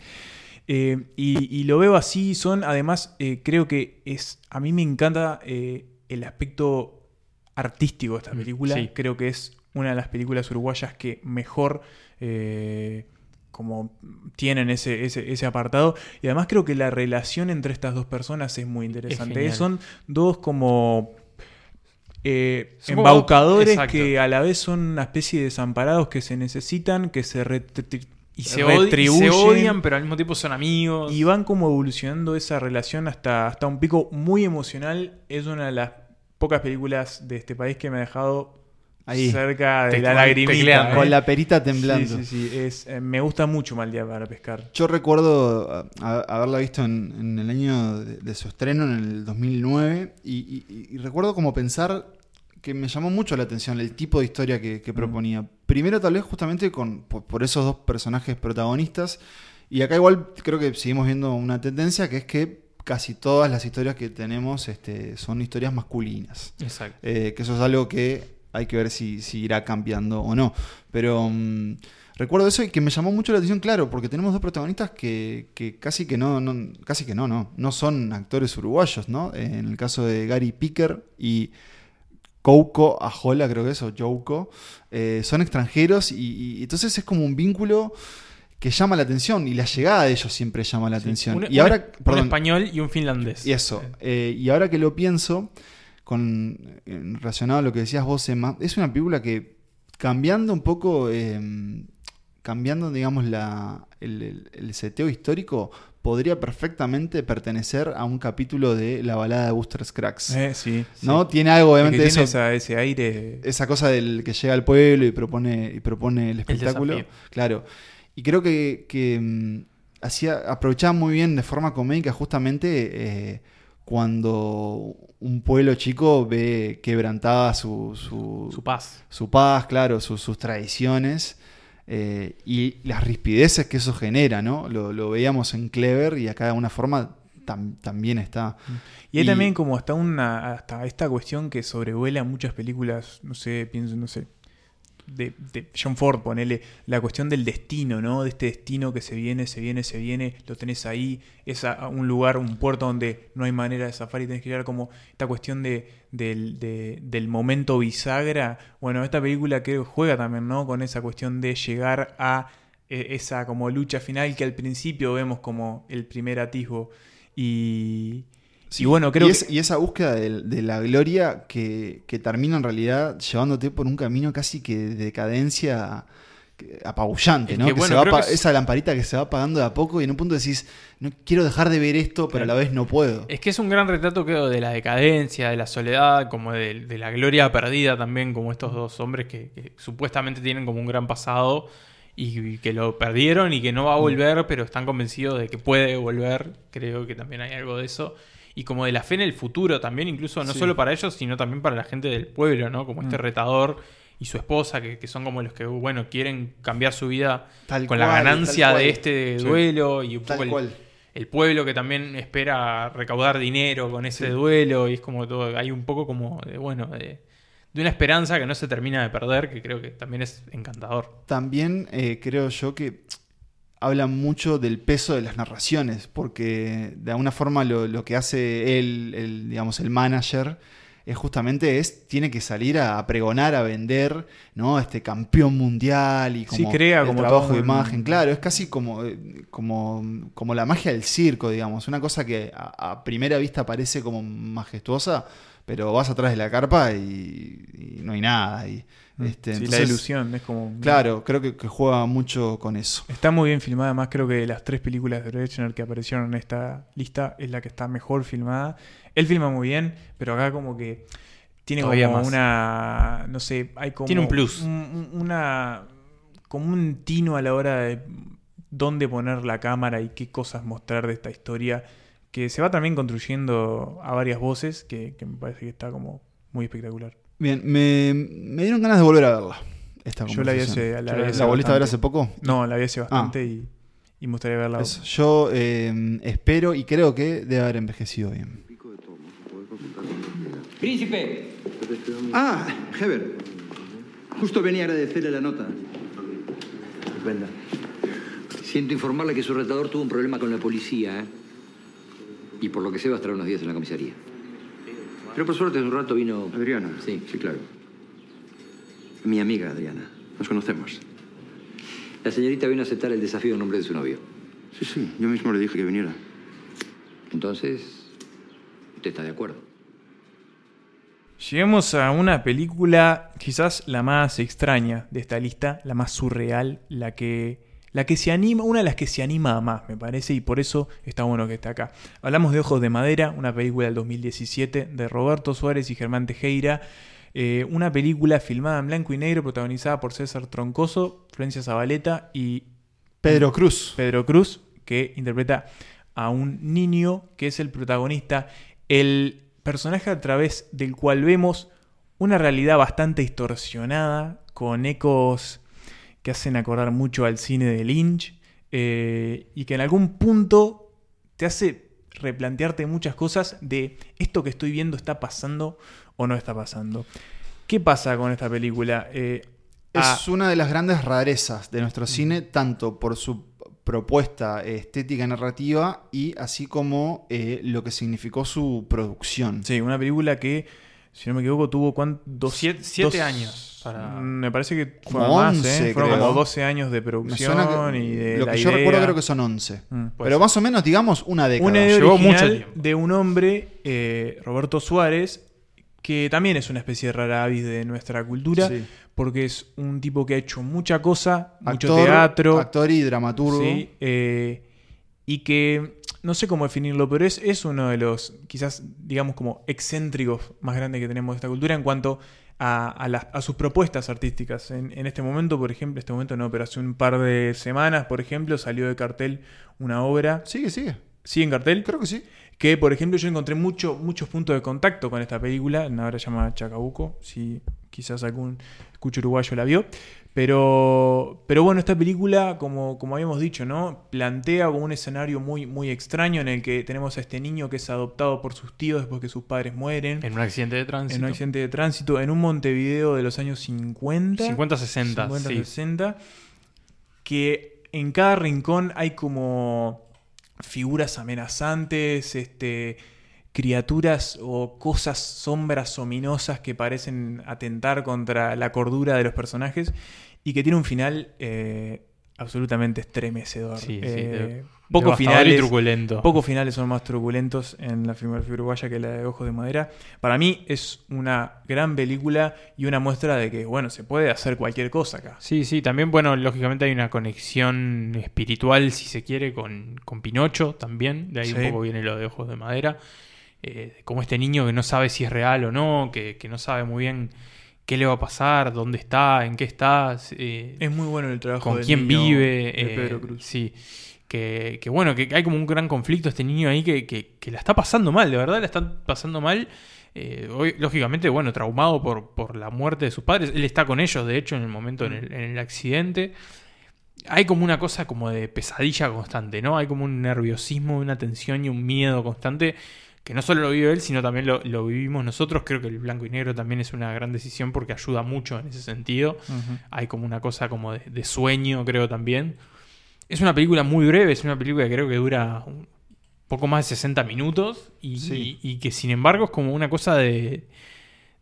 Eh, y, y lo veo así, son además, eh, creo que es, a mí me encanta eh, el aspecto artístico de esta Mm, película, sí. creo que es una de las películas uruguayas que mejor... eh, como tienen ese, ese, ese apartado. Y además creo que la relación entre estas dos personas es muy interesante. son dos como eh, embaucadores exacto. que a la vez son una especie de desamparados que se necesitan, que se Y se, y se retribuyen odian, pero al mismo tiempo son amigos. y van como evolucionando esa relación hasta, hasta un pico muy emocional. Es una de las pocas películas de este país que me ha dejado Ahí. cerca de Te- la con- lagrimita. ¿eh? Con la perita temblando. Sí, sí, sí. Es, eh, me gusta mucho Mal Día para Pescar. Yo recuerdo a- a- haberla visto en, en el año de, de su estreno, en el 2009, y, y- y recuerdo como pensar que me llamó mucho la atención el tipo de historia que, que proponía. Primero tal vez justamente con, por, por esos dos personajes protagonistas, y acá igual creo que seguimos viendo una tendencia que es que casi todas las historias que tenemos este, son historias masculinas. Exacto. Eh, que eso es algo que hay que ver si, si irá cambiando o no. Pero mm, recuerdo eso y que me llamó mucho la atención, claro, porque tenemos dos protagonistas que, que casi que no, no- casi que no, no, no son actores uruguayos, ¿no? En el caso de Gary Picker y Kouko Ajola, creo que es, o Jouko, eh, son extranjeros y, y entonces es como un vínculo que llama la atención y la llegada de ellos siempre llama la atención. Un, y ahora, un perdón, español y un finlandés. y eso. eh, y ahora que lo pienso, con en relacionado a lo que decías vos, Emma, es una película que cambiando un poco, eh, cambiando, digamos, la, el, el- el seteo histórico, podría perfectamente pertenecer a un capítulo de la balada de Buster Scruggs. Eh, sí, sí. ¿No? Tiene algo, Es que obviamente, tiene eso, esa- ese aire. esa cosa del que llega al pueblo y propone, y propone el espectáculo. claro. Y creo que, que, mm, hacía, aprovechaba muy bien de forma comédica justamente eh, cuando un pueblo chico ve quebrantada su, su, Su paz. su paz, claro, sus- sus tradiciones eh, y las rispideces que eso genera, ¿no? Lo, lo veíamos en Clever y acá de alguna forma tam- también está. Y hay Y- también como hasta una hasta esta cuestión que sobrevuela muchas películas, no sé, pienso, no sé, de, John Ford, ponele, la cuestión del destino, ¿no? De este destino que se viene, se viene, se viene, lo tenés ahí, es a- un lugar, un puerto donde no hay manera de zafar y tenés que llegar como esta cuestión de, del, de- del momento bisagra. Bueno, esta película que juega también, ¿no? Con esa cuestión de llegar a eh, esa como lucha final que al principio vemos como el primer atisbo. Y, y bueno, creo y, que... es- y esa búsqueda de, de la gloria que, que termina en realidad llevándote por un camino casi que de decadencia apabullante, Es ¿no? que, bueno, se va es- Esa lamparita que se va apagando de a poco y en un punto decís, no quiero dejar de ver esto, pero a la vez no puedo. Es que es un gran retrato creo, de la decadencia, de la soledad, como de, de la gloria perdida también, como estos dos hombres que, que supuestamente tienen como un gran pasado y que lo perdieron y que no va a volver, pero están convencidos de que puede volver. Creo que también hay algo de eso. Y como de la fe en el futuro también, incluso no Sí. solo para ellos, sino también para la gente del pueblo, ¿no? Como este Mm. retador y su esposa, que, que son como los que, bueno, quieren cambiar su vida Tal con la ganancia de este Sí. duelo y un Tal poco el- cual. el pueblo que también espera recaudar dinero con ese duelo y es como todo, hay un poco como de, bueno, de, de una esperanza que no se termina de perder, que creo que también es encantador. También eh, creo yo que habla mucho del peso de las narraciones, porque de alguna forma lo, lo que hace él, el, digamos, el manager, es justamente es, tiene que salir a, a pregonar, a vender, ¿no? Este campeón mundial y Sí, como crea el como trabajo de imagen. Claro, es casi como, eh, como, como la magia del circo, digamos. Una cosa que a, a primera vista parece como majestuosa, pero vas atrás de la carpa y, y no hay nada. Y. este, Sí, la ilusión, es como... Claro, creo que, que juega mucho con eso. Está muy bien filmada, además creo que de las tres películas de Brechner que aparecieron en esta lista es la que está mejor filmada. Él filma muy bien, pero acá como que tiene Todavía como más. una, no sé, hay como Tiene un plus. un- un- una como un tino a la hora de dónde poner la cámara y qué cosas mostrar de esta historia que se va también construyendo a varias voces que, que me parece que está como muy espectacular. Bien, me, me dieron ganas de volver a verla. Esta Yo la vi hace, la, ¿La, hace volviste a ver hace poco? No, la vi hace Ah. bastante y, y me gustaría verla. Eso. Yo eh, espero y creo que debe haber envejecido bien. Príncipe. Ah, Heber. Justo venía a agradecerle la nota. Estupenda. Siento informarle que su retador tuvo un problema con la policía, ¿eh? Y por lo que sé va a estar unos días en la comisaría. Pero por suerte hace un rato vino... Adriana. Sí. Sí, claro. Mi amiga Adriana. Nos conocemos. La señorita vino a aceptar el desafío en nombre de su novio. Sí, sí. Yo mismo le dije que viniera. Entonces, ¿usted está de acuerdo? Llegamos a una película quizás la más extraña de esta lista, la más surreal, la que, la que se anima, una de las que se anima a más, me parece, y por eso está bueno que esté acá. Hablamos de Ojos de Madera, una película del 2017 de Roberto Suárez y Germán Tejera. Eh, una película filmada en blanco y negro, protagonizada por César Troncoso, Florencia Zabaleta y Pedro Cruz. Pedro Cruz, que interpreta a un niño que es el protagonista, el personaje a través del cual vemos una realidad bastante distorsionada, con ecos que hacen acordar mucho al cine de Lynch, eh, y que en algún punto te hace replantearte muchas cosas de esto que estoy viendo está pasando o no está pasando. ¿Qué pasa con esta película? Eh, es una de las grandes rarezas de nuestro cine, tanto por su propuesta estética narrativa y así como eh, lo que significó su producción. Sí, una película que, si no me equivoco, tuvo ¿cuántos? Siete, siete años. Para... Mm, me parece que fue más, ¿eh? Fueron como 12 años de producción y de Lo la que yo idea. recuerdo creo que son 11. Mm, Pero ser. más o menos, digamos, una década. Una idea Llevó mucho original tiempo. de un hombre, eh, Roberto Suárez, que también es una especie de rara avis de nuestra cultura, Sí. porque es un tipo que ha hecho mucha cosa, mucho teatro. Actor y dramaturgo. Sí, eh, y que no sé cómo definirlo, pero es, es uno de los quizás, digamos, como excéntricos más grandes que tenemos de esta cultura en cuanto a, a las- a sus propuestas artísticas. En, en este momento, por ejemplo, este momento no, pero hace un par de semanas, por ejemplo, salió de cartel una obra. Sigue, sigue. ¿Sigue en cartel? Creo que sí. Que, por ejemplo, yo encontré mucho, muchos puntos de contacto con esta película. Una obra llamada Chacabuco. Si quizás algún escucho uruguayo la vio. Pero, pero bueno, esta película, como, como habíamos dicho, ¿no? Plantea como un escenario muy, muy extraño en el que tenemos a este niño que es adoptado por sus tíos después que sus padres mueren. En un accidente de tránsito. En un accidente de tránsito, en un Montevideo de los años 50. 50, 60, 50, sí. 60. Que en cada rincón hay como figuras amenazantes, este, criaturas o cosas, sombras ominosas que parecen atentar contra la cordura de los personajes y que tiene un final eh, absolutamente estremecedor. Sí, sí, Eh, de- pocos devastador y finales, truculento. pocos finales son más truculentos en la filmografía uruguaya que la de Ojos de Madera. Para mí es una gran película y una muestra de que, bueno, se puede hacer cualquier cosa acá. Sí, sí, también, bueno, lógicamente hay una conexión espiritual, si se quiere, con, con Pinocho también. De ahí Sí. un poco viene lo de Ojos de Madera. Eh, como este niño que no sabe si es real o no, que, que no sabe muy bien qué le va a pasar, dónde está, en qué está. eh, Es muy bueno el trabajo con del quién niño vive. de eh, Pedro Cruz. Sí. Que, que bueno, que hay como un gran conflicto este niño ahí que, que- que la está pasando mal, de verdad la está pasando mal. Eh, hoy, lógicamente, bueno, traumado por, por la muerte de sus padres. Él está con ellos, de hecho, en el momento, en, el, en el accidente. Hay como una cosa como de pesadilla constante, ¿no? Hay como un nerviosismo, una tensión y un miedo constante que no solo lo vive él, sino también lo, lo vivimos nosotros. Creo que el blanco y negro también es una gran decisión porque ayuda mucho en ese sentido. Hay como una cosa como de, de sueño, creo también. Es una película muy breve, es una película que creo que dura un poco más de 60 minutos y, Sí. y- y que sin embargo es como una cosa de...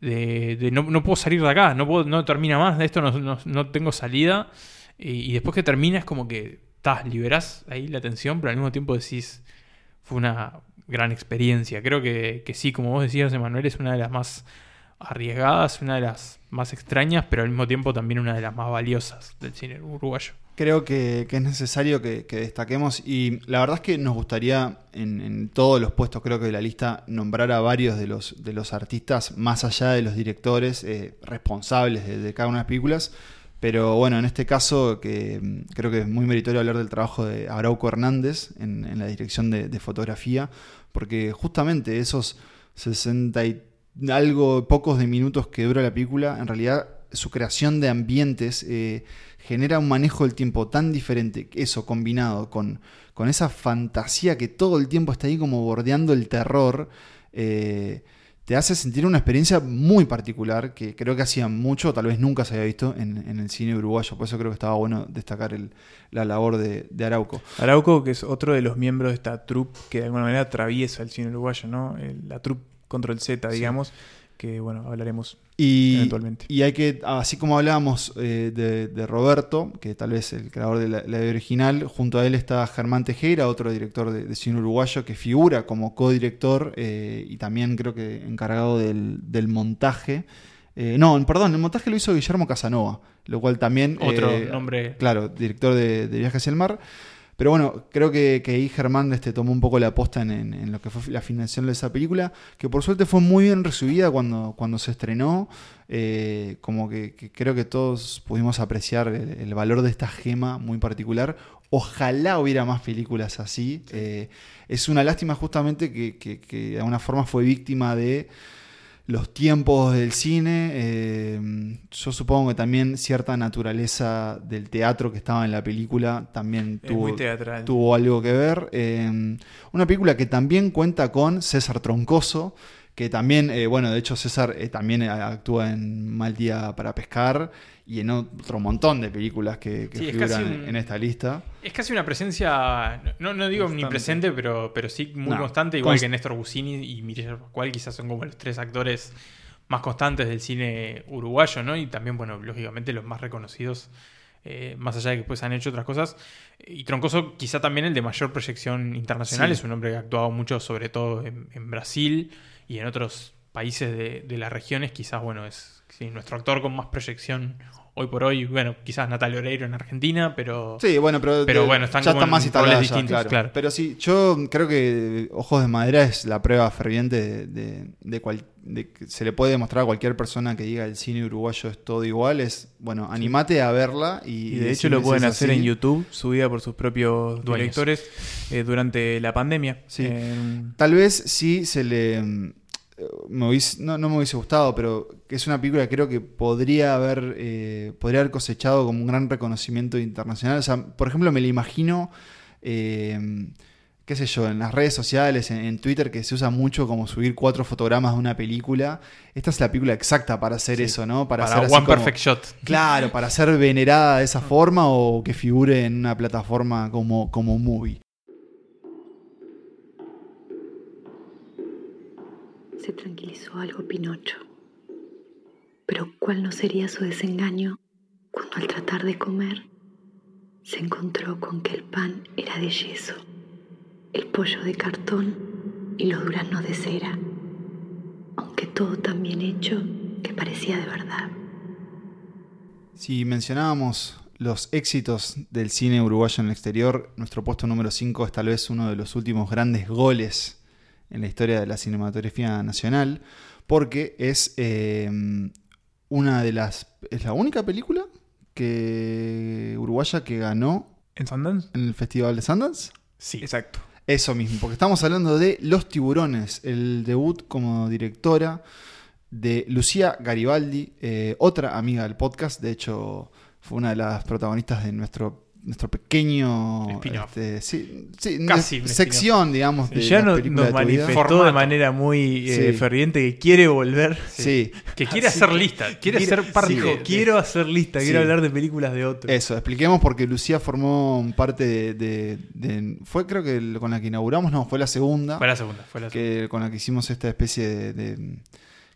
de, de no, no puedo salir de acá, no, puedo, no termina más, de esto no, no- no tengo salida. Y, y después que termina es como que estás, liberás ahí la tensión, pero al mismo tiempo decís, fue una gran experiencia. Creo que, que sí, como vos decías, Emanuel, es una de las más arriesgadas, una de las más extrañas, pero al mismo tiempo también una de las más valiosas del cine uruguayo. Creo que, que es necesario que, que destaquemos y la verdad es que nos gustaría en, todos los puestos creo que de la lista nombrar a varios de los, de los artistas más allá de los directores eh, responsables de, cada una de las películas pero bueno en este caso que mm, creo que es muy meritorio hablar del trabajo de Arauco Hernández en, la dirección de fotografía porque justamente esos 60 y algo pocos de minutos que dura la película en realidad su creación de ambientes eh, genera un manejo del tiempo tan diferente, eso combinado con, con esa fantasía que todo el tiempo está ahí como bordeando el terror, eh, te hace sentir una experiencia muy particular que creo que hacía mucho, tal vez nunca se había visto en, en el cine uruguayo, por eso creo que estaba bueno destacar el- la labor de, de Arauco. Arauco, que es otro de los miembros de esta troupe que de alguna manera atraviesa el cine uruguayo, ¿no? El- la troupe Control Z, Sí. Que bueno, hablaremos Y, eventualmente. y hay que, así como hablábamos eh, de, de Roberto, que tal vez el creador de la, la original, junto a él está Germán Tejera, otro director de, de cine uruguayo que figura como codirector eh, y también creo que encargado del, del montaje. Eh, no, perdón, el montaje lo hizo Guillermo Casanova, lo cual también... Otro eh, nombre. Claro, director de, de Viajes hacia el Mar. Pero bueno, creo que, que ahí Germán este, tomó un poco la aposta en, en- en lo que fue la financiación de esa película, que por suerte fue muy bien recibida cuando, cuando se estrenó. Eh, como que, que creo que todos pudimos apreciar el, el valor de esta gema muy particular. Ojalá hubiera más películas así. Eh, es una lástima justamente que, que- que de alguna forma fue víctima de los tiempos del cine. eh, yo supongo que también cierta naturaleza del teatro que estaba en la película también tuvo, algo que ver. Eh, una película que también cuenta con César Troncoso, que también, eh, bueno, de hecho César también actúa en Mal Día para Pescar y en otro montón de películas que, que Sí, es figuran casi un- en esta lista. Es casi una presencia, no, no digo omnipresente, pero, pero sí muy No, constante, igual const- que Néstor Busini y Mireya Pascual, quizás son como los tres actores más constantes del cine uruguayo, ¿no? Y también, bueno, lógicamente los más reconocidos, eh, más allá de que pues han hecho otras cosas. Y Troncoso, quizá también el de mayor proyección internacional, Sí. es un hombre que ha actuado mucho, sobre todo en, en Brasil y en otros países de, de las regiones, quizás, bueno, es sí, nuestro actor con más proyección hoy por hoy, bueno, quizás Natalia Oreiro en Argentina, pero... Sí, bueno, pero, Pero de- bueno, están ya como están más instaladas ya, distintos, claro. claro. Pero sí, yo creo que Ojos de Madera es la prueba ferviente de, de- de cual- de que se le puede demostrar a cualquier persona que diga el cine uruguayo es todo igual. Es, bueno, animate a verla y, Y de hecho lo pueden hacer así. en YouTube, subida por sus propios Dueños. directores eh, durante la pandemia. Sí. En- Tal vez sí se le. Me hubiese- no, no me hubiese gustado, pero es una película que creo que podría haber, eh, podría haber cosechado como un gran reconocimiento internacional. O sea, por ejemplo, me la imagino, eh, qué sé yo, en las redes sociales, en, en Twitter, que se usa mucho como subir cuatro fotogramas de una película. Esta es la película exacta para hacer Sí. eso, ¿no? Para así One como- Perfect Shot. Claro, para ser venerada de esa forma o que figure en una plataforma como, como movie. Se tranquilizó algo Pinocho. Pero ¿cuál no sería su desengaño cuando al tratar de comer se encontró con que el pan era de yeso, el pollo de cartón y los duraznos de cera, aunque todo tan bien hecho que parecía de verdad? Si mencionábamos los éxitos del cine uruguayo en el exterior, nuestro puesto número 5 es tal vez uno de los últimos grandes goles en la historia de la cinematografía nacional, porque es eh, una de las. es la única película que uruguaya que ganó ¿En Sundance? en el Festival de Sundance. Sí. Exacto. Eso mismo, porque estamos hablando de Los Tiburones, el debut como directora de Lucía Garibaldi, eh, otra amiga del podcast, de hecho fue una de las protagonistas de nuestro, nuestro pequeño este, sí, sí, Casi sección, digamos, de ya no- nos manifestó Formato. de manera muy eh, Sí. ferviente que quiere volver. Sí, Que quiere Así hacer lista, quiere Quiere- ser parte dijo, de- quiero hacer lista, quiero hablar de películas de otros. Eso, expliquemos porque Lucía formó parte de, de- de- Fue creo que con la que inauguramos, no, fue la segunda. Fue la segunda, fue la segunda. que, con la que hicimos esta especie de, de-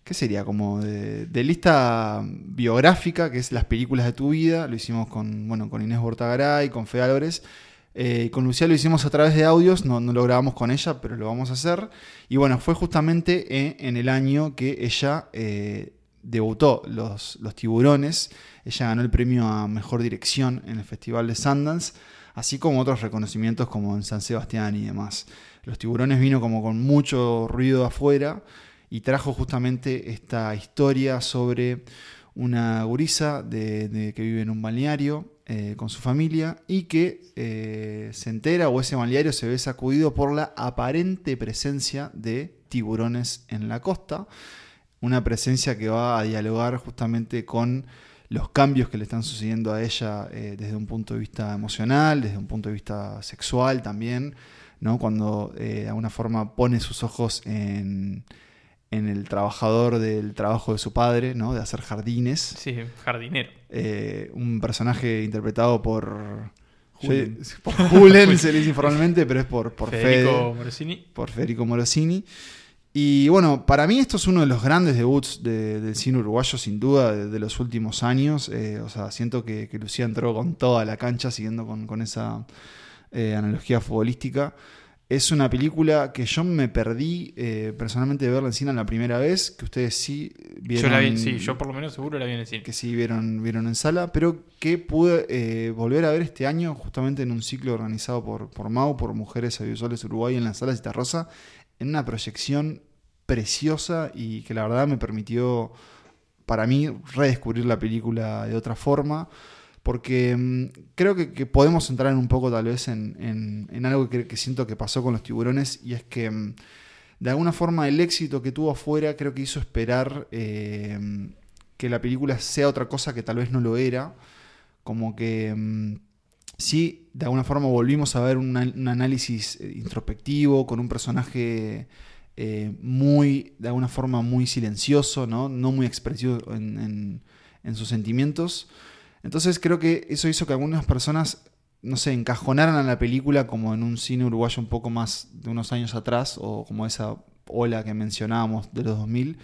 ¿qué sería? Como de, lista biográfica, que es las películas de tu vida. Lo hicimos con, bueno, con Inés Bortagaray, con Fe Álvarez. Eh, con Lucía lo hicimos a través de audios, no, no lo grabamos con ella, pero lo vamos a hacer. Y bueno, fue justamente en, en el año que ella eh, debutó Los, Los Tiburones. Ella ganó el premio a Mejor Dirección en el Festival de Sundance, así como otros reconocimientos como en San Sebastián y demás. Los Tiburones vino como con mucho ruido afuera y trajo justamente esta historia sobre una gurisa de, que vive en un balneario eh, con su familia y que eh, se entera o ese balneario se ve sacudido por la aparente presencia de tiburones en la costa. Una presencia que va a dialogar justamente con los cambios que le están sucediendo a ella eh, desde un punto de vista emocional, desde un punto de vista sexual también, ¿no? cuando de alguna forma pone sus ojos en, en el trabajador del trabajo de su padre, ¿no? de hacer jardines. Sí, jardinero. Eh, un personaje interpretado por... Julen. yo- por Julen, se le dice informalmente, pero es por, por Federico Fede, Morosini. por Federico Morosini. Y bueno, para mí esto es uno de los grandes debuts de- del cine uruguayo, sin duda, de, de los últimos años. Eh, o sea, siento que, que Lucía entró con toda la cancha, siguiendo con, con esa eh, analogía futbolística. Es una película que yo me perdí eh, personalmente de verla en cine la primera vez, que ustedes sí vieron. Yo la vi, sí, yo por lo menos seguro la vi en el cine. Que sí vieron, vieron en sala, pero que pude eh, volver a ver este año justamente en un ciclo organizado por, por MAU, por Mujeres Audiovisuales Uruguay en la sala Cita Rosa, en una proyección preciosa y que la verdad me permitió, para mí, redescubrir la película de otra forma porque mm, creo que, podemos entrar en un poco tal vez en, en, algo que, que, siento que pasó con los tiburones y es que mm, de alguna forma el éxito que tuvo afuera creo que hizo esperar eh, que la película sea otra cosa que tal vez no lo era, como que mm, sí, de alguna forma volvimos a ver un, un análisis eh, introspectivo con un personaje... Eh, muy, de alguna forma, muy silencioso, no, no muy expresivo en, en sus sentimientos. Entonces creo que eso hizo que algunas personas, no sé, encajonaran a la película como en un cine uruguayo un poco más de unos años atrás, o como esa ola que mencionábamos de los 2000.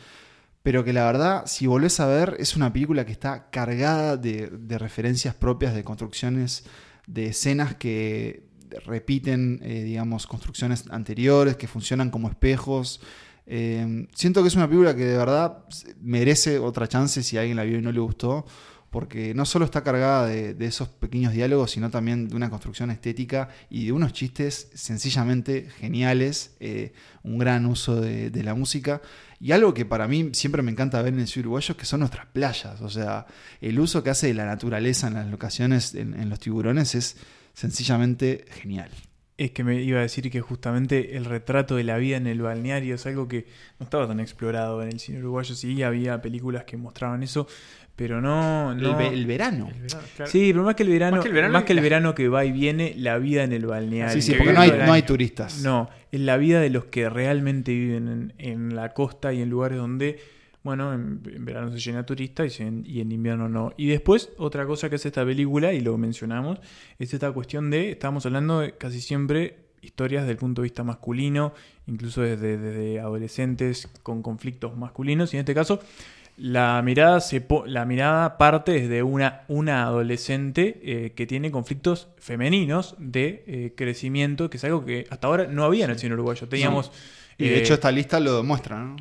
Pero que la verdad, si volvés a ver, es una película que está cargada de, referencias propias, de construcciones, de escenas que repiten, eh, digamos, construcciones anteriores, que funcionan como espejos. Eh, siento que es una película que de verdad merece otra chance si alguien la vio y no le gustó porque no solo está cargada de, esos pequeños diálogos, sino también de una construcción estética y de unos chistes sencillamente geniales, eh, un gran uso de, la música. Y algo que para mí siempre me encanta ver en el sur uruguayo, que son nuestras playas. O sea, el uso que hace de la naturaleza en las locaciones, en, en los tiburones, es sencillamente genial. Es que me iba a decir que justamente el retrato de la vida en el balneario es algo que no estaba tan explorado en el cine uruguayo. Sí, había películas que mostraban eso, pero no. no... El, el, verano. El verano claro. Sí, pero más que el verano, más que el verano, más que, el verano que va y viene, la vida en el balneario. Sí, sí, porque no hay, no hay, turistas. No, es la vida de los que realmente viven en, en la costa y en lugares donde, bueno, en, en verano se llena turista y, se, y, en invierno no. Y después, otra cosa que es esta película, y lo mencionamos, es esta cuestión de, estamos hablando de casi siempre historias desde el punto de vista masculino, incluso desde, desde adolescentes con conflictos masculinos, y en este caso la mirada, se la mirada parte desde una, una adolescente eh, que tiene conflictos femeninos de eh, crecimiento, que es algo que hasta ahora no había en el cine uruguayo. Teníamos. No. Y de eh, hecho, esta lista lo demuestra, ¿no?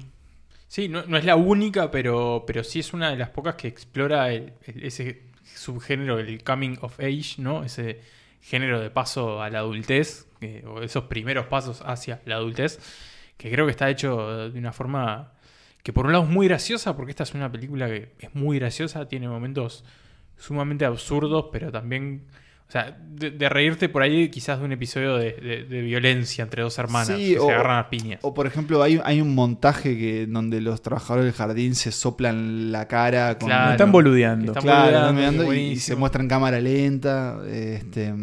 Sí, no, no, es la única, pero, pero sí es una de las pocas que explora el, el, ese subgénero, el coming of age, ¿no? Ese género de paso a la adultez, o esos primeros pasos hacia la adultez, que creo que está hecho de una forma que por un lado es muy graciosa, porque esta es una película que es muy graciosa, tiene momentos sumamente absurdos, pero también, o sea, de, de reírte por ahí quizás de un episodio de, de, de violencia entre dos hermanas sí, que o, se agarran a piñas. O por ejemplo, hay, hay un montaje que donde los trabajadores del jardín se soplan la cara con... Claro, están boludeando. Están claro, boludeando, están y, y, se muestra en cámara lenta. Este,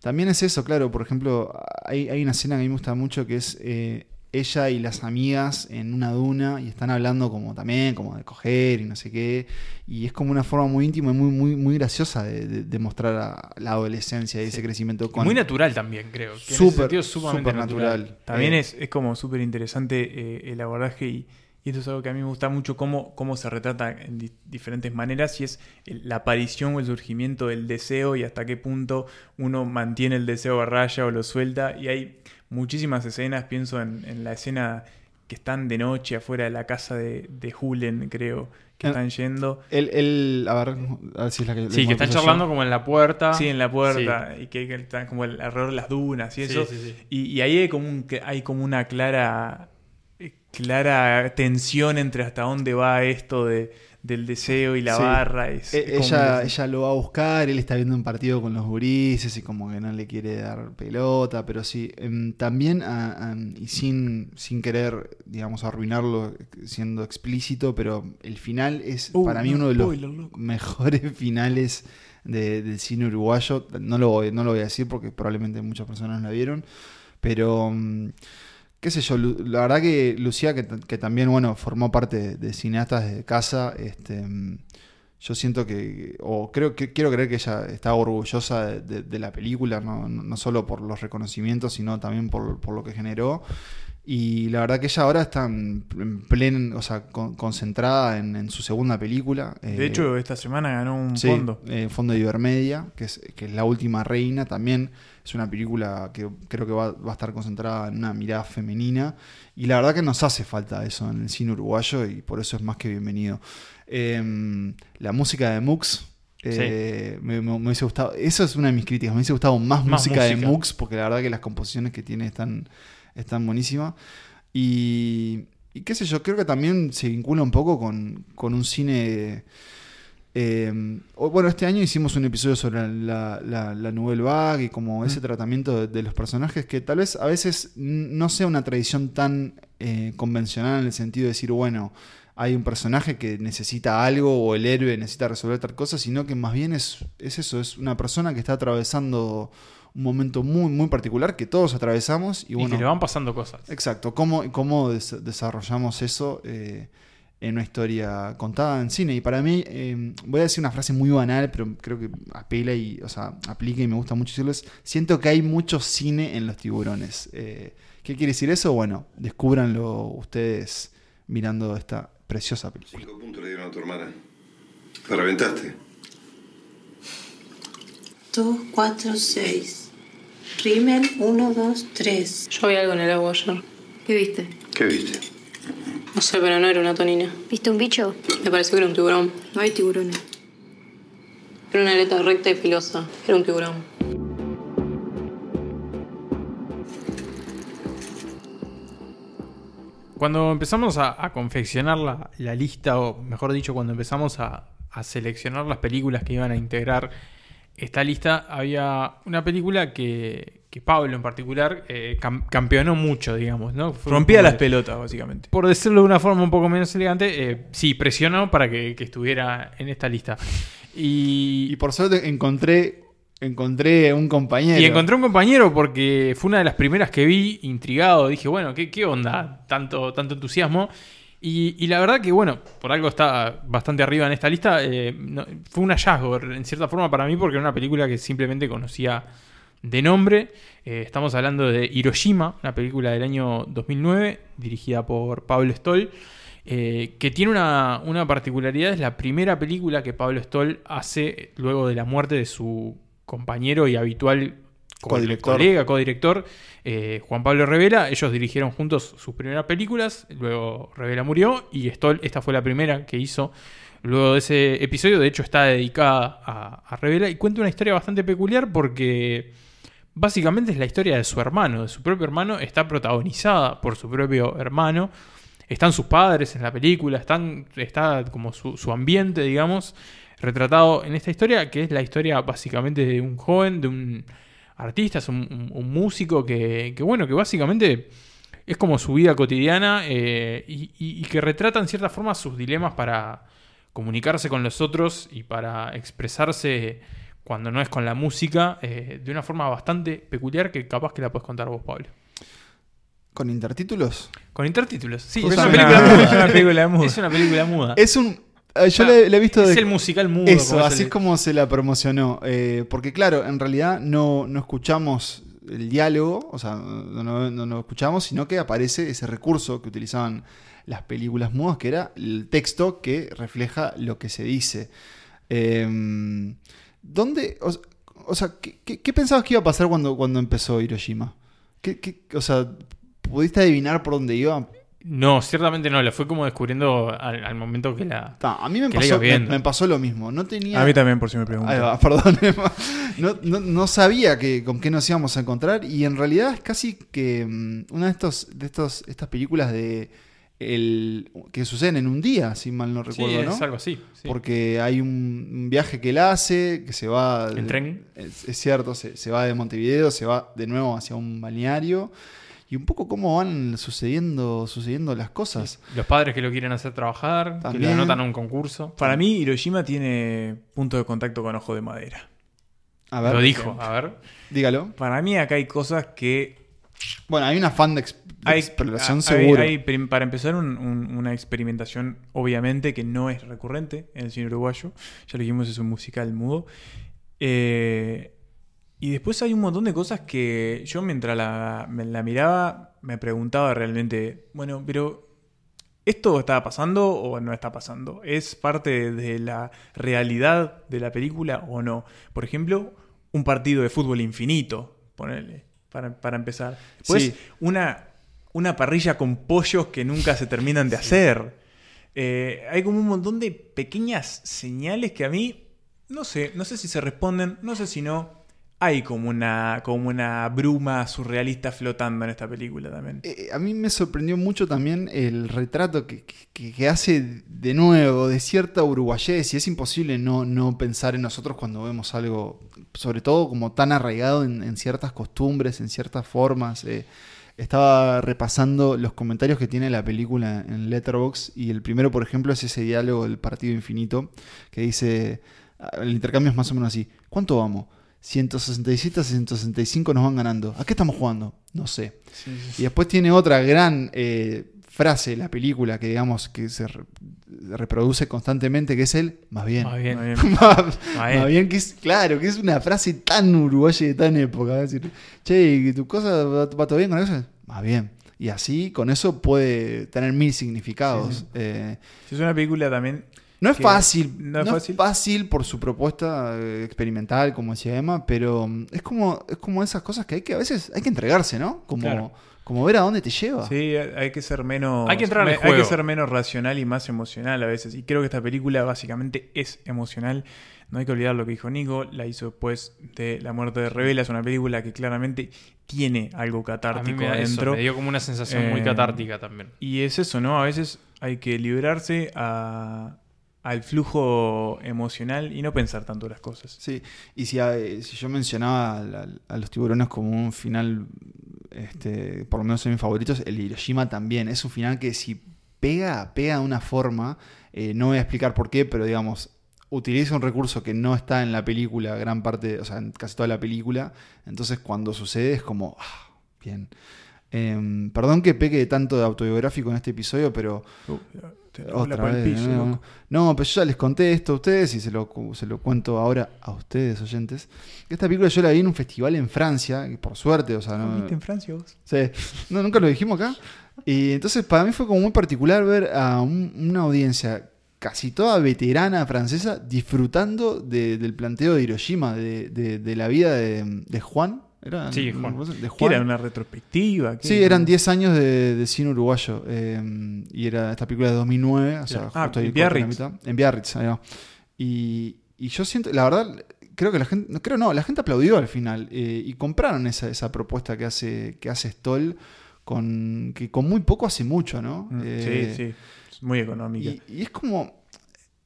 también es eso, claro, por ejemplo, hay, hay una escena que a mí me gusta mucho que es... Eh, ella y las amigas en una duna y están hablando como también, como de coger y no sé qué. Y es como una forma muy íntima y muy, muy, muy graciosa de, de, de mostrar a la adolescencia y sí. ese crecimiento. Con... Muy natural también, creo. Súper, súper natural. natural. También eh, es, es como súper interesante eh, el abordaje y, y, esto es algo que a mí me gusta mucho, cómo, cómo se retrata en di diferentes maneras y es la aparición o el surgimiento del deseo y hasta qué punto uno mantiene el deseo a raya o lo suelta. Y hay muchísimas escenas, pienso en, en, la escena que están de noche afuera de la casa de, de Julen, creo, que Ah, están yendo. El, el, a, ver, a ver si es la que... Sí, que están charlando yo. como en la puerta. Sí, en la puerta, sí. y que, que, están como alrededor de las dunas y eso. Sí, y, y, ahí hay como, un, hay como una clara, clara tensión entre hasta dónde va esto de del deseo y la sí. barra. Es, e ella, ella lo va a buscar, él está viendo un partido con los gurises y como que no le quiere dar pelota, pero sí, um, también y sin, sin querer, digamos, arruinarlo siendo explícito, pero el final es uh, para mí uno de los spoiler, mejores finales de, del cine uruguayo. No lo, voy, no lo voy a decir porque probablemente muchas personas la vieron, pero... Qué sé yo, la verdad que Lucía, que, que también, bueno, formó parte de, de, cineastas de casa, este, yo siento que, o creo que quiero creer que ella está orgullosa de, de, de la película, no, no, solo por los reconocimientos, sino también por, por, lo que generó. Y la verdad que ella ahora está en en plena, o sea, con- concentrada en, en su segunda película. De Eh, hecho, esta semana ganó un Sí, fondo. eh, fondo de Ibermedia, que es, que es La Última Reina, también es una película que creo que va, va a estar concentrada en una mirada femenina. Y la verdad que nos hace falta eso en el cine uruguayo y por eso es más que bienvenido. Eh, la música de Mux. eh, me, me- me hubiese gustado. Eso es una de mis críticas. Me hubiese gustado más, Más música, de. Mux, porque la verdad que las composiciones que tiene están, están buenísimas. Y, y qué sé yo, creo que también se vincula un poco con, con un cine. Eh, o- bueno, este año hicimos un episodio sobre la, la, la Nouvelle Vague y como ese tratamiento de, de los personajes que tal vez a veces no sea una tradición tan eh, convencional en el sentido de decir, bueno, hay un personaje que necesita algo o el héroe necesita resolver tal cosa, sino que más bien es, es eso, es una persona que está atravesando un momento muy, muy particular que todos atravesamos y, Y bueno, que le van pasando cosas. Exacto, cómo, cómo des- desarrollamos eso eh, en una historia contada en cine. Y para mí, eh, voy a decir una frase muy banal, pero creo que apela y, o sea, aplica y me gusta mucho decirlo. es, siento que hay mucho cine en los tiburones. Eh, ¿Qué quiere decir eso? Bueno, descúbranlo ustedes mirando esta preciosa película. Cinco puntos le dieron a tu hermana. La reventaste. 2, 4, 6. Rimmel, 1, 2, 3. Yo vi algo en el agua ayer. ¿Qué viste? ¿Qué viste? No sé, pero no era una tonina. ¿Viste un bicho? Me pareció que era un tiburón. No hay tiburones. Era una aleta recta y filosa. Era un tiburón. Cuando empezamos a, a confeccionar la, la lista, o mejor dicho, cuando empezamos a, a seleccionar las películas que iban a integrar esta lista, había una película que, que Pablo en particular eh, cam- campeonó mucho, digamos, ¿no? Fue Rompía las de- pelotas, básicamente. Por decirlo de una forma un poco menos elegante, eh, sí, presionó para que, que estuviera en esta lista. Y, Y por suerte encontré, encontré un compañero. y encontré un compañero porque fue una de las primeras que vi, intrigado. Dije, bueno, ¿qué, qué onda? Tanto, tanto entusiasmo. Y, y la verdad que, bueno, por algo está bastante arriba en esta lista. eh, no- fue un hallazgo, en cierta forma, para mí, porque era una película que simplemente conocía de nombre. Eh, estamos hablando de Hiroshima, una película del año 2009, dirigida por Pablo Stoll. eh, que tiene una, una particularidad, es la primera película que Pablo Stoll hace luego de la muerte de su compañero y habitual co- Codirector. colega, codirector, eh, Juan Pablo Revela. Ellos dirigieron juntos sus primeras películas, luego Revela murió y Stoll, esta fue la primera que hizo luego de ese episodio. De hecho, está dedicada a, a Revela y cuenta una historia bastante peculiar porque básicamente es la historia de su hermano, de su propio hermano. Está protagonizada por su propio hermano. Están sus padres en la película, están, está como su, su ambiente, digamos, retratado en esta historia, que es la historia básicamente de un joven, de un artista, es un, músico que, que, bueno, que básicamente es como su vida cotidiana eh, y- y que retrata en cierta forma sus dilemas para comunicarse con los otros y para expresarse cuando no es con la música eh, de una forma bastante peculiar que capaz que la puedes contar vos, Pablo. ¿Con intertítulos? Con intertítulos, sí, es una, película muda. es una película muda. Es una película muda. Es un. eh, Yo Ah, le, le he visto es de- el musical mudo, Eso, así le- es como se la promocionó. Eh, porque, claro, en realidad no, no escuchamos el diálogo, o sea, no, no, no lo escuchamos, sino que aparece ese recurso que utilizaban las películas mudas, que era el texto que refleja lo que se dice. Eh, ¿Dónde.? O, o sea, ¿qué, qué- qué pensabas que iba a pasar cuando, cuando empezó Hiroshima? ¿Qué, qué- o sea, ¿pudiste adivinar por dónde iba? No, ciertamente no, la fue como descubriendo al, al momento que la. a mí me pasó, iba me, viendo. me pasó lo mismo. No tenía. A mí también, por si me preguntan. Ahí va, perdón. No, no- no sabía que, con qué nos íbamos a encontrar. Y en realidad es casi que mm, una de estos, de estos, estas películas de el, que suceden en un día, si mal no Sí, recuerdo, ¿no? es algo así, sí. Porque hay un, viaje que él hace, que se va. ¿En tren? Es, es cierto, se, se va de Montevideo, se va de nuevo hacia un balneario. Y un poco cómo van sucediendo, sucediendo las cosas. Los padres que lo quieren hacer trabajar, que También. lo anotan a un concurso. Para mí, Hiroshima tiene punto de contacto con Ojo de Madera. A ver. Lo dijo, a ver. Dígalo. Para mí, acá hay cosas que. Bueno, hay una fan de, ex- de Hay, exploración hay- seguro. hay prim- para empezar, un- un- una experimentación, obviamente, que no es recurrente en el cine uruguayo. Ya lo dijimos, es un musical mudo. Eh, Y después hay un montón de cosas que yo mientras la, me la miraba me preguntaba realmente, bueno, pero ¿esto está pasando o no está pasando? ¿Es parte de la realidad de la película o no? Por ejemplo, un partido de fútbol infinito, ponerle, para, para empezar. Pues Sí. una, una parrilla con pollos que nunca se terminan de hacer. Eh, hay como un montón de pequeñas señales que a mí, no sé, no sé si se responden, no sé si no. Hay como una, como una bruma surrealista flotando en esta película también. Eh, a mí me sorprendió mucho también el retrato que, que- hace de nuevo de cierta uruguayés y es imposible no, no pensar en nosotros cuando vemos algo, sobre todo como tan arraigado en, ciertas costumbres, en ciertas formas. eh. Estaba repasando los comentarios que tiene la película en Letterboxd y el primero, por ejemplo, es ese diálogo del Partido Infinito que dice, el intercambio es más o menos así, ¿cuánto vamos? 167 a 165 nos van ganando. ¿A qué estamos jugando? No sé. Y después tiene otra gran eh, frase la película que digamos que se re- reproduce constantemente, que es el más bien. Más bien. más, bien. más bien, que es, claro, que es una frase tan uruguaya de tan época. Es decir, che, ¿y ¿tu cosa va, va todo bien con eso? Más bien. Y así, con eso puede tener mil significados. Sí, sí. Eh, Es una película también. No es que- fácil, No es fácil. fácil por su propuesta eh, experimental, como decía Emma, pero es como, es como esas cosas que hay que a veces hay que entregarse, ¿no? Como, Claro. como ver a dónde te lleva. Sí, hay que ser menos. Hay que entrar al me- Hay juego. que ser menos racional y más emocional a veces. Y creo que esta película básicamente es emocional. No hay que olvidar lo que dijo Nico. La hizo después de La muerte de Revela. Es una película que claramente tiene algo A mí catártico me, da eso, adentro. me dio como una sensación muy Eh, catártica también. Y es eso, ¿no? A veces hay que librarse a- al flujo emocional y no pensar tanto las cosas. Sí, y si, si yo mencionaba a, a los tiburones como un final, este, por lo menos son mis favoritos, el Hiroshima también. Es un final que si pega, pega de una forma, eh, no voy a explicar por qué, pero digamos, utiliza un recurso que no está en la película, gran parte, o sea, en casi toda la película. Entonces cuando sucede es como, ah, bien. Em, perdón que peque tanto de autobiográfico en este episodio, pero te otra vez. no, loco. no, pero yo ya les conté esto a ustedes y se lo, se lo cuento ahora a ustedes, oyentes. Esta película yo la vi en un festival en Francia, y por suerte, o sea, no, ¿Viste en Francia vos? Sí. No, nunca lo dijimos acá. Y entonces para mí fue como muy particular ver a un- una audiencia casi toda veterana francesa disfrutando de- del planteo de Hiroshima, de, de- de la vida de, de Juan. ¿Era? Sí, Juan. De ¿Qué Juan. era una retrospectiva? Sí, eran 10 años de, de cine uruguayo. eh, y era esta película de 2009. O sea. Ah, justo ahí en Biarritz. En Biarritz, ahí va. Y, y yo siento, la verdad, creo que la gente, no creo no, la gente aplaudió al final. eh, y compraron esa, esa propuesta que hace, que hace Stoll, con, que con muy poco hace mucho, ¿no? Mm, Eh, sí, sí. Es muy económica. y, y es como.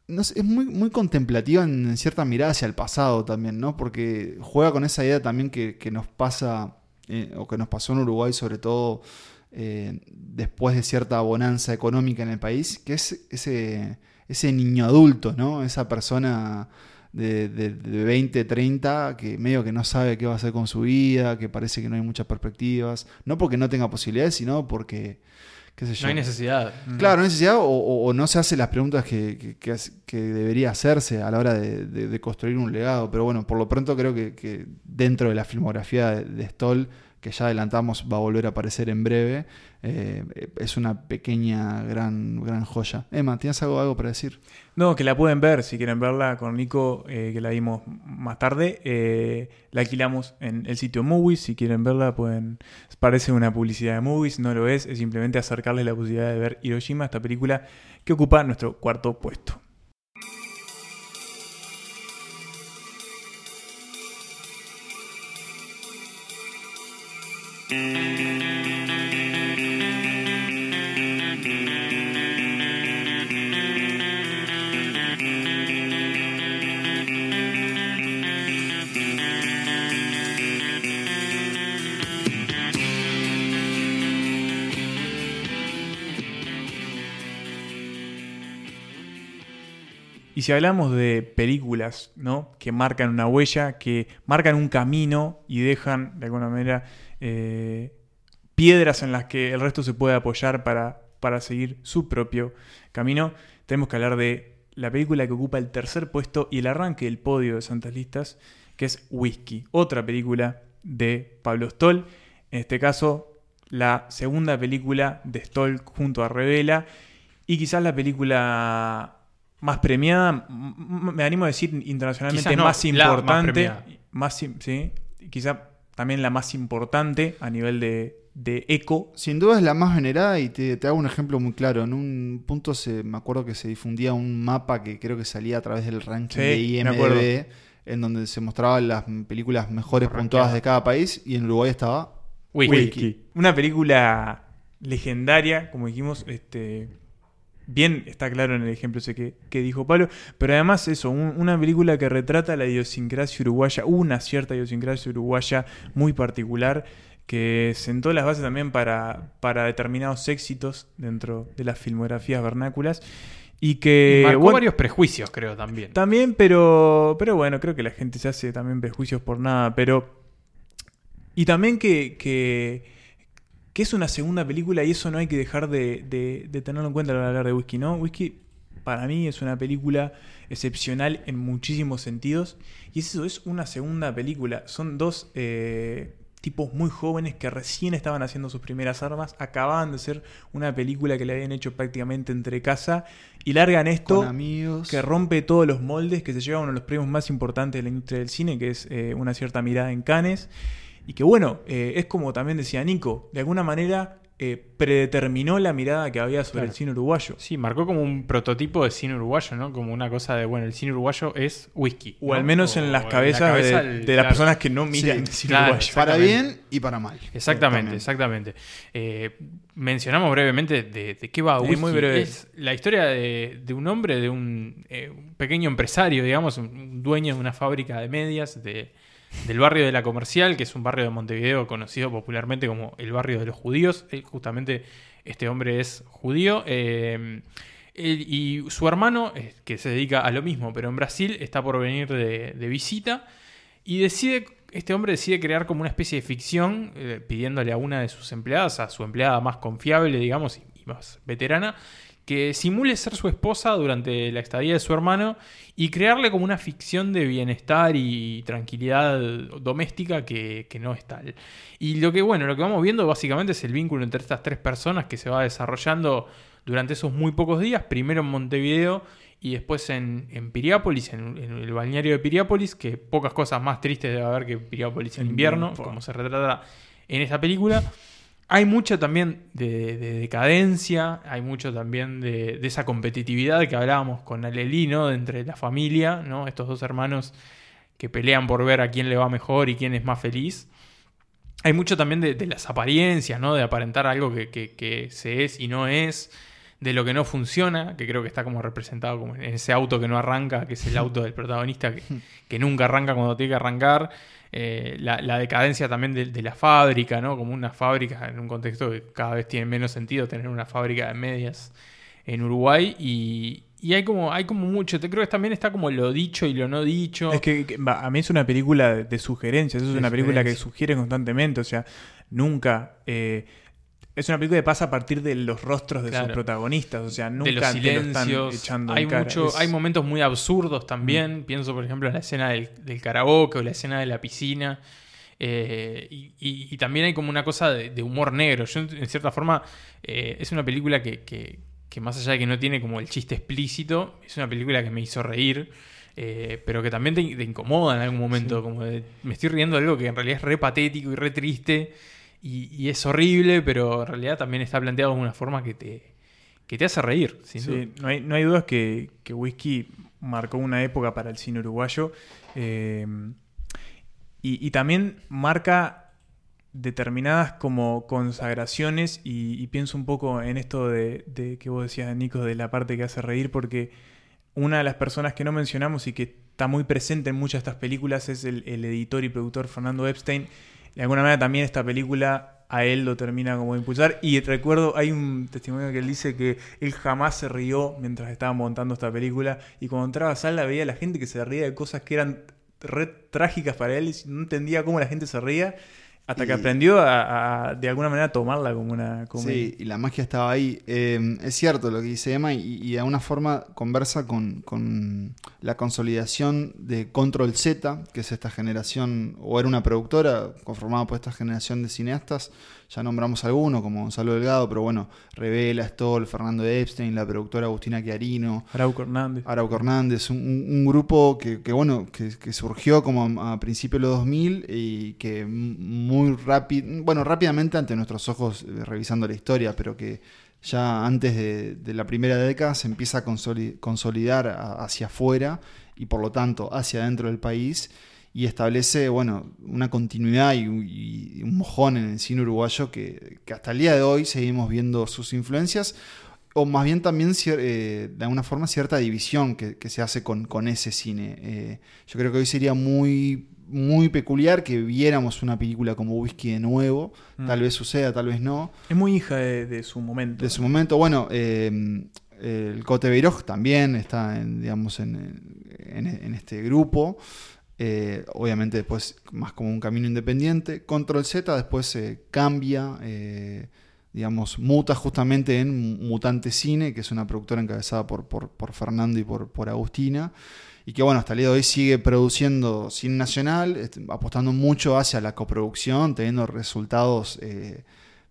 No sé, es muy, muy contemplativa en, cierta mirada hacia el pasado también, ¿no? Porque juega con esa idea también que, que nos pasa, eh, o que nos pasó en Uruguay, sobre todo eh, después de cierta bonanza económica en el país, que es ese, ese niño adulto, ¿no? Esa persona de, de, de 20, 30, que medio que no sabe qué va a hacer con su vida, que parece que no hay muchas perspectivas, no porque no tenga posibilidades, sino porque, qué sé yo. No hay necesidad. Claro, no hay necesidad o, o- o no se hace las preguntas que, que- que hace- que debería hacerse a la hora de, de- de construir un legado. Pero bueno, por lo pronto creo que, que dentro de la filmografía de, de Stoll, que ya adelantamos va a volver a aparecer en breve, eh, es una pequeña, gran, gran joya. Emma, ¿tienes algo, algo para decir? No, que la pueden ver si quieren verla con Nico, eh, que la vimos más tarde. Eh, la alquilamos en el sitio Movies. Si quieren verla, pueden. Parece una publicidad de Movies, no lo es. Es simplemente acercarles la posibilidad de ver Hiroshima, esta película que ocupa nuestro cuarto puesto. Y si hablamos de películas, ¿no? Que marcan una huella, que marcan un camino y dejan, de alguna manera, eh, piedras en las que el resto se puede apoyar para, para seguir su propio camino, tenemos que hablar de la película que ocupa el tercer puesto y el arranque del podio de Santas Listas, que es Whisky, otra película de Pablo Stoll. En este caso, la segunda película de Stoll junto a Revela y quizás la película más premiada, me animo a decir internacionalmente no, más importante, más, sí, quizá también la más importante a nivel de, de eco. Sin duda es la más venerada y te, te hago un ejemplo muy claro. En un punto se, me acuerdo que se difundía un mapa que creo que salía a través del ranking Sí, de. IMDb, en donde se mostraban las películas mejores puntuadas de cada país y en Uruguay estaba Wiki. Una película legendaria, como dijimos, este, bien está claro en el ejemplo ese que, que dijo Pablo, pero además eso, un- una película que retrata la idiosincrasia uruguaya, una cierta idiosincrasia uruguaya muy particular, que sentó las bases también para, para determinados éxitos dentro de las filmografías vernáculas. Y que. Y marcó bueno, varios prejuicios, creo, también. También, pero. Pero bueno, creo que la gente se hace también prejuicios por nada. Pero. Y también que. que que es una segunda película y eso no hay que dejar de, de- de tenerlo en cuenta a la hora de hablar de Whisky, ¿no? Whisky para mí es una película excepcional en muchísimos sentidos y eso es una segunda película. Son dos eh, tipos muy jóvenes que recién estaban haciendo sus primeras armas, acababan de hacer una película que le habían hecho prácticamente entre casa y largan esto Con amigos. que rompe todos los moldes, que se lleva uno de los premios más importantes de la industria del cine, que es eh, una cierta mirada en Cannes. Y que bueno, eh, es como también decía Nico, de alguna manera eh, predeterminó la mirada que había sobre Claro. el cine uruguayo. Sí, marcó como un prototipo de cine uruguayo, ¿no? Como una cosa de, bueno, el cine uruguayo es whisky. O ¿no? al menos en las la cabezas cabeza de, las claro. personas que no miran Sí, el cine claro, uruguayo. para bien y para mal. Exactamente, exactamente. Eh, mencionamos brevemente de, de qué va Whisky. muy breve. Es la historia de, de un hombre, de un, eh, un pequeño empresario, digamos, un, un dueño de una fábrica de medias de, del barrio de la Comercial, que es un barrio de Montevideo conocido popularmente como el barrio de los judíos. Justamente este hombre es judío. eh, y su hermano, eh, que se dedica a lo mismo, pero en Brasil, está por venir de, visita. Y decide, este hombre decide crear como una especie de ficción, eh, pidiéndole a una de sus empleadas, a su empleada más confiable, digamos, y más veterana, que simule ser su esposa durante la estadía de su hermano y crearle como una ficción de bienestar y tranquilidad doméstica que, que no es tal. Y lo que, bueno, lo que vamos viendo básicamente es el vínculo entre estas tres personas que se va desarrollando durante esos muy pocos días, primero en Montevideo y después en, en Piriápolis, en, en el balneario de Piriápolis, que pocas cosas más tristes debe haber que Piriápolis en invierno, como se retrata en esta película. Hay mucho también de, de decadencia, hay mucho también de, esa competitividad que hablábamos con Alelí, ¿no? Entre la familia, ¿no? Estos dos hermanos que pelean por ver a quién le va mejor y quién es más feliz. Hay mucho también de, las apariencias, ¿no? De aparentar algo que- que se es y no es, de lo que no funciona, que creo que está como representado como en ese auto que no arranca, que es el auto del protagonista que, que nunca arranca cuando tiene que arrancar. Eh, la, la decadencia también de, de la fábrica, ¿no? Como una fábrica en un contexto que cada vez tiene menos sentido tener una fábrica de medias en Uruguay y, y hay como hay como mucho, te creo que también está como lo dicho y lo no dicho. Es que, a mí es una película de, de sugerencias, es De una película que sugiere constantemente, o sea, nunca... eh, es una película que pasa a partir de los rostros de Claro. sus protagonistas, o sea, nunca de los te lo están echando en hay, cara. mucho, Es- hay momentos muy absurdos también. Pienso, por ejemplo, en la escena del, del karaoke o la escena de la piscina. Eh, y, y- y también hay como una cosa de, de humor negro. Yo, en cierta forma, eh, es una película que, que- que más allá de que no tiene como el chiste explícito, es una película que me hizo reír. eh, pero que también te, te incomoda en algún momento. Como de, me estoy riendo de algo que en realidad es re patético y re triste. Y, y es horrible, pero en realidad también está planteado de una forma que te, que te hace reír. Sin Sí, no hay, no hay dudas que, que Whisky marcó una época para el cine uruguayo. eh, y, y también marca determinadas como consagraciones y, y pienso un poco en esto de, de que vos decías, Nico, de la parte que hace reír, porque una de las personas que no mencionamos y que está muy presente en muchas de estas películas es el, el editor y productor Fernando Epstein. De alguna manera también esta película a él lo termina como de impulsar. Y recuerdo, hay un testimonio que él dice que él jamás se rió mientras estaba montando esta película. Y cuando entraba a sala veía a la gente que se ría de cosas que eran re trágicas para él y no entendía cómo la gente se ría. Hasta que aprendió a, a, de alguna manera tomarla como una. Sí, y la magia estaba ahí. Eh, es cierto lo que dice Emma y, y de alguna forma conversa con, con la consolidación de Control Z, que es esta generación, o era una productora conformada por esta generación de cineastas. Ya nombramos algunos, como Gonzalo Delgado, pero bueno, Revela, Stoll, Fernando Epstein, la productora Agustina Chiarino. Arauco Hernández. Arauco Hernández, un, grupo que, que, bueno, que, que surgió como a, a principios de los 2000 y que muy rápido, bueno, rápidamente ante nuestros ojos, eh, revisando la historia, pero que ya antes de, de la primera década se empieza a consoli- consolidar hacia afuera y por lo tanto hacia adentro del país y establece, bueno, una continuidad y, y un mojón en el cine uruguayo que, que hasta el día de hoy seguimos viendo sus influencias o más bien también eh, de alguna forma cierta división que, que se hace con, con ese cine. Eh, yo creo que hoy sería muy, muy peculiar que viéramos una película como Whisky de nuevo. Mm. Tal vez suceda, tal vez no. Es muy hija de, de su momento. De su momento, bueno, eh, el Cote Beiroj también está en, digamos, en, en- en este grupo. Eh, obviamente después más como un camino independiente. Control Z después se cambia, eh, digamos, muta justamente en Mutante Cine, que es una productora encabezada por, por, Fernando y por, por Agustina. Y que bueno, hasta el día de hoy sigue produciendo cine nacional, est- apostando mucho hacia la coproducción, teniendo resultados, eh,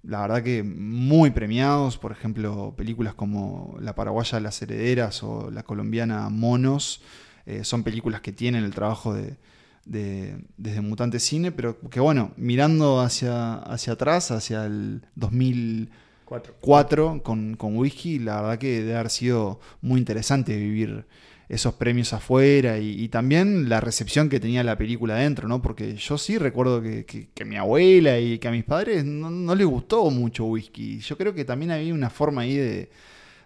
la verdad que muy premiados. Por ejemplo, películas como La Paraguaya de las Herederas o la colombiana Monos, eh, son películas que tienen el trabajo de, de- desde Mutante Cine, pero que bueno, mirando hacia, hacia atrás, hacia el 2004 con, con Whisky, la verdad que debe haber sido muy interesante vivir esos premios afuera y, también la recepción que tenía la película adentro, ¿no? Porque yo sí recuerdo que, que- mi abuela y que a mis padres no, no les gustó mucho Whisky. Yo creo que también había una forma ahí de,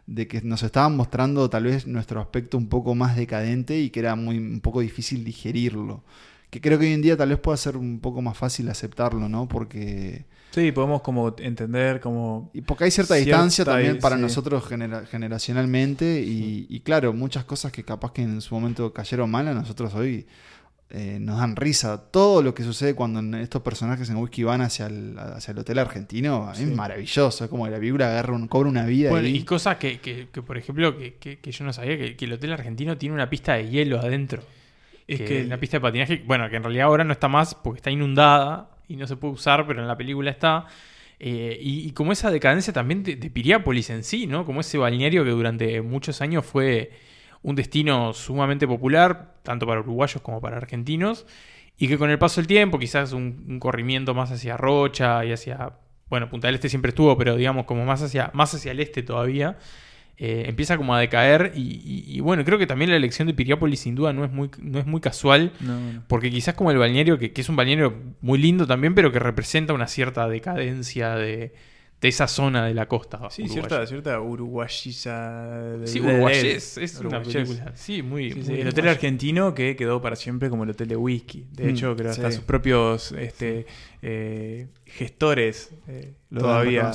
de que nos estaban mostrando tal vez nuestro aspecto un poco más decadente y que era muy un poco difícil digerirlo. Que creo que hoy en día tal vez pueda ser un poco más fácil aceptarlo, ¿no? Porque... Sí, podemos como entender como... Y porque hay cierta, distancia también para sí. nosotros genera- generacionalmente y, y claro, muchas cosas que capaz que en su momento cayeron mal a nosotros hoy eh, nos dan risa. Todo lo que sucede cuando estos personajes en Whisky van hacia el, hacia el hotel argentino Sí. es maravilloso. Es como que la figura agarra un, cobra una vida. Bueno, ahí. y cosas que, que- que, por ejemplo, que, que- que yo no sabía, que, que el Hotel Argentino tiene una pista de hielo adentro. Es Que que- una pista de patinaje, bueno, que en realidad ahora no está más porque está inundada y no se puede usar, pero en la película está. Eh, y, y como esa decadencia también de, de Piriápolis en sí, ¿no? Como ese balneario que durante muchos años fue un destino sumamente popular, tanto para uruguayos como para argentinos, y que con el paso del tiempo, quizás un, un corrimiento más hacia Rocha y hacia, bueno, Punta del Este siempre estuvo, pero digamos como más hacia, más hacia el este todavía, eh, empieza como a decaer y, y- y bueno, creo que también la elección de Piriápolis sin duda no es muy, no es muy casual, No, no. porque quizás como el balneario, que, que es un balneario muy lindo también, pero que representa una cierta decadencia de, de esa zona de la costa. Sí, uruguaya. cierta, cierta uruguayiza. Sí, de- de- uruguayés, es una película. Sí, muy- Sí, muy sí, El hotel argentino que quedó para siempre como el hotel de whisky. De Mm, hecho, creo que hasta sus propios este, eh, gestores eh, Lo todavía.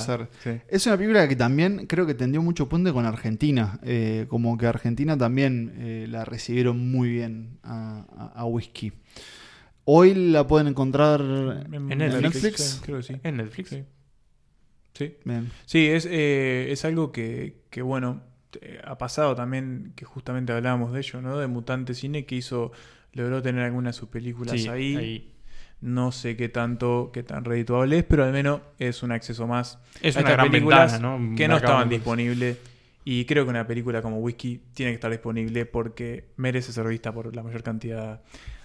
Es una película que también creo que tendió mucho puente con Argentina. eh, como que Argentina también eh, la recibieron muy bien a, a- a Whisky. Hoy la pueden encontrar en, En Netflix, Netflix. sí, creo que sí. En Netflix. Sí. Bien. Sí, es, eh, es algo que, que, bueno, eh, ha pasado también, que justamente hablábamos de ello, ¿no? De Mutante Cine, que hizo, logró tener algunas de sus películas Sí, ahí. ahí. No sé qué tanto, qué tan redituable es, pero al menos es un acceso más Es a una estas gran películas ventana, ¿no? Que no estaban disponibles. Y creo que una película como Whisky tiene que estar disponible porque merece ser vista por la mayor cantidad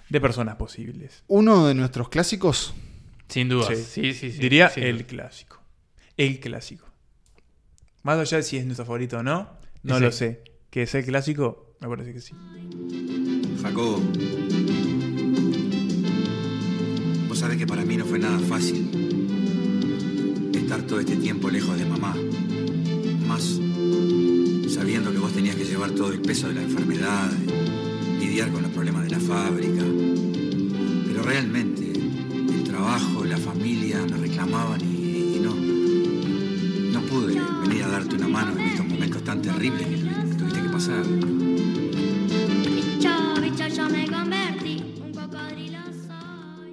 de personas posibles. Uno de nuestros clásicos. Sin duda. Sí, sí, sí. Diría el duda. clásico. El clásico. Más allá de si es nuestro favorito o no, no lo sé. Que es el clásico, me parece que sí. Jacobo, vos sabés que para mí no fue nada fácil estar todo este tiempo lejos de mamá. Más sabiendo que vos tenías que llevar todo el peso de la enfermedad, lidiar con los problemas de la fábrica. Pero realmente el trabajo, la familia me reclamaban pude venir a darte una mano en estos momentos tan terribles que tuviste- que pasar.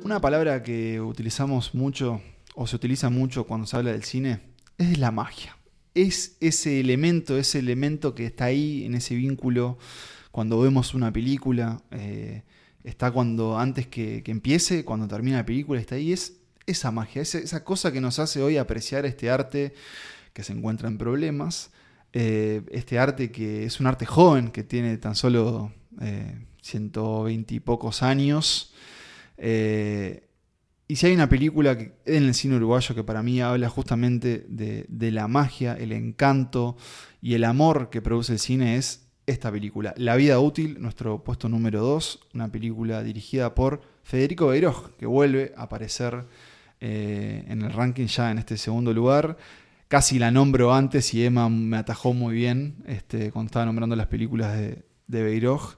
Una palabra que utilizamos mucho o se utiliza mucho cuando se habla del cine es la magia. Es ese elemento, ese elemento que está ahí en ese vínculo cuando vemos una película. eh, está cuando antes que, que empiece, cuando termina la película, está ahí. Es esa magia, esa, esa cosa que nos hace hoy apreciar este arte que se encuentra en problemas. eh, este arte que es un arte joven, que tiene tan solo eh, 120 y pocos años. Eh, y si hay una película que- en el cine uruguayo que para mí habla justamente de, la magia, el encanto y el amor que produce el cine es esta película. La vida útil, nuestro puesto número 2, una película dirigida por Federico Beiroj, que vuelve a aparecer eh, en el ranking ya en este segundo lugar. Casi la nombro antes y Emma me atajó muy bien este, cuando estaba nombrando las películas de, de Beiroj.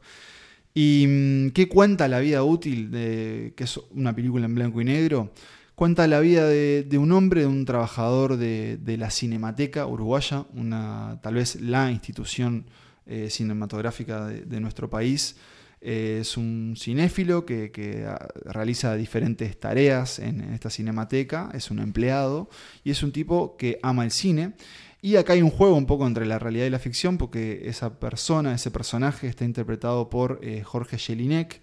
¿Y mm, qué cuenta la vida útil, de, que es una película en blanco y negro? Cuenta la vida de, un hombre, de un trabajador de, de la Cinemateca Uruguaya, una, tal vez la institución eh, cinematográfica de nuestro país. Eh, es un cinéfilo que, ah, realiza diferentes tareas en, en esta cinemateca, es un empleado y es un tipo que ama el cine. Y acá hay un juego un poco entre la realidad y la ficción, porque esa persona, ese personaje está interpretado por eh, Jorge Jelinek,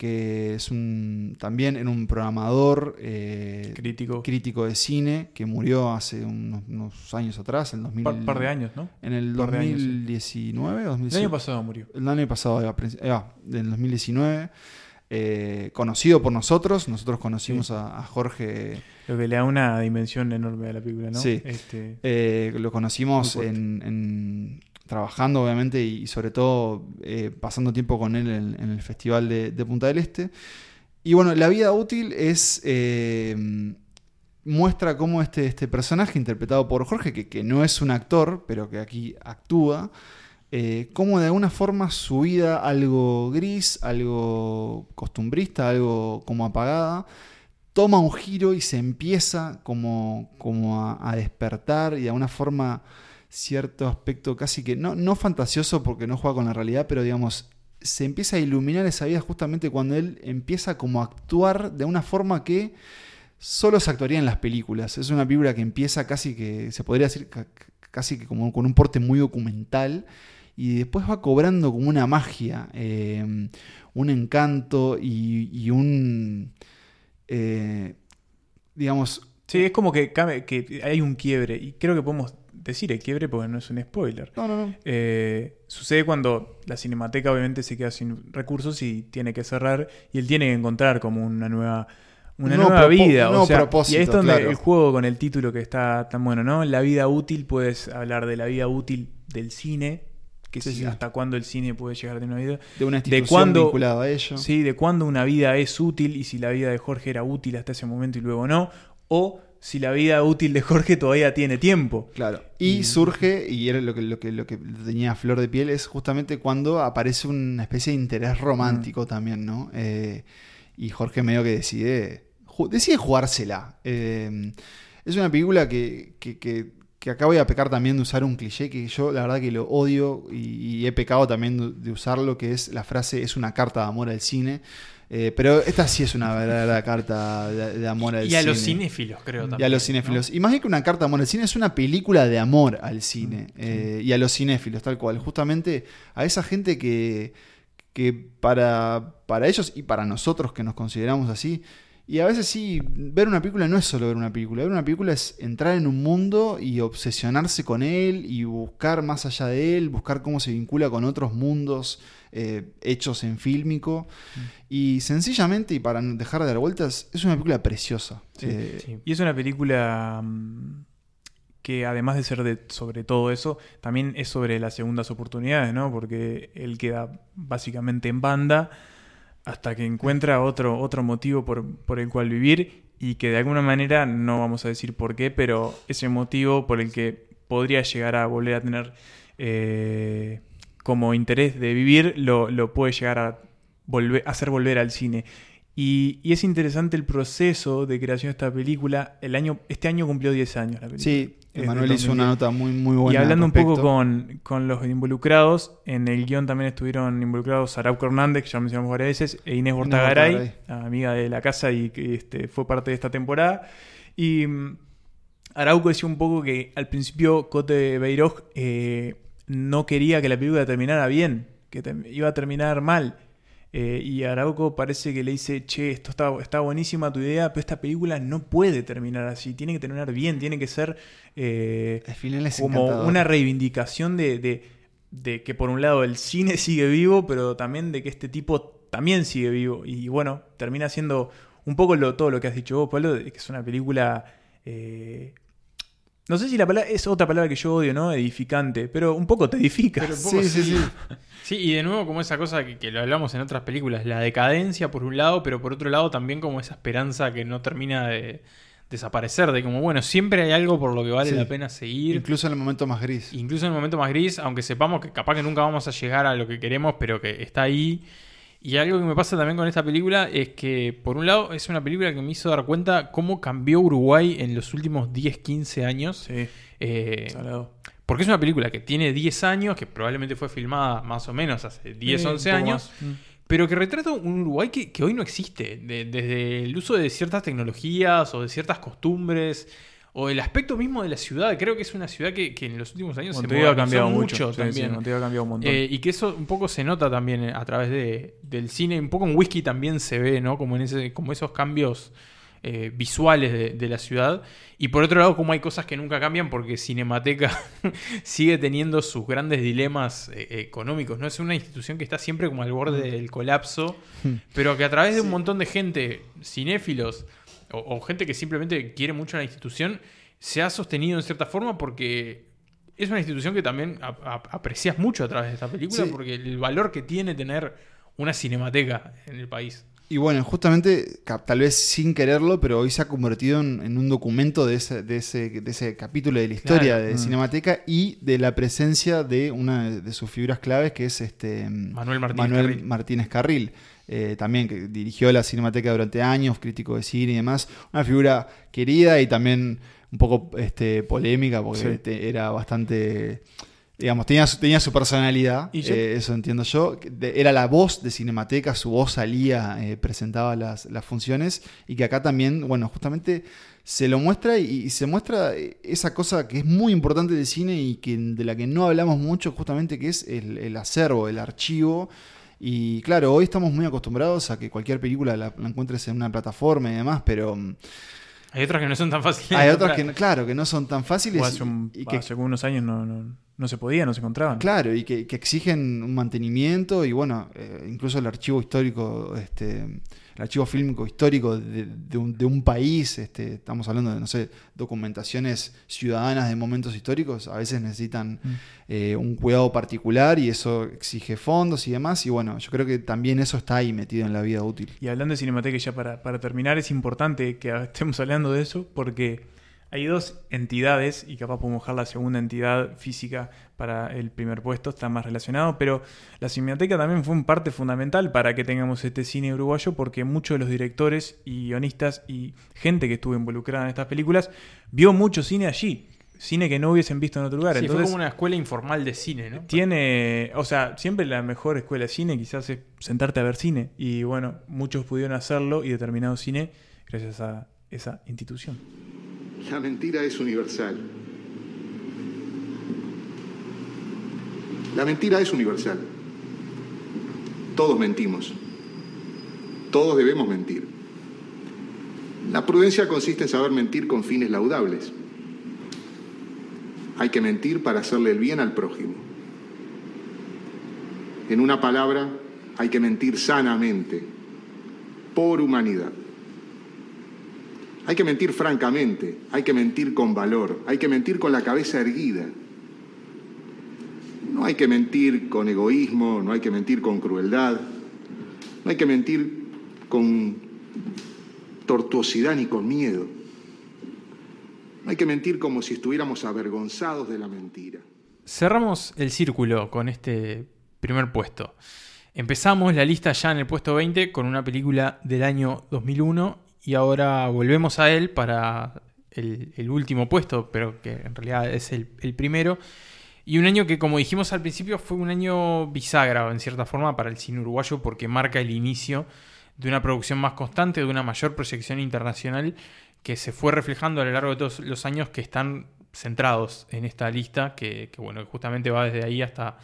que es un, también en un programador eh, Crítico. crítico de cine, que murió hace unos, unos años atrás, en 2000, Par- par de años, ¿no? En el Par de años, sí. 2019 o El año pasado murió. El año pasado, ah, del 2019. eh, conocido por nosotros, nosotros conocimos Sí. a, a Jorge Lo que le da una dimensión enorme a la película, ¿no? Sí. Este, Eh, lo conocimos en, en- trabajando, obviamente, y sobre todo eh, pasando tiempo con él en, el Festival de, de Punta del Este. Y bueno, la vida útil es. eh, muestra cómo este, este personaje, interpretado por Jorge, que, que no es un actor, pero que aquí actúa, eh, cómo de alguna forma su vida algo gris, algo costumbrista, algo como apagada, toma un giro y se empieza como, como a, a despertar y de alguna forma cierto aspecto casi que no, no fantasioso porque no juega con la realidad, pero digamos, se empieza a iluminar esa vida justamente cuando él empieza como a actuar de una forma que solo se actuaría en las películas. Es una película que empieza casi que, se podría decir, ca- casi que como con un porte muy documental y después va cobrando como una magia, eh, un encanto y, y un, eh, digamos... Sí, es como que hay un quiebre, y creo que podemos decir el quiebre porque no es un spoiler. No, no, no. Eh, sucede cuando la cinemateca obviamente se queda sin recursos y tiene que cerrar, y él tiene que encontrar como una nueva una No nueva vida. no o sea, propósito, y es donde claro. el juego con el título que está tan bueno, ¿no? La vida útil, puedes hablar de la vida útil del cine, que Sí, sí, hasta cuándo el cine puede llegar a tener una vida. De una institución vinculada a ello. Sí, de cuándo una vida es útil y si la vida de Jorge era útil hasta ese momento y luego no. O si la vida útil de Jorge todavía tiene tiempo. Claro. Y surge, y era lo que, lo que, lo que tenía flor de piel, es justamente cuando aparece una especie de interés Mm. romántico también, ¿no? Eh, y Jorge medio que decide, ju- decide jugársela. Eh, es una película que, que, que- que acá voy a pecar también de usar un cliché que yo la verdad que lo odio y, y he pecado también de, de usarlo, que es la frase es una carta de amor al cine. Eh, pero esta sí es una verdadera carta de, de amor al Y cine. a los cinéfilos, creo Y a también, los cinéfilos. Y más que una carta de amor al cine, es una película de amor al cine. Mm, eh, y a los cinéfilos, tal cual. Justamente a esa gente que, que para, para ellos y para nosotros que nos consideramos así. Y a veces sí, ver una película no es solo ver una película. Ver una película es entrar en un mundo y obsesionarse con él y buscar más allá de él, buscar cómo se vincula con otros mundos eh, hechos en fílmico. Y sencillamente, y para no dejar de dar vueltas, es una película preciosa. Sí, Eh, sí. Y es una película mm, que además de ser de, sobre todo eso, también es sobre las segundas oportunidades, ¿no? Porque él queda básicamente en banda hasta que encuentra otro, otro motivo por, por el cual vivir y que de alguna manera, no vamos a decir por qué, pero ese motivo por el que podría llegar a volver a tener eh, como interés de vivir, lo, lo puede llegar a volver, hacer volver al cine. Y, y es interesante el proceso de creación de esta película. El año, este año cumplió 10 años la película. Sí, Emanuel hizo una 2010. nota muy, muy buena. Y hablando un poco con, con los involucrados, en el guion también estuvieron involucrados Arauco Hernández, que ya mencionamos varias veces, e Inés Bortagaray, Bortagaray. amiga de la casa y que este, fue parte de esta temporada. Y mm, Arauco decía un poco que al principio Cote Beiroj eh, no quería que la película terminara bien, que te- iba a terminar mal. Eh, y Arauco parece que le dice, che, esto está, está buenísima tu idea, pero esta película no puede terminar así, tiene que terminar bien, tiene que ser eh, es como encantador. una reivindicación de, de- de que por un lado el cine sigue vivo, pero también de que este tipo también sigue vivo. Y bueno, termina siendo un poco lo, todo lo que has dicho vos, Pablo, de que es una película... eh, no sé si la palabra es otra palabra que yo odio, ¿no? Edificante, pero un poco te edifica. Pero un poco Sí, y de nuevo como esa cosa que, que lo hablamos en otras películas, la decadencia por un lado, pero por otro lado también como esa esperanza que no termina de desaparecer, de como, bueno, siempre hay algo por lo que vale Sí. la pena seguir. Incluso en el momento más gris. Incluso en el momento más gris, aunque sepamos que capaz que nunca vamos a llegar a lo que queremos, pero que está ahí. Y algo que me pasa también con esta película es que, por un lado, es una película que me hizo dar cuenta cómo cambió Uruguay en los últimos 10, 15 años. Eh, porque es una película que tiene 10 años, que probablemente fue filmada más o menos hace 10, Sí, 11 un poco años. Mm. Pero que retrata un Uruguay que, que hoy no existe. De- desde el uso de ciertas tecnologías o de ciertas costumbres. O el aspecto mismo de la ciudad. Creo que es una ciudad que, que en los últimos años Montevideo se ha cambiado mucho. mucho Sí, sí, también. Montevideo ha cambiado un montón. Eh, y que eso un poco se nota también a través de, del cine. Un poco en Whisky también se ve, ¿no? Como, en ese, como esos cambios eh, visuales de, de la ciudad. Y por otro lado, como hay cosas que nunca cambian porque Cinemateca sigue teniendo sus grandes dilemas eh, económicos. ¿no? Es una institución que está siempre como al borde del colapso, pero que a través de un montón de gente, cinéfilos o, o gente que simplemente quiere mucho la institución, se ha sostenido en cierta forma porque es una institución que también ap- ap- aprecias mucho a través de esta película Sí. porque el valor que tiene tener una cinemateca en el país. Y bueno, justamente, tal vez sin quererlo, pero hoy se ha convertido en, en un documento de ese, de, ese, de ese capítulo de la historia Claro. de Mm. Cinemateca y de la presencia de una de- de sus figuras claves, que es este Manuel Martínez Manuel Carril. Martínez Carril. Eh, también que dirigió la Cinemateca durante años, crítico de cine y demás. Una figura querida y también un poco este, polémica, porque Sí. era bastante digamos, tenía su, tenía su personalidad, Y eh, eso entiendo yo. de- era la voz de Cinemateca, su voz salía, eh, presentaba las, las funciones, y que acá también, bueno, justamente se lo muestra y, y se muestra esa cosa que es muy importante del cine y que, de la que no hablamos mucho, justamente, que es el, el acervo, el archivo. Y claro, hoy estamos muy acostumbrados a que cualquier película la, la encuentres en una plataforma y demás, pero mm, Hay otras que no son tan fáciles. hay otras que, claro, que no son tan fáciles. O hace, un- y que- hace algunos años no, no, no se podía, no se encontraban. Claro, y que, que exigen un mantenimiento y bueno, eh, incluso el archivo histórico, este, archivo fílmico histórico de, de un, de un país, este, estamos hablando de, no sé, documentaciones ciudadanas de momentos históricos, a veces necesitan Mm. eh, un cuidado particular y eso exige fondos y demás, y bueno, yo creo que también eso está ahí metido en la vida útil. Y hablando de Cinemateca, ya para, para terminar, es importante que estemos hablando de eso porque hay dos entidades, y capaz podemos dejar la segunda entidad física para el primer puesto, está más relacionado, pero la Cinemateca también fue un parte fundamental para que tengamos este cine uruguayo porque muchos de los directores y guionistas y gente que estuvo involucrada en estas películas vio mucho cine allí. Cine que no hubiesen visto en otro lugar. Sí, fue como una escuela informal de cine, ¿no? tiene, o sea, siempre la mejor escuela de cine quizás es sentarte a ver cine. Y bueno, muchos pudieron hacerlo y determinado cine gracias a esa institución. La mentira es universal. La mentira es universal. Todos mentimos. Todos debemos mentir. La prudencia consiste en saber mentir con fines laudables. Hay que mentir para hacerle el bien al prójimo. En una palabra, hay que mentir sanamente, por humanidad. Hay que mentir francamente, hay que mentir con valor, hay que mentir con la cabeza erguida. No hay que mentir con egoísmo, no hay que mentir con crueldad, no hay que mentir con tortuosidad ni con miedo. No hay que mentir como si estuviéramos avergonzados de la mentira. Cerramos el círculo con este primer puesto. Empezamos la lista ya en el puesto 20 con una película del año 2001 y ahora volvemos a él para el, último puesto, pero que en realidad es el primero. Y un año que, como dijimos al principio, fue un año bisagra, en cierta forma, para el cine uruguayo, porque marca el inicio de una producción más constante, de una mayor proyección internacional que se fue reflejando a lo largo de todos los años que están centrados en esta lista, que, que, justamente va desde ahí hasta,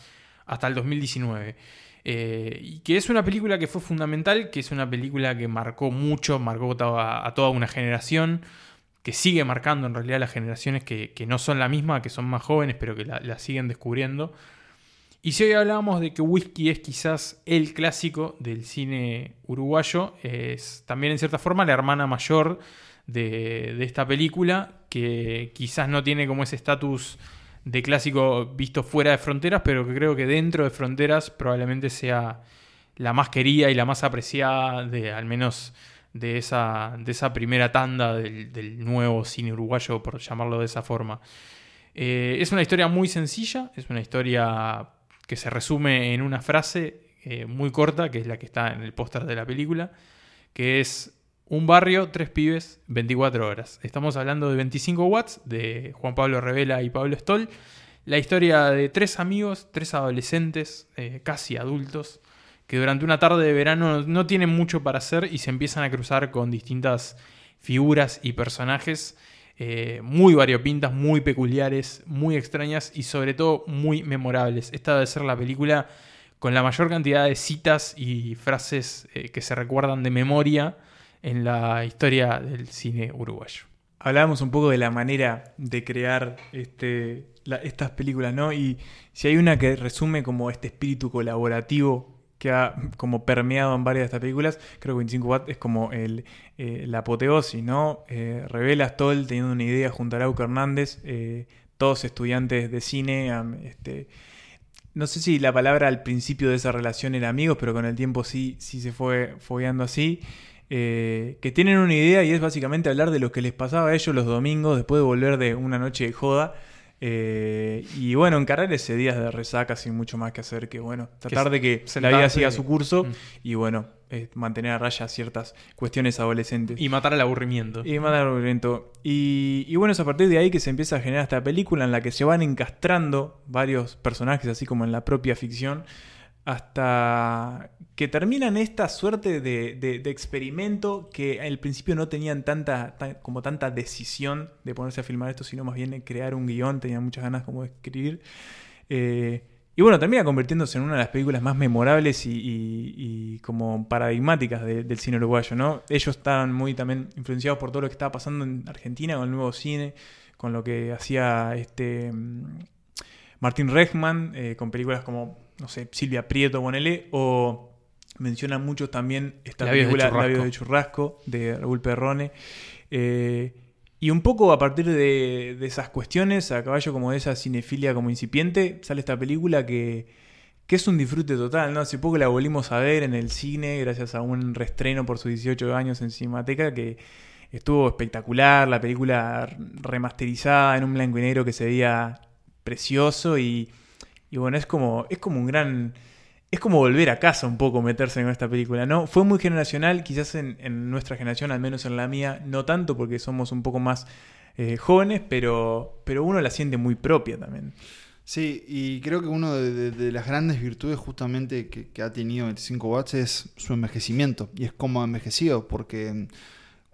hasta el 2019. Eh, y que es una película que fue fundamental, que es una película que marcó mucho, marcó a toda una generación, que sigue marcando en realidad las generaciones que, que, no son la misma, que son más jóvenes, pero que la, siguen descubriendo. Y si hoy hablábamos de que Whisky es quizás el clásico del cine uruguayo, es también en cierta forma la hermana mayor de, de esta película, que quizás no tiene como ese estatus de clásico visto fuera de fronteras, pero que creo que dentro de fronteras probablemente sea la más querida y la más apreciada de al menos de esa, de esa primera tanda del, del nuevo cine uruguayo, por llamarlo de esa forma. Eh, es una historia muy sencilla, es una historia que se resume en una frase eh, muy corta, que es la que está en el póster de la película, que es un barrio, tres pibes, 24 horas. Estamos hablando de 25 watts de Juan Pablo Revela y Pablo Stoll. La historia de tres amigos, tres adolescentes, eh, casi adultos, que durante una tarde de verano no tienen mucho para hacer y se empiezan a cruzar con distintas figuras y personajes eh, muy variopintas, muy peculiares, muy extrañas y sobre todo muy memorables. Esta debe ser la película con la mayor cantidad de citas y frases eh, que se recuerdan de memoria en la historia del cine uruguayo. Hablábamos un poco de la manera de crear este, estas películas, ¿no? Y si hay una que resume como este espíritu colaborativo que ha como permeado en varias de estas películas, creo que 25 Watt es como el, eh, la apoteosis, ¿no? Eh, Revela Stoll teniendo una idea junto a Arauco Hernández, eh, todos estudiantes de cine, este, no sé si la palabra al principio de esa relación era amigos, pero con el tiempo sí, sí se fue fogueando así. Eh, que tienen una idea y es básicamente hablar de lo que les pasaba a ellos los domingos después de volver de una noche de joda. Eh, y bueno, encarar ese día de resaca sin mucho más que hacer que, bueno, tratar de que la vida siga su curso mm. y, bueno, eh, mantener a raya ciertas cuestiones adolescentes. Y matar el aburrimiento. Y matar el aburrimiento. Y, y, bueno, es a partir de ahí que se empieza a generar esta película en la que se van encastrando varios personajes, así como en la propia ficción hasta que terminan esta suerte de, de, experimento que al principio no tenían tanta, tan, como tanta decisión de ponerse a filmar esto, sino más bien crear un guion, tenían muchas ganas como de escribir. Eh, y bueno, termina convirtiéndose en una de las películas más memorables y, como paradigmáticas de, del cine uruguayo, ¿no? Ellos estaban muy también influenciados por todo lo que estaba pasando en Argentina con el nuevo cine, con lo que hacía este mm, Martín Rechman, eh, con películas como no sé, Silvia Prieto, ponele, o menciona mucho también esta Labios película de Labios de Churrasco de Raúl Perrone. Eh, y un poco a partir de, de, esas cuestiones, a caballo como de esa cinefilia como incipiente, sale esta película que, que es un disfrute total, ¿no? Hace poco la volvimos a ver en el cine, gracias a un restreno por sus 18 años en Cinemateca, que estuvo espectacular, la película remasterizada en un blanco y negro que se veía precioso y y bueno, es como, es como un gran... Es como volver a casa un poco meterse en esta película, ¿no? Fue muy generacional, quizás en, en nuestra generación, al menos en la mía, no tanto porque somos un poco más eh, jóvenes, pero, pero uno la siente muy propia también. Sí, y creo que una de, las grandes virtudes justamente que, que, ha tenido 25 watts es su envejecimiento, y es como ha envejecido, porque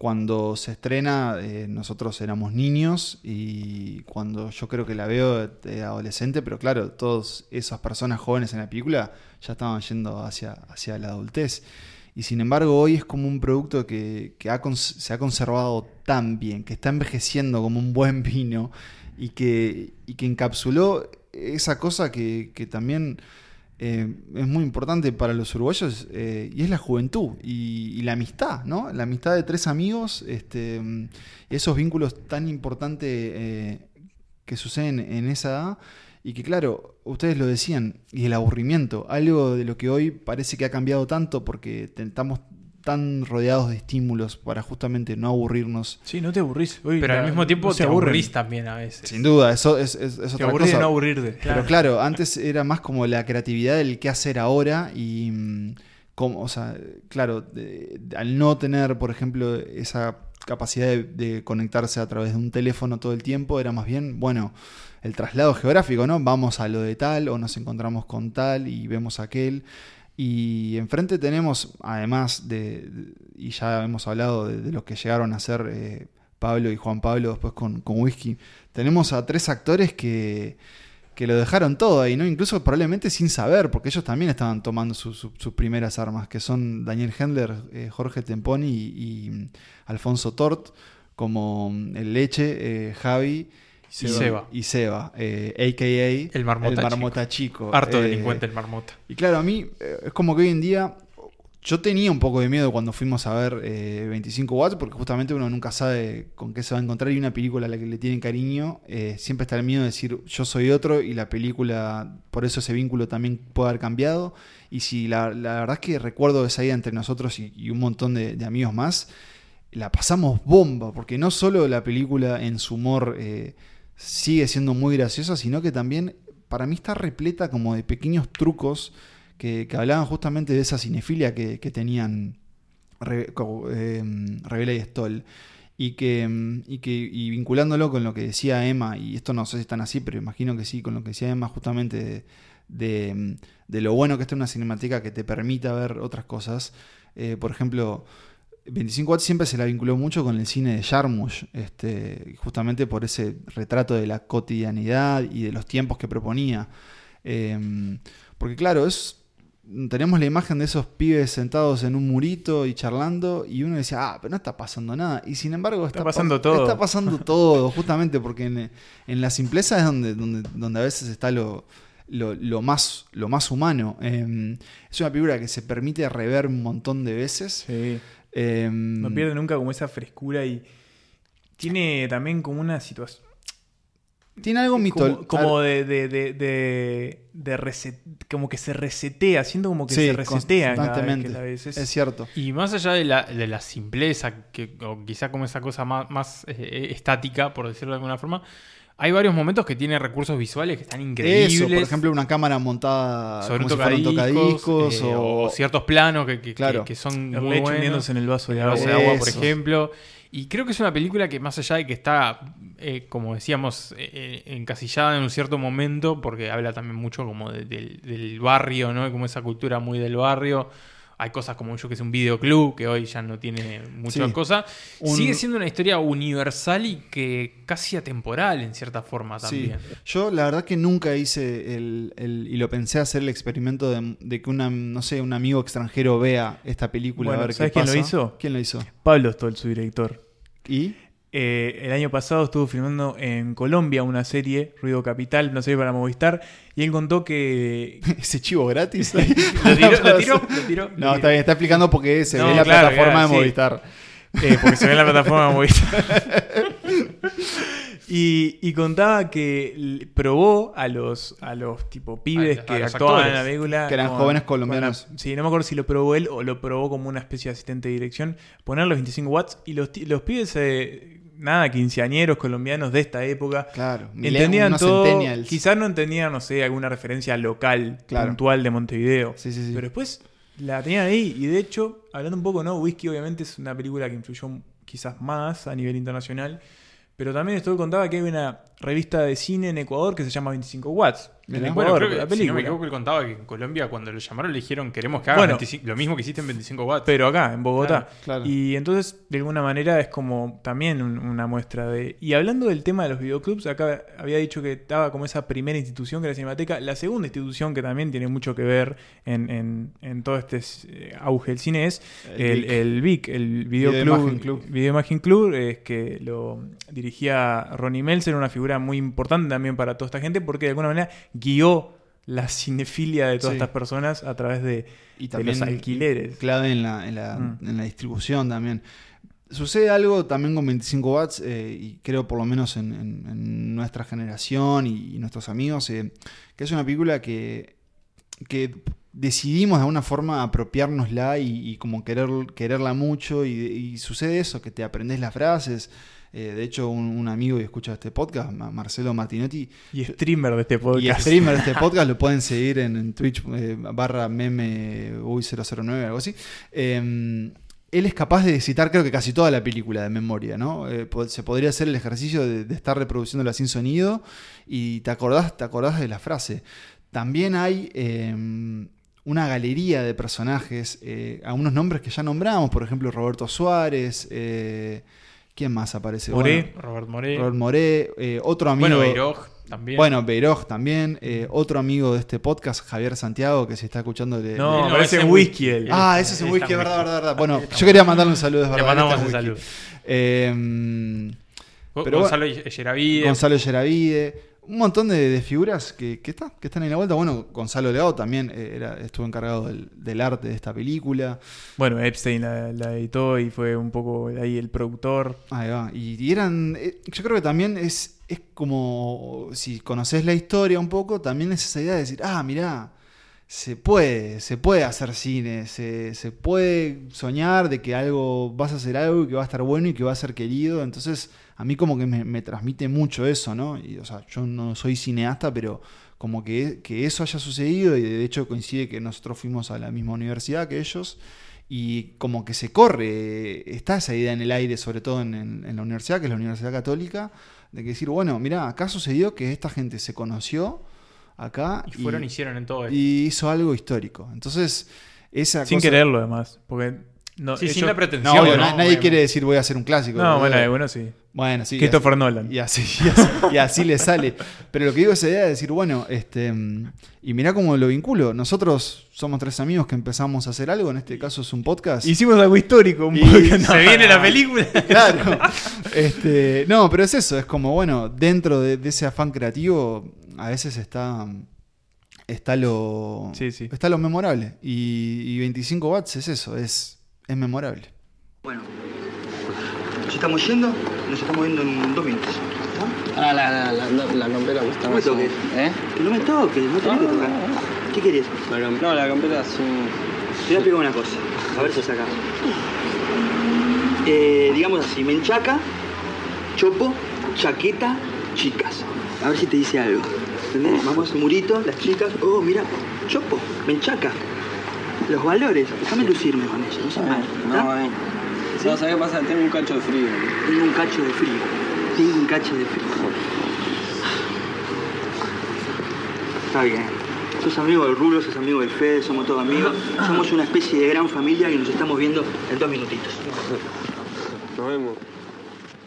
cuando se estrena eh, nosotros éramos niños y cuando yo creo que la veo adolescente, pero claro, todas esas personas jóvenes en la película ya estaban yendo hacia, hacia la adultez. Y sin embargo hoy es como un producto que, que se ha conservado tan bien, que está envejeciendo como un buen vino y que, y que encapsuló esa cosa que, que también eh, es muy importante para los uruguayos eh, y es la juventud y, la amistad, ¿no? La amistad de tres amigos, este, esos vínculos tan importantes eh, que suceden en esa edad y que claro, ustedes lo decían, y el aburrimiento, algo de lo que hoy parece que ha cambiado tanto porque estamos tan rodeados de estímulos para justamente no aburrirnos. Sí, no te aburrís. Pero la, al mismo tiempo no te aburrís también a veces. Sin duda, eso es, es, es te otra cosa. de no aburrirte. Pero claro, antes era más como la creatividad del qué hacer ahora y como, o sea, claro, de, al no tener, por ejemplo, esa capacidad de, de conectarse a través de un teléfono todo el tiempo, era más bien, bueno, el traslado geográfico, ¿no? Vamos a lo de tal o nos encontramos con tal y vemos aquel. Y enfrente tenemos, además de, y ya hemos hablado de, de los que llegaron a ser eh, Pablo y Juan Pablo después con, con Whisky, tenemos a tres actores que, que lo dejaron todo ahí, ¿no? Incluso probablemente sin saber, porque ellos también estaban tomando su- su- sus primeras armas, que son Daniel Hendler, eh, Jorge Temponi y, y Alfonso Tort, como mm, el Leche, eh, Javi Y Seba. y Seba, eh, a.k.a. El marmota marmota chico. Harto Eh, delincuente el marmota. Y claro, a mí eh, es como que hoy en día yo tenía un poco de miedo cuando fuimos a ver eh, 25 watts, porque justamente uno nunca sabe con qué se va a encontrar y una película a la que le tienen cariño, eh, siempre está el miedo de decir yo soy otro y la película, por eso ese vínculo también puede haber cambiado. Y si la, la verdad es que recuerdo esa idea entre nosotros y, y un montón de, de amigos más, la pasamos bomba, porque no solo la película en su humor eh, sigue siendo muy graciosa, sino que también para mí está repleta como de pequeños trucos que, que hablaban justamente de esa cinefilia que, que tenían Revela y Stoll. Y que, mm, y que y vinculándolo con lo que decía Emma, y esto no sé si están así, pero imagino que sí, con lo que decía Emma justamente de, de, de lo bueno que está una cinemática que te permita ver otras cosas. Eh, por ejemplo, 25 watts siempre se la vinculó mucho con el cine de Jarmusch, este, justamente por ese retrato de la cotidianidad y de los tiempos que proponía. Eh, porque claro, es tenemos la imagen de esos pibes sentados en un murito y charlando y uno decía, ah, pero no está pasando nada. Y sin embargo está, pasando pas- todo. Está pasando todo, justamente porque en, en la simpleza es donde, donde, donde a veces está lo, lo, lo más, lo más humano. Eh, es una película que se permite rever un montón de veces. Eh, No pierde nunca como esa frescura y tiene también como una situación. Tiene algo mitol- Como, como de, de, de, de, de reset- como que se resetea, siento como que Sí, se resetea cada vez constantemente. que la ves. Es cierto. Y más allá de la, de la simpleza, que, o quizá como esa cosa más, más, eh, estática, por decirlo de alguna forma, hay varios momentos que tiene recursos visuales que están increíbles. Eso, por ejemplo, una cámara montada sobre un tocadiscos, tocadiscos, eh, o... o ciertos planos que, que- Claro. que, que son muy buenos. en el vaso de agua. agua, por ejemplo. Y creo que es una película que más allá de que está, eh, como decíamos, eh, eh, encasillada en un cierto momento, porque habla también mucho como de- del, del barrio, ¿no? Como esa cultura muy del barrio. Hay cosas como yo que es un videoclub, que hoy ya no tiene muchas Sí. cosas. Un- Sigue siendo una historia universal y que casi atemporal en cierta forma Sí. también. Yo la verdad que nunca hice el, el- y lo pensé hacer el experimento de, de que una, no sé, un amigo extranjero vea esta película Bueno, a ver ¿sabes qué quién pasa. lo hizo? ¿Quién lo hizo? Pablo Stoll, su director. ¿Y? Eh, el año pasado estuvo filmando en Colombia una serie, Ruido Capital, no sé, para Movistar, y él contó que... ¿Ese chivo gratis? lo tiró, lo tiró, lo tiró. No, está bien, está explicando porque se No, ve en la claro, plataforma claro, de sí. Movistar. Eh, porque se ve en la plataforma de Movistar. y, y contaba que probó a los, a los tipo pibes A- a que los actuaban actores, en la película. que eran con- jóvenes colombianos. sí, no me acuerdo si lo probó él o lo probó como una especie de asistente de dirección. Poner los 25 watts y los, los pibes, eh, nada, quinceañeros colombianos de esta época. Claro, Entendían todo. centennials. Quizás no entendían, no sé, alguna referencia local, Claro. puntual de Montevideo. Sí, sí, sí. Pero después la tenían ahí. Y de hecho, hablando un poco, ¿no? Whisky obviamente es una película que influyó quizás más a nivel internacional. Pero también esto contaba que hay una revista de cine en Ecuador que se llama 25 Watts. En Bueno, creo que, la si no película. me equivoco, él contaba que en Colombia cuando lo llamaron le dijeron queremos que Bueno. 25 lo mismo que hiciste en 25 watts. Pero acá, en Bogotá. Claro, claro. Y entonces, de alguna manera, es como también un- una muestra de. Y hablando del tema de los videoclubs, acá había dicho que estaba como esa primera institución que era la Cinemateca. La segunda institución que también tiene mucho que ver en, en- en todo este eh, auge del cine es El el, VIC. el Video Videoclub. Imagen Club. Video Imagen Club, es que lo dirigía Ronnie Meltzer, una figura muy importante también para toda esta gente, porque de alguna manera guió la cinefilia de todas Sí. estas personas a través de, y de también los alquileres. clave en la, en la, Mm. en la distribución también. Sucede algo también con 25 watts, eh, y creo por lo menos en, en- en nuestra generación y, y nuestros amigos, eh, que es una película que, que decidimos de alguna forma apropiárnosla y, y como querer, quererla mucho, y, y sucede eso, que te aprendes las frases. Eh, de hecho, un, un amigo que escucha este podcast, Ma- Marcelo Martinotti, Y streamer de este y podcast. streamer de este podcast lo pueden seguir en, en Twitch eh, barra meme uy 009 algo así. Eh, él es capaz de citar creo que casi toda la película de memoria, ¿no? Eh, se podría hacer el ejercicio de, de estar reproduciéndola sin sonido y te acordás, te acordás de la frase. También hay eh, una galería de personajes, eh, algunos nombres que ya nombramos, por ejemplo Roberto Suárez, eh, ¿quién más aparece? Moré. Bueno, Robert Moré. Robert Moré, eh, otro amigo. Bueno, Beiroj también. Bueno, Beiroj también. eh, otro amigo de este podcast, Javier Santiago, que se está escuchando. le- No, le- parece en whisky él. Ah, ese es un whisky, es verdad, verdad, verdad. Bueno, yo quería mandarle un saludo, es Le verdad. mandamos este un es saludo. Eh, pero Gonzalo bueno, Yeravide. Gonzalo Yeravide. Un montón de, de figuras que, que, está- que están ahí en la vuelta. Bueno, Gonzalo Leao también eh, era, estuvo encargado del, del arte de esta película. Bueno, Epstein la, la editó y fue un poco ahí el productor. Ahí va. Y, y eran. eh, Yo creo que también es, es como. Si conoces la historia un poco, también es esa idea de decir, ah, mirá, se puede, se puede hacer cine, se, se puede soñar de que algo, vas a hacer algo y que va a estar bueno y que va a ser querido. Entonces, a mí como que me, transmite mucho eso, ¿no? Y, o sea, yo no soy cineasta, pero como que, que eso haya sucedido y de hecho coincide que nosotros fuimos a la misma universidad que ellos y como que se corre, está esa idea en el aire, sobre todo en, en- en la universidad, que es la Universidad Católica, de que decir, bueno, mira, acá sucedió que esta gente se conoció acá Y fueron y hicieron en todo esto. y hizo algo histórico. Entonces, esa Sin cosa- quererlo, además. Porque no, Sí, sin la pretensión, No, obvio, ¿no? na- nadie quiere decir voy a hacer un clásico. No, bueno, bueno, sí. Bueno, sí. y Christopher así- Nolan. Y así, y así, y así le sale. Pero lo que digo es esa idea de decir, bueno, este. Y mirá cómo lo vinculo. Nosotros somos tres amigos que empezamos a hacer algo, en este caso es un podcast. Hicimos algo histórico. Un Y- podcast. Se viene la película. Claro. Este, no, pero es eso, es como, bueno, dentro de, de ese afán creativo, a veces está. Está lo. Sí, sí. Está lo memorable. Y, y 25 watts es eso, es, es memorable. Bueno, si estamos yendo, nos estamos viendo en dos minutos. Ah, la, la, la, la, la campera me está No me toques. ¿Eh? Que no me toques, no tenés que tocar. ¿Qué querés? No, la campera es un... Te voy a explicar una cosa, a ver si saca. Eh, digamos así, menchaca, chopo, chaqueta, chicas. A ver si te dice algo. ¿Entendés? Vamos a murito, las chicas, oh, mira, chopo, menchaca. Los valores, déjame lucirme con eso, no seas mal. No, eh. No, ¿sabes qué pasa? Tengo un cacho de frío. Tengo un cacho de frío. Tengo un cacho de frío. Está bien. Sos amigo del Rulo, sos amigo del Fede, somos todos amigos. Somos una especie de gran familia y nos estamos viendo en dos minutitos. Nos vemos.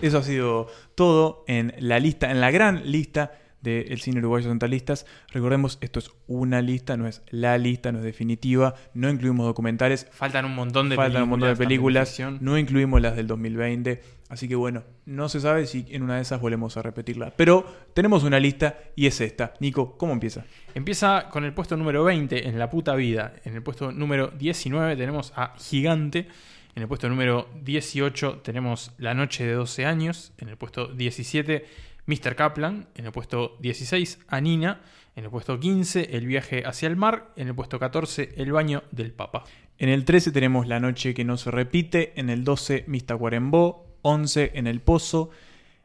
Eso ha sido todo en la lista, en la gran lista del cine uruguayo centralistas. Recordemos, esto es una lista, no es la lista, no es definitiva. No incluimos documentales. Faltan un montón de Faltan un montón de películas. No incluimos las del 2020. Así que bueno, no se sabe si en una de esas volvemos a repetirla. Pero tenemos una lista y es esta. Nico, ¿cómo empieza? Empieza con el puesto número 20 en La puta vida. En el puesto número 19 tenemos a Gigante. En el puesto número 18 tenemos La noche de 12 años. En el puesto 17 Mr. Kaplan. En el puesto 16 Anina. En el puesto 15 El viaje hacia el mar. En el puesto 14 El baño del papa. En el 13 tenemos La noche que no se repite. En el 12 Mista Cuarembó. 11 en El Pozo.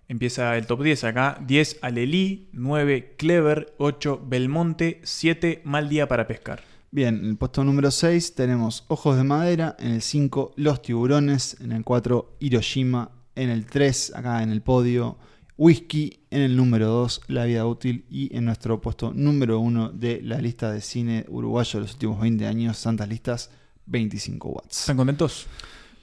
Empieza el top 10 acá. 10 Alelí. 9 Clever. 8 Belmonte. 7 Mal día para pescar. Bien, en el puesto número 6 tenemos Ojos de Madera, en el 5 Los Tiburones, en el 4 Hiroshima, en el 3 acá en el podio Whisky, en el número 2 La Vida Útil y en nuestro puesto número 1 de la lista de cine uruguayo de los últimos 20 años, Santas Listas, 25 watts. ¿Están contentos?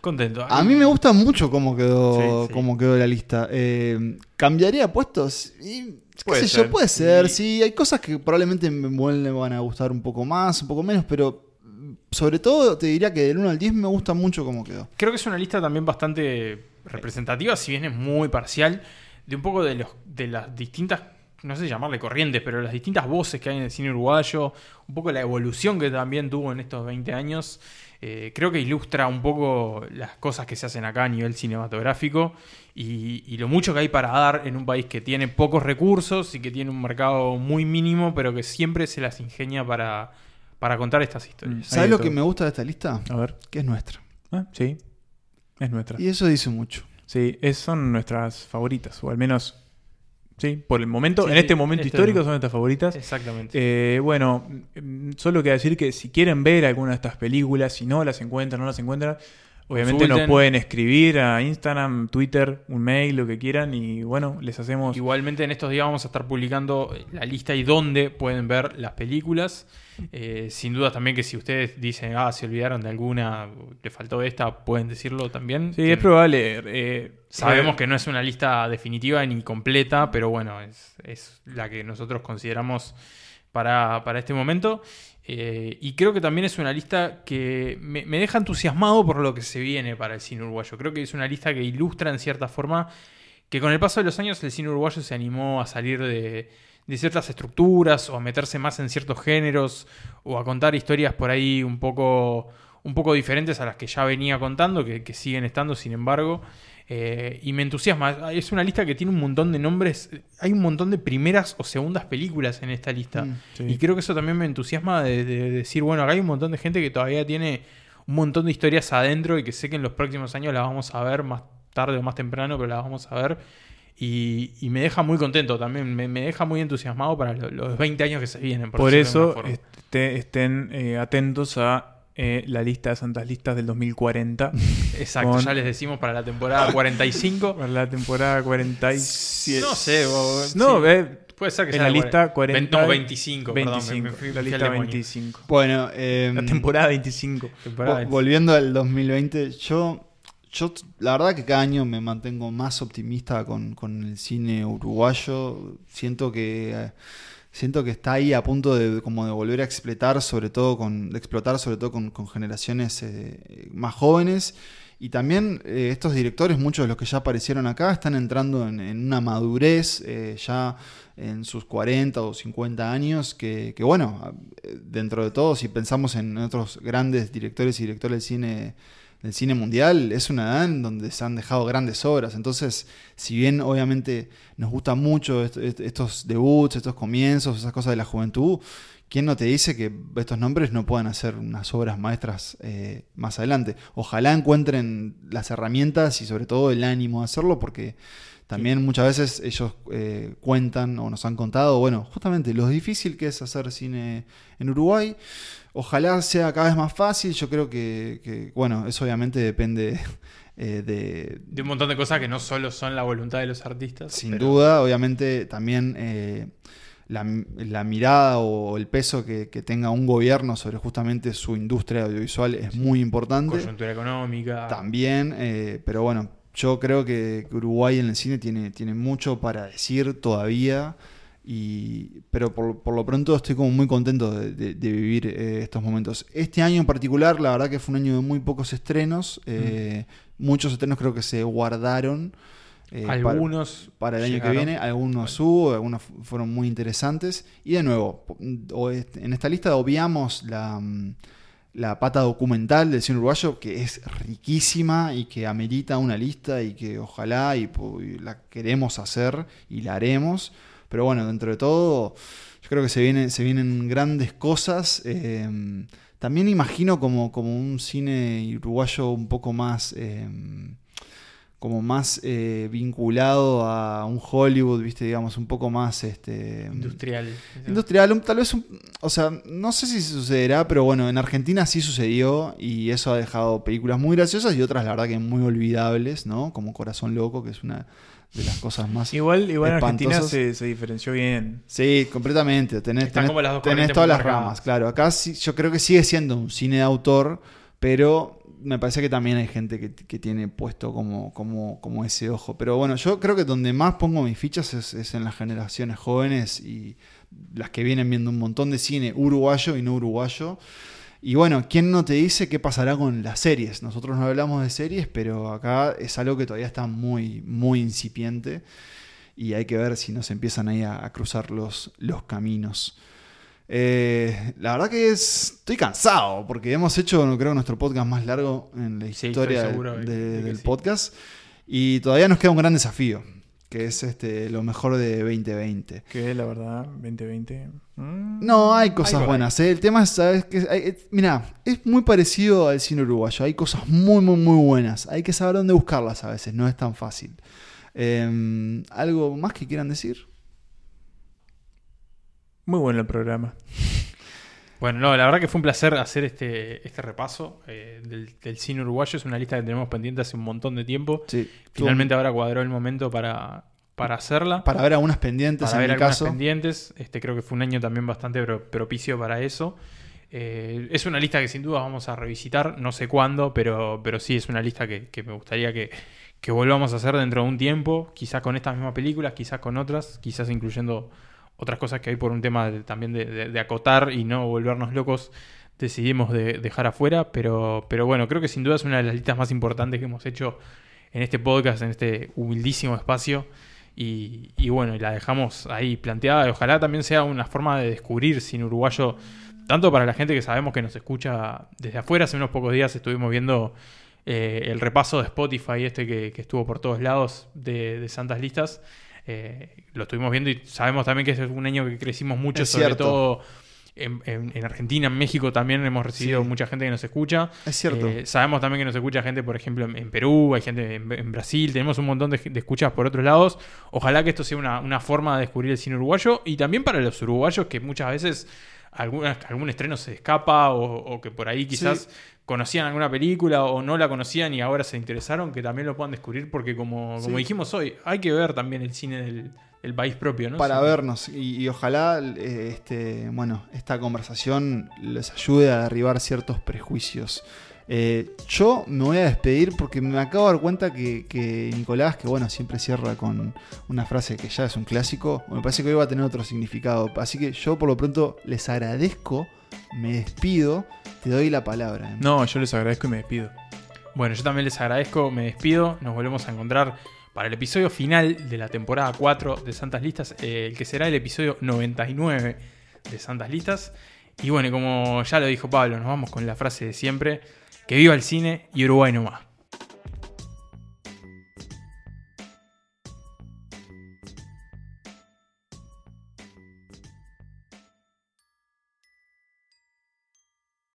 Contento. A mí me gusta mucho cómo quedó, Sí, sí. cómo quedó la lista. Eh, ¿Cambiaría puestos? Y, qué Puede sé ser. yo, puede ser. Sí, hay cosas que probablemente me me van a gustar un poco más, un poco menos, pero mm, sobre todo te diría que del 1 al 10 me gusta mucho cómo quedó. Creo que es una lista también bastante representativa, si bien es muy parcial, de un poco de, los, de las distintas, no sé llamarle corrientes, pero las distintas voces que hay en el cine uruguayo, un poco la evolución que también tuvo en estos 20 años. Eh, creo que ilustra un poco las cosas que se hacen acá a nivel cinematográfico y, y lo mucho que hay para dar en un país que tiene pocos recursos y que tiene un mercado muy mínimo, pero que siempre se las ingenia para, para contar estas historias. ¿Sabes lo que me gusta de esta lista? A ver. Que es nuestra. Ah, sí. Es nuestra. Y eso dice mucho. Sí, es, son nuestras favoritas, o al menos, sí, por el momento, Sí, en este momento este histórico no. son nuestras favoritas. Exactamente. Eh, bueno, mm, solo queda decir que si quieren ver alguna de estas películas, si no las encuentran, no las encuentran, Obviamente nos pueden escribir a Instagram, Twitter, un mail, lo que quieran y bueno, les hacemos... Igualmente en estos días vamos a estar publicando la lista y dónde pueden ver las películas. Eh, sin duda también que si ustedes dicen, ah, se olvidaron de alguna, le faltó esta, pueden decirlo también. Sí, es probable. eh, Sabemos eh, que no es una lista definitiva ni completa, pero bueno, es, es la que nosotros consideramos para, para este momento. Eh, y creo que también es una lista que me, deja entusiasmado por lo que se viene para el cine uruguayo. Creo que es una lista que ilustra en cierta forma que con el paso de los años el cine uruguayo se animó a salir de, ciertas estructuras o a meterse más en ciertos géneros o a contar historias por ahí un poco, un poco diferentes a las que ya venía contando, que siguen estando sin embargo. Eh, y me entusiasma. Es una lista que tiene un montón de nombres. Hay un montón de primeras o segundas películas en esta lista. Mm, sí. Y creo que eso también me entusiasma de, de decir, bueno, acá hay un montón de gente que todavía tiene un montón de historias adentro y que sé que en los próximos años las vamos a ver más tarde o más temprano, pero las vamos a ver. Y, y me deja muy contento también, me, me deja muy entusiasmado para lo- los 20 años que se vienen. Por eso estén eh, atentos a eh, la lista de Santas Listas del 2040. Exacto, Con- ya les decimos para la temporada 45. Para la temporada 47. No sé, vos- No, sí. ve, Puede ser que en sea la lista 40, 40. no, 25, perdón, me- 25, me fui- la lista demonio. 25. Bueno, eh, La temporada 25. Temporada vo- volviendo al 2020, yo, yo la verdad que cada año me mantengo más optimista con, con el cine uruguayo. Siento que eh, siento que está ahí a punto de como de volver a explotar, sobre todo con de explotar sobre todo con, con generaciones eh, más jóvenes. Y también eh, estos directores, muchos de los que ya aparecieron acá, están entrando en, una madurez eh, ya en sus 40 o 50 años, que, que bueno, eh, dentro de todo, si pensamos en otros grandes directores y directores del cine, del cine mundial, es una edad en donde se han dejado grandes obras. Entonces, si bien obviamente nos gustan mucho est- est- estos debuts, estos comienzos, esas cosas de la juventud, ¿quién no te dice que estos nombres no puedan hacer unas obras maestras eh, más adelante? Ojalá encuentren las herramientas y sobre todo el ánimo de hacerlo, porque también muchas veces ellos eh, cuentan o nos han contado, bueno, justamente lo difícil que es hacer cine en Uruguay. Ojalá sea cada vez más fácil. Yo creo que, que, bueno, eso obviamente depende eh, de, De un montón de cosas que no solo son la voluntad de los artistas. sin pero- duda, obviamente también eh, la, la mirada o el peso que, que tenga un gobierno sobre justamente su industria audiovisual es muy importante. Coyuntura económica. También, eh, pero bueno, yo creo que que Uruguay en el cine tiene, tiene mucho para decir todavía. Y, pero por, por lo pronto estoy como muy contento de, de- de vivir eh, estos momentos. Este año en particular, la verdad que fue un año de muy pocos estrenos. eh, Muchos estrenos creo que se guardaron. eh, Algunos para, el año que viene. Algunos hubo, algunos fu- fueron muy interesantes. Y de nuevo, en esta lista obviamos la, mm, la pata documental del cine uruguayo, que es riquísima y que amerita una lista y que ojalá y la queremos hacer y la haremos. Pero bueno, dentro de todo, yo creo que se, viene, se vienen grandes cosas. eh, también imagino como, como un cine uruguayo un poco más... eh, como más eh, vinculado a un Hollywood, viste, digamos, un poco más este Industrial. Industrial, un- tal vez un, o sea, no sé si sucederá, pero bueno, en Argentina sí sucedió y eso ha dejado películas muy graciosas y otras la verdad que muy olvidables, ¿no? Como Corazón Loco, que es una de las cosas más Igual, igual en Argentina se, se diferenció bien. Sí, completamente. Tenés, Están tenés- como las dos tenés todas las marcadas. ramas, claro. Acá sí, yo creo que sigue siendo un cine de autor, pero me parece que también hay gente que, que tiene puesto como, como, como ese ojo. Pero bueno, yo creo que donde más pongo mis fichas es, es en las generaciones jóvenes y las que vienen viendo un montón de cine uruguayo y no uruguayo. Y bueno, ¿quién no te dice qué pasará con las series? Nosotros no hablamos de series, pero acá es algo que todavía está muy, muy incipiente y hay que ver si nos empiezan ahí a, a cruzar los, los caminos. Eh, la verdad que es, estoy cansado porque hemos hecho, creo, nuestro podcast más largo en la historia de- de- de- del sí. podcast y todavía nos queda un gran desafío, que es este lo mejor de 2020. Que la verdad, 2020. mm, No, hay cosas hay. buenas. ¿eh? El tema es, ¿sabes? Que hay- es- mira, es muy parecido al cine uruguayo. Hay cosas muy, muy, muy buenas. Hay que saber dónde buscarlas a veces. No es tan fácil. Eh, ¿Algo más que quieran decir? Muy bueno el programa. Bueno, no, la verdad que fue un placer hacer este, este repaso eh, del, del cine uruguayo. Es una lista que tenemos pendiente hace un montón de tiempo. Sí. Finalmente ahora cuadró el momento para, para hacerla. Para ver algunas pendientes Para en ver mi algunas caso. pendientes. Este, creo que fue un año también bastante pro- propicio para eso. Eh, es una lista que sin duda vamos a revisitar, no sé cuándo, pero, pero sí es una lista que, que me gustaría que, que volvamos a hacer dentro de un tiempo, quizás con estas mismas películas, quizás con otras, quizás incluyendo otras cosas que hay por un tema también de, acotar y no volvernos locos, decidimos de- dejar afuera, pero, pero bueno, creo que sin duda es una de las listas más importantes que hemos hecho en este podcast, en este humildísimo espacio. Y, y bueno, y la dejamos ahí planteada. Ojalá también sea una forma de descubrir cine uruguayo, tanto para la gente que sabemos que nos escucha desde afuera. Hace unos pocos días estuvimos viendo eh, el repaso de Spotify, este que, que estuvo por todos lados de, de Santas Listas. Eh, lo estuvimos viendo y sabemos también que es un año que crecimos mucho, Es sobre cierto. todo en, en- en Argentina, en México también hemos recibido Sí. mucha gente que nos escucha. Es cierto. Eh, sabemos también que nos escucha gente, por ejemplo, en, en Perú, hay gente en, Brasil, tenemos un montón de, de escuchas por otros lados. Ojalá que esto sea una, una forma de descubrir el cine uruguayo y también para los uruguayos que muchas veces alguna- algún estreno se escapa o, o que por ahí quizás Sí. conocían alguna película o no la conocían y ahora se interesaron, que también lo puedan descubrir porque como, como Sí. dijimos hoy, hay que ver también el cine del, del país propio, ¿no? para Sí. vernos y, y ojalá eh, este, bueno, esta conversación les ayude a derribar ciertos prejuicios. Eh, yo me voy a despedir porque me acabo de dar cuenta que, Nicolás, que bueno, siempre cierra con una frase que ya es un clásico, me parece que hoy va a tener otro significado. Así que yo por lo pronto les agradezco, me despido, te doy la palabra. No, yo les agradezco y me despido. Bueno, yo también les agradezco, me despido, nos volvemos a encontrar para el episodio final de la temporada 4 de Santas Listas, eh, el que será el episodio 99 de Santas Listas. Y bueno, como ya lo dijo Pablo, nos vamos con la frase de siempre, que viva el cine y Uruguay no más.